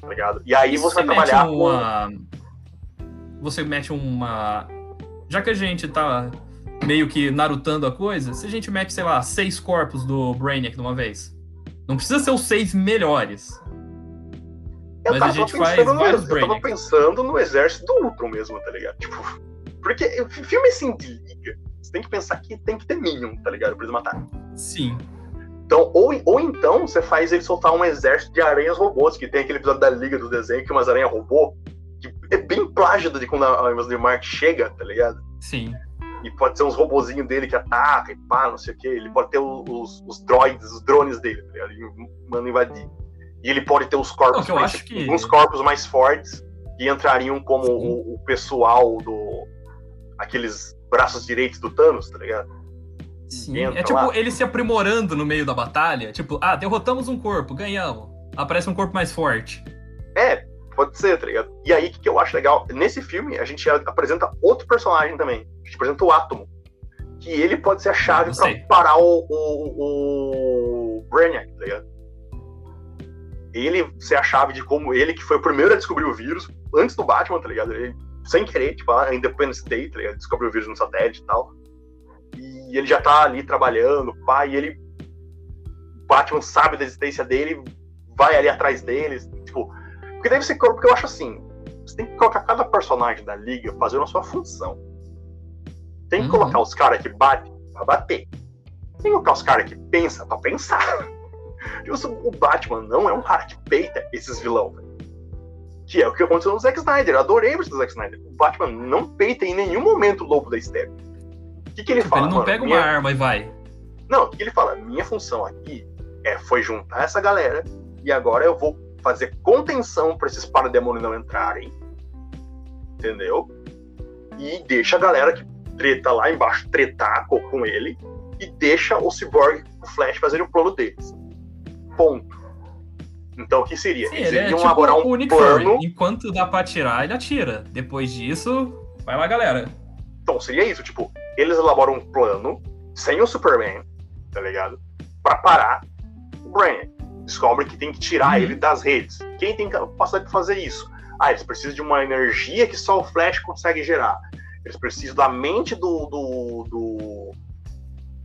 Tá ligado? E aí você, você vai trabalhar uma... com. Você mete uma. Já que a gente tá meio que narutando a coisa, se a gente mete, sei lá, seis corpos do Brainiac de uma vez. Não precisa ser os seis melhores. Eu mas a gente faz no, vários Eu tava pensando no exército do Ultron mesmo, tá ligado? Tipo, porque filme assim de você tem que pensar que tem que ter Minion, tá ligado? Pra eles matarem. Sim. Então, ou, ou então você faz ele soltar um exército de aranhas robôs, que tem aquele episódio da Liga do Desenho que umas aranhas robô, que é bem plágido de quando a Invasão de Marte chega, tá ligado? Sim. E pode ser uns robozinhos dele que atacam e pá, não sei o que. Ele pode ter os, os droids, os drones dele, tá ligado? E manda invadir. E ele pode ter os corpos, não, mais, que... uns corpos mais fortes que entrariam como o, o, pessoal do. aqueles braços direitos do Thanos, tá ligado? Sim. É tipo lá. ele se aprimorando no meio da batalha. Tipo, ah, derrotamos um corpo, ganhamos. Aparece um corpo mais forte. É, pode ser, tá ligado? E aí, o que, que eu acho legal? Nesse filme, a gente apresenta outro personagem também. A gente apresenta o Átomo. Que ele pode ser a chave pra parar o, o, o Brainiac, tá ligado? Ele ser a chave de como ele, que foi o primeiro a descobrir o vírus, antes do Batman, tá ligado? Ele, sem querer, tipo, a Independence Day, tá ligado? Descobriu o vírus no satélite e tal. E ele já tá ali trabalhando, pai, e ele. O Batman sabe da existência dele, vai ali atrás deles. Tipo, porque deve ser. Porque eu acho assim: você tem que colocar cada personagem da liga fazendo a sua função. Tem que uhum. colocar os caras que batem pra bater. Tem que colocar os caras que pensam pra pensar. o Batman não é um cara que peita esses vilões. Que é o que aconteceu no Zack Snyder. Eu adorei o Zack Snyder. O Batman não peita em nenhum momento o lobo da Steppe. O que, que ele fala? Ele não mano, pega minha... uma arma e vai. Não, o que ele fala? Minha função aqui é, foi juntar essa galera e agora eu vou fazer contenção para esses parademônios não entrarem. Entendeu? E deixa a galera que treta lá embaixo tretar com ele e deixa o Cyborg e o Flash fazerem o plano deles. Ponto. Então o que seria? Sim, Eles iriam é, tipo, elaborar um plano. Enquanto dá pra atirar, ele atira. Depois disso, vai lá, galera. Então seria isso, tipo, eles elaboram um plano sem o Superman, tá ligado? Para parar o Brainiac. Descobrem que tem que tirar uhum. ele das redes. Quem tem capacidade de fazer isso? Ah, eles precisam de uma energia que só o Flash consegue gerar. Eles precisam da mente do. do, do...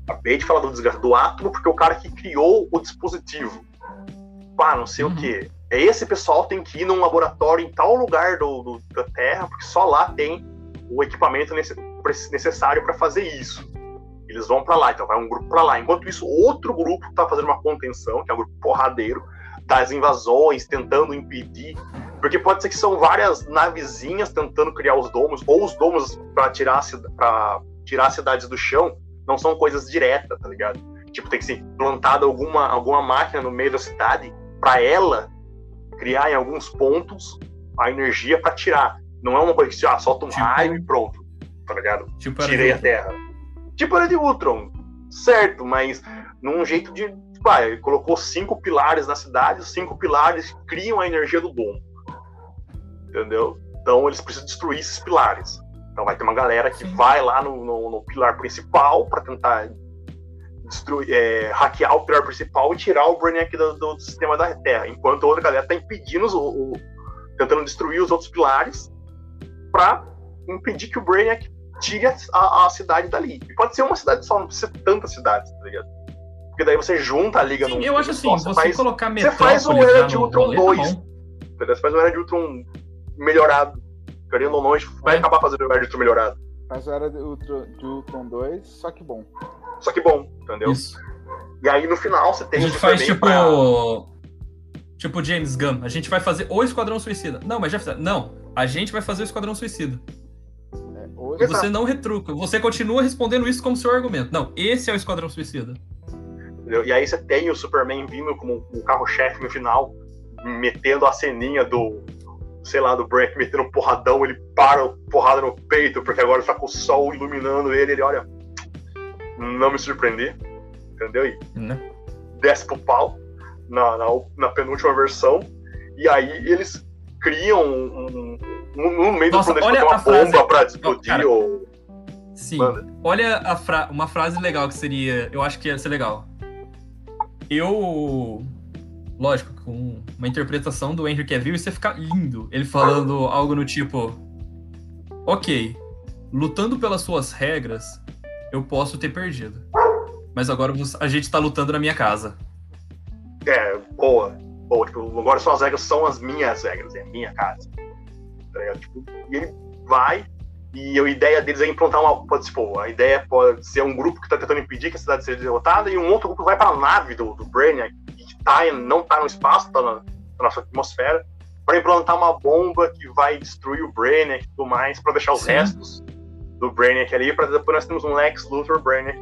Acabei de falar do desgraçado do átomo, porque é o cara que criou o dispositivo. Pá, não sei uhum. o que. É esse pessoal tem que ir num laboratório em tal lugar do, do da Terra, porque só lá tem o equipamento necessário para fazer isso. Eles vão para lá, então vai um grupo para lá. Enquanto isso, outro grupo está fazendo uma contenção, que é um grupo porradeiro, das invasões, tentando impedir. Porque pode ser que são várias navezinhas tentando criar os domos, ou os domos para tirar, pra tirar cidades do chão, não são coisas diretas, tá ligado? Tipo, tem que ser plantada alguma, alguma máquina no meio da cidade para ela criar em alguns pontos a energia para tirar. Não é uma coisa que ah, solta um tipo, raio e pronto, tá ligado? Tipo Tirei a Terra. Tipo era de Ultron, certo, mas num jeito de. Tipo, ah, ele colocou cinco pilares na cidade, os cinco pilares criam a energia do dom. Entendeu? Então eles precisam destruir esses pilares. Então vai ter uma galera que Sim. vai lá no, no, no pilar principal para tentar destruir, é, hackear o pilar principal e tirar o Brainiac do, do, sistema da Terra, enquanto a outra galera tá impedindo o, o tentando destruir os outros pilares para impedir que o Brainiac tire a, a, cidade dali. E pode ser uma cidade só, não precisa ser tantas cidades, tá ligado? Porque daí você junta a liga Sim, eu acho assim, você, faz, colocar Você faz o Era de Ultron 2. Tá você faz o Era de Ultron melhorado. Querendo ou gente vai é. acabar fazendo o Era de Ultron melhorado. O Era de Ultron, de Ultron 2, só que bom. Só que bom, entendeu? Isso. E aí no final você tem a gente faz tipo. Pra... Tipo James Gunn, a gente vai fazer o Esquadrão Suicida. Não, mas já fizeram. Não, a gente vai fazer o Esquadrão Suicida. É, e você não retruca, você continua respondendo isso como seu argumento. Não, esse é o Esquadrão Suicida. Entendeu? E aí você tem o Superman vindo como um carro-chefe no final, metendo a ceninha do, sei lá, do Brank metendo um porradão, ele para porrada no peito, porque agora tá com o sol iluminando ele, ele olha, não me surpreender, entendeu? E né? desce pro pau na, na, na, penúltima versão, e aí eles criam um, um, um no meio Nossa, do planeta uma bomba frase... pra explodir. Ou... Sim. Manda. Olha fra uma frase legal que seria. Eu acho que ia ser legal. Eu. Lógico, com uma interpretação do Henry Cavill, isso ia ficar lindo. Ele falando algo no tipo. Ok, lutando pelas suas regras, eu posso ter perdido. Mas agora a gente tá lutando na minha casa. É, boa. Boa, tipo, agora suas regras são as minhas regras, é minha casa. Tá tipo, e ele vai, e a ideia deles é implantar uma. Pode, tipo, a ideia pode ser um grupo que está tentando impedir que a cidade seja derrotada, e um outro grupo vai para a nave do, do Brainiac, tá, não está no espaço, está na, na, nossa atmosfera, para implantar uma bomba que vai destruir o Brainiac e tudo mais, para deixar os Sim. restos do Brainiac ali, para depois nós temos um Lex Luthor Brainiac.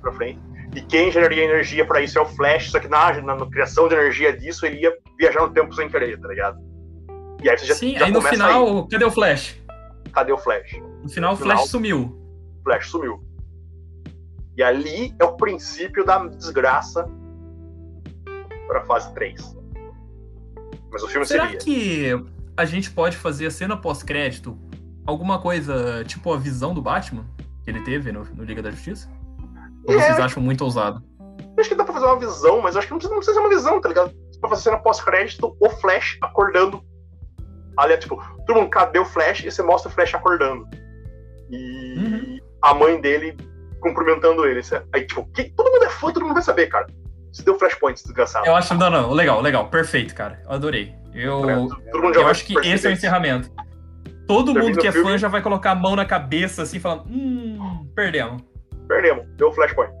Pra frente. E quem geraria energia para isso é o Flash, só que na, na, na, criação de energia disso, ele ia viajar no tempo sem querer, tá ligado? E aí você já, Sim, já aí no final, aí. cadê o Flash? Cadê o Flash? No final, o Flash sumiu. Flash sumiu. E ali é o princípio da desgraça para fase 3. Mas o filme Será seria. que a gente pode fazer a cena pós-crédito alguma coisa tipo a visão do Batman que ele teve no, no Liga da Justiça? Ou é. vocês acham muito ousado? Eu acho que dá pra fazer uma visão, mas acho que não precisa, não precisa ser uma visão, tá ligado? Pra fazer cena pós-crédito, o Flash acordando ali é tipo, todo mundo, cadê o Flash? E você mostra o Flash acordando. E uhum. a mãe dele cumprimentando ele. Aí, tipo, que, todo mundo é fã, todo mundo vai saber, cara. Você deu flashpoint, desgraçado. Eu acho, não, não, legal, legal, perfeito, cara. Eu adorei. Eu, eu acho que esse é o encerramento. Todo Termina mundo que é fã já vai colocar a mão na cabeça, assim, falando, hum, perdemos. Perdemos, deu flashpoint.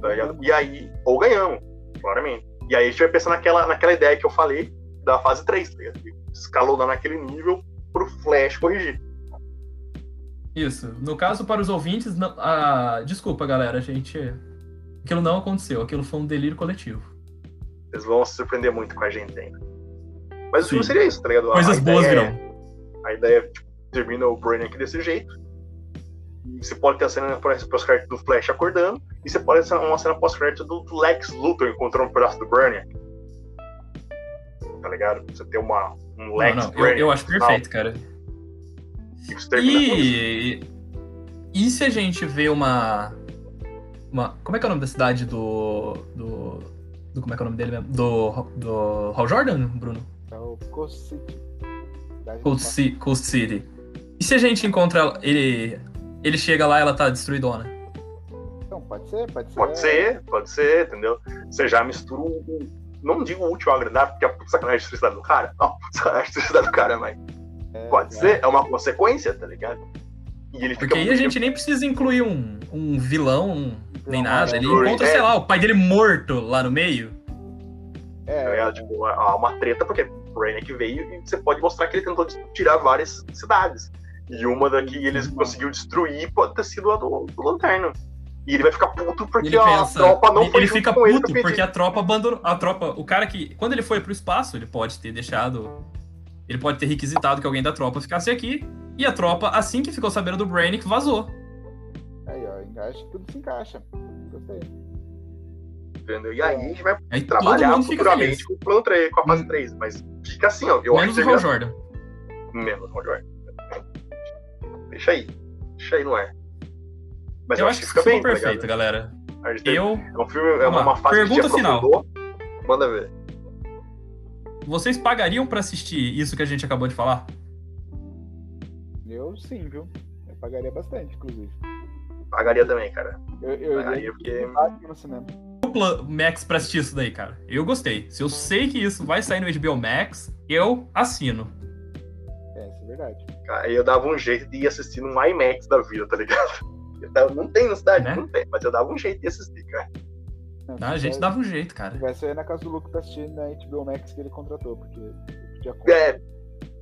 Tá e aí, ou ganhamos, claramente. E aí a gente vai pensar naquela, naquela ideia que eu falei da fase 3, tá ligado? escalonar naquele nível pro Flash corrigir. Isso. No caso, para os ouvintes, não, ah, desculpa, galera, a gente. Aquilo não aconteceu, aquilo foi um delírio coletivo. Eles vão se surpreender muito com a gente ainda. Mas Sim. o filme seria isso, tá ligado? Coisas boas virão. É, a ideia é, tipo, termina o Brainiac desse jeito. E você pode ter a cena pós-crédito do Flash acordando, e você pode ter uma cena pós-crédito do Lex Luthor encontrando um pedaço do Brainiac. Tá ligado? Você ter uma, um Lex não. Eu, eu, acho perfeito, cara. E, e se a gente vê uma, uma. Como é que é o nome da cidade do. do, do como é que é o nome dele mesmo? Do, do Hal Jordan, Bruno? É o Coast City. Coast, Coast City. E se a gente encontra ele. Ele chega lá e ela tá destruidona? Então, pode ser, pode ser. Pode ser, pode ser, entendeu? Você já mistura um não digo útil ao agradável, porque é sacanagem de do cara. Não, sacanagem de do cara, mas. É, pode é. ser, é uma consequência, tá ligado? E ele Porque aí a gente nem precisa incluir um, um vilão, nem nada. Ele encontra, é. sei lá, o pai dele morto lá no meio. É, é tipo, há uma treta, porque o veio e você pode mostrar que ele tentou tirar várias cidades. E uma daqui ele conseguiu destruir pode ter sido a do, do Lanterna. E ele vai ficar puto porque ele a tropa não foi Ele fica puto ele porque a tropa abandonou. A tropa, o cara que. Quando ele foi pro espaço, ele pode ter deixado. Ele pode ter requisitado que alguém da tropa ficasse aqui. E a tropa, assim que ficou sabendo do Brainic, vazou. Ó, encaixa, tudo se encaixa. Gostei. Entendeu? E aí a gente vai aí trabalhar futuramente com o plano 3, com a fase hum. 3. Mas fica assim, ó. Eu Menos acho o Hal Jordan. Menos o Hal Jordan. Deixa aí. Deixa aí no ar. Mas eu, eu acho que fica bem, tá perfeito, tá galera. Eu. É um filme, é uma, uma fase Pergunta final. Manda ver. Vocês pagariam pra assistir isso que a gente acabou de falar? Eu sim, viu? Eu pagaria bastante, inclusive. Pagaria também, cara. Eu, eu pagaria porque. No cinema. Max pra assistir isso daí, cara. Eu gostei. Se eu sei que isso vai sair no HBO Max, eu assino. É, isso é verdade. Cara, eu dava um jeito de ir assistir no IMAX da vida, tá ligado? Não tem na cidade, né? não tem, mas eu dava um jeito de assistir, cara. Não, a gente dava um jeito, cara. Vai ser na casa do Luke pra assistir na HBO Max que ele contratou, porque podia É,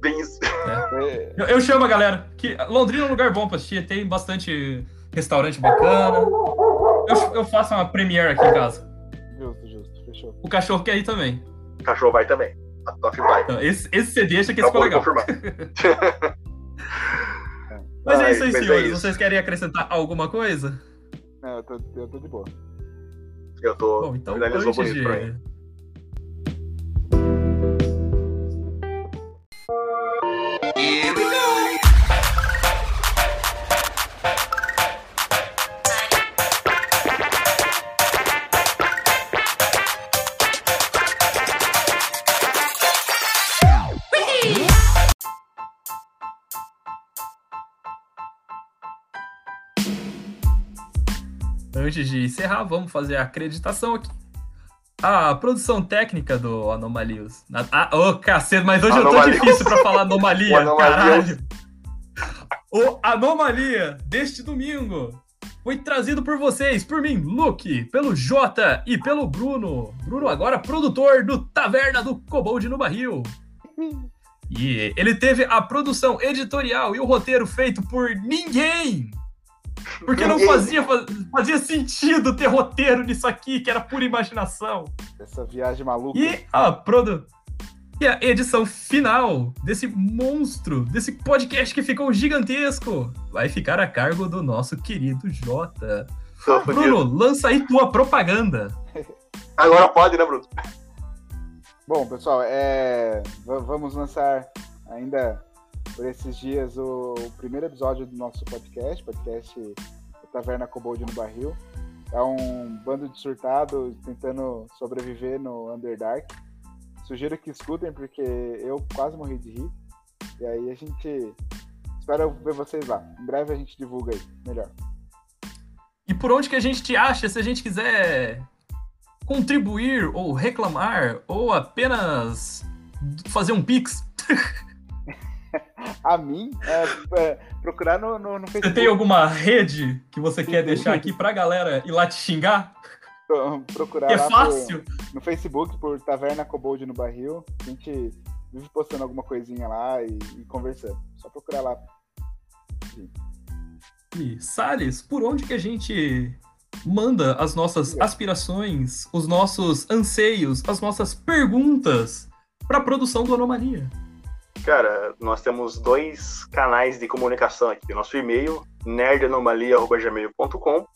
bem isso. É. Eu, eu, chamo a galera. Que Londrina é um lugar bom pra assistir, tem bastante restaurante bacana. Eu, eu faço uma premiere aqui em casa. Justo, justo, fechou. O cachorro quer ir também. O cachorro vai também. A Toff vai. Então, esse, esse CD acha que esse ficou legal. Mas Ai, é isso aí, é senhores. É isso. Vocês querem acrescentar alguma coisa? Não, eu tô, eu tô de boa. Eu tô. Bom, então, antes bonito de... pra mim. Antes de encerrar, vamos fazer a acreditação aqui. A produção técnica do Anomalios. Ah, ô, oh, cacete, mas hoje Anomalios. eu tô difícil pra falar anomalia, caralho. O Anomalia deste domingo foi trazido por vocês, por mim, Luke, pelo Jota e pelo Bruno. Bruno agora produtor do Taverna do Cobold no Barril. E ele teve a produção editorial e o roteiro feito por ninguém. Porque não fazia, fazia sentido ter roteiro nisso aqui, que era pura imaginação. Essa viagem maluca. E a, produ e a edição final desse monstro, desse podcast que ficou gigantesco, vai ficar a cargo do nosso querido Jota. Bruno, lança aí tua propaganda. Agora pode, né, Bruno? Bom, pessoal, é... vamos lançar ainda por esses dias o, primeiro episódio do nosso podcast, podcast Taverna Cobold no Barril. É um bando de surtados tentando sobreviver no Underdark. Sugiro que escutem, porque eu quase morri de rir. E aí a gente. Espero ver vocês lá. Em breve a gente divulga aí, melhor. E por onde que a gente te acha se a gente quiser contribuir ou reclamar ou apenas fazer um pix? a mim, é, é, procurar no, no, no, Facebook. Você tem alguma rede que você quer deixar aqui pra galera ir lá te xingar? procurar é fácil. Por, no Facebook por Taverna Cobold no Barril. A gente vive postando alguma coisinha lá e, e conversando. Só procurar lá. E Salles, por onde que a gente manda as nossas aspirações, os nossos anseios, as nossas perguntas para a produção do Anomalia? Cara, nós temos dois canais de comunicação aqui. Nosso e-mail, nerdanomalia.gmail.com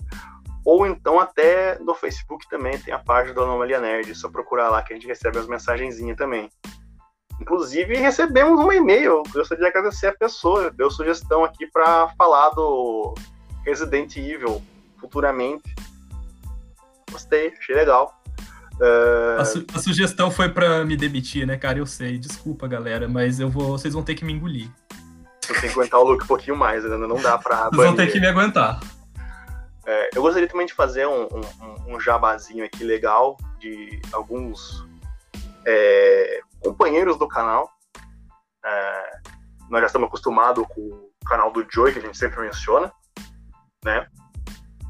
ou então até no Facebook também tem a página do Anomalia Nerd, só procurar lá que a gente recebe as mensagenzinhas também. Inclusive, recebemos um e-mail, gostaria de agradecer a pessoa, deu sugestão aqui para falar do Resident Evil futuramente. Gostei, achei legal. Uh... A, su a, sugestão foi para me demitir, né, cara? Eu sei, desculpa, galera, mas eu vou, vocês vão ter que me engolir. Você tem que aguentar o look um pouquinho mais, ainda não dá pra. Vocês vão ter que me aguentar. É, eu gostaria também de fazer um, um, um, jabazinho aqui legal de alguns é, companheiros do canal. É, nós já estamos acostumados com o canal do Joy, que a gente sempre menciona, né?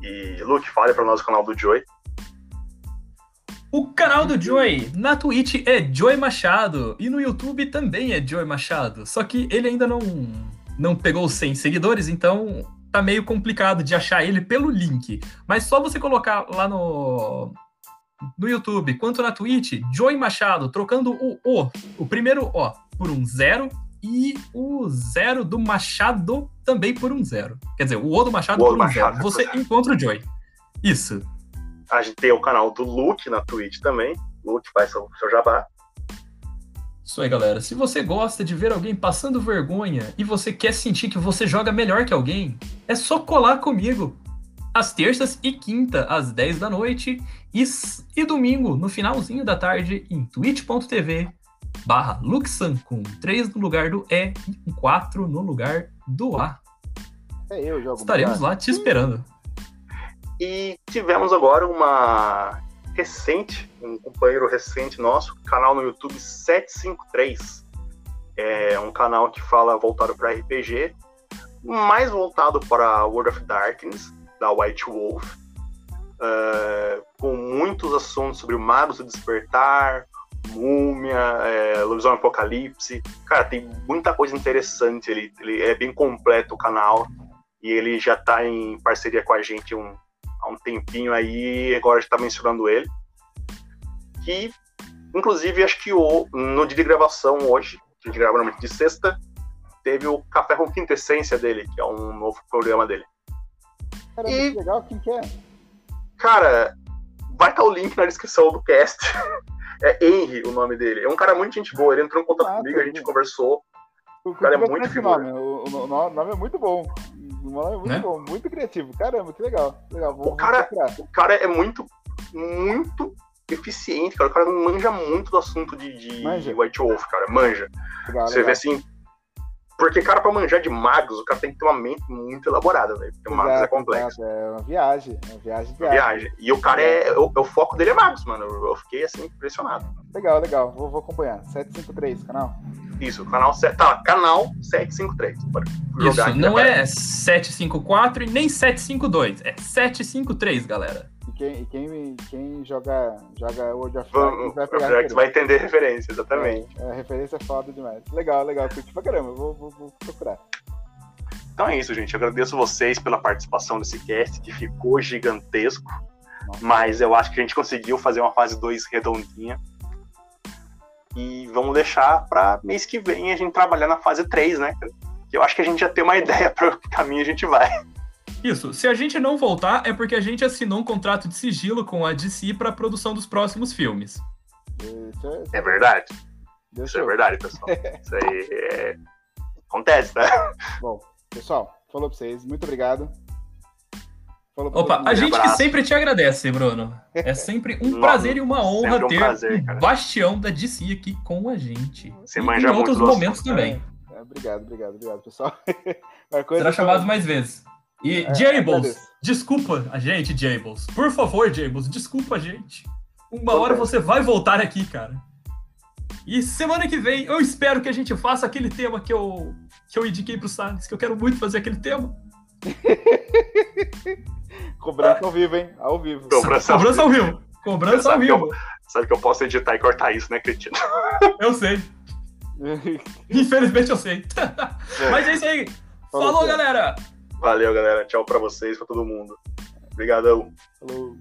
E Luke, fale para nós o canal do Joy. O canal do Joy na Twitch é Joy Machado e no YouTube também é Joy Machado. Só que ele ainda não não pegou 100 seguidores, então tá meio complicado de achar ele pelo link. Mas só você colocar lá no, no YouTube quanto na Twitch, Joey Machado, trocando o O, o primeiro O, por um zero e o zero do Machado também por um zero. Quer dizer, o O do Machado o por um Machado, zero. Você encontra o Joy. Isso. A gente tem o canal do Luke na Twitch também. Luke faz seu, seu jabá. Isso aí, galera. Se você gosta de ver alguém passando vergonha e você quer sentir que você joga melhor que alguém, é só colar comigo. Às terças e quinta, às 10 da noite, e, e domingo, no finalzinho da tarde, em twitch.tv barra Luxan, com 3 no lugar do E e 4 no lugar do A. É eu, jogo Estaremos lá te esperando. E tivemos agora uma recente, um companheiro recente nosso, canal no YouTube 753. É um canal que fala voltado para RPG, mais voltado para World of Darkness, da White Wolf, uh, com muitos assuntos sobre magos do despertar, múmia, é, lobisomem apocalipse. Cara, tem muita coisa interessante. Ele, ele é bem completo o canal e ele já está em parceria com a gente um, há um tempinho aí, agora está mencionando ele. Que, inclusive, acho que o, no dia de gravação hoje, que a gente grava normalmente de sexta, teve o Café com Quintessência dele, que é um novo programa dele. Cara, e, muito legal, quem que é? Cara, vai estar o link na descrição do cast. é Henry o nome dele. É um cara muito gente boa, ele entrou em contato ah, comigo, a gente conversou. O cara é muito nome. O, o, nome é muito bom. O é muito né? bom, muito criativo. Caramba, que legal. legal. Vou, o, cara, o cara é muito, muito eficiente, cara. O cara manja muito do assunto de, de White Wolf, cara. Manja. Legal, Você legal. vê assim. Porque, cara, pra manjar de magos, o cara tem que ter uma mente muito elaborada, velho. Porque exato, magos é complexo. Exato. É uma viagem. É uma viagem de uma viagem. E o cara é. O, o, foco dele é magos, mano. Eu fiquei assim, impressionado. Legal, legal. Vou, vou acompanhar. 753, canal. Isso, canal, tá, canal 753. Isso, não é 754 e nem 752. É 753, galera. E quem, e quem, quem joga, joga World of Warcraft vai pegar. vai entender referência, exatamente. É, a referência é foda demais. Legal, legal. Curti pra caramba. Vou, vou, vou procurar. Então é isso, gente. Eu agradeço vocês pela participação nesse cast, que ficou gigantesco. Nossa. Mas eu acho que a gente conseguiu fazer uma fase 2 redondinha. E vamos deixar para mês que vem a gente trabalhar na fase 3, né? Que eu acho que a gente já tem uma ideia para o caminho a gente vai. Isso. Se a gente não voltar, é porque a gente assinou um contrato de sigilo com a DC para a produção dos próximos filmes. É, é verdade. Isso é verdade, pessoal. Isso aí é... acontece, tá? Bom, pessoal, falou para vocês. Muito obrigado. Opa, a gente que sempre te agradece, Bruno. É sempre um prazer e uma honra um ter prazer, um bastião da DC aqui com a gente. Você e em outros momentos também. É, obrigado, obrigado, obrigado, pessoal. Será chamado mais vezes. E é, Jables, desculpa a gente, Jables. Por favor, Jables, desculpa a gente. Uma hora você vai voltar aqui, cara. E semana que vem eu espero que a gente faça aquele tema que eu, que eu indiquei pro Salles, que eu quero muito fazer aquele tema. Cobrança ao vivo, hein? Ao vivo. Cobrança, Cobrança ao vivo. Cobrança ao vivo. sabe que eu posso editar e cortar isso, né, Cretino? Eu sei. Infelizmente eu sei. É. Mas é isso aí. Falou, Falou galera! Valeu, galera. Tchau pra vocês, pra todo mundo. Obrigadão. Falou.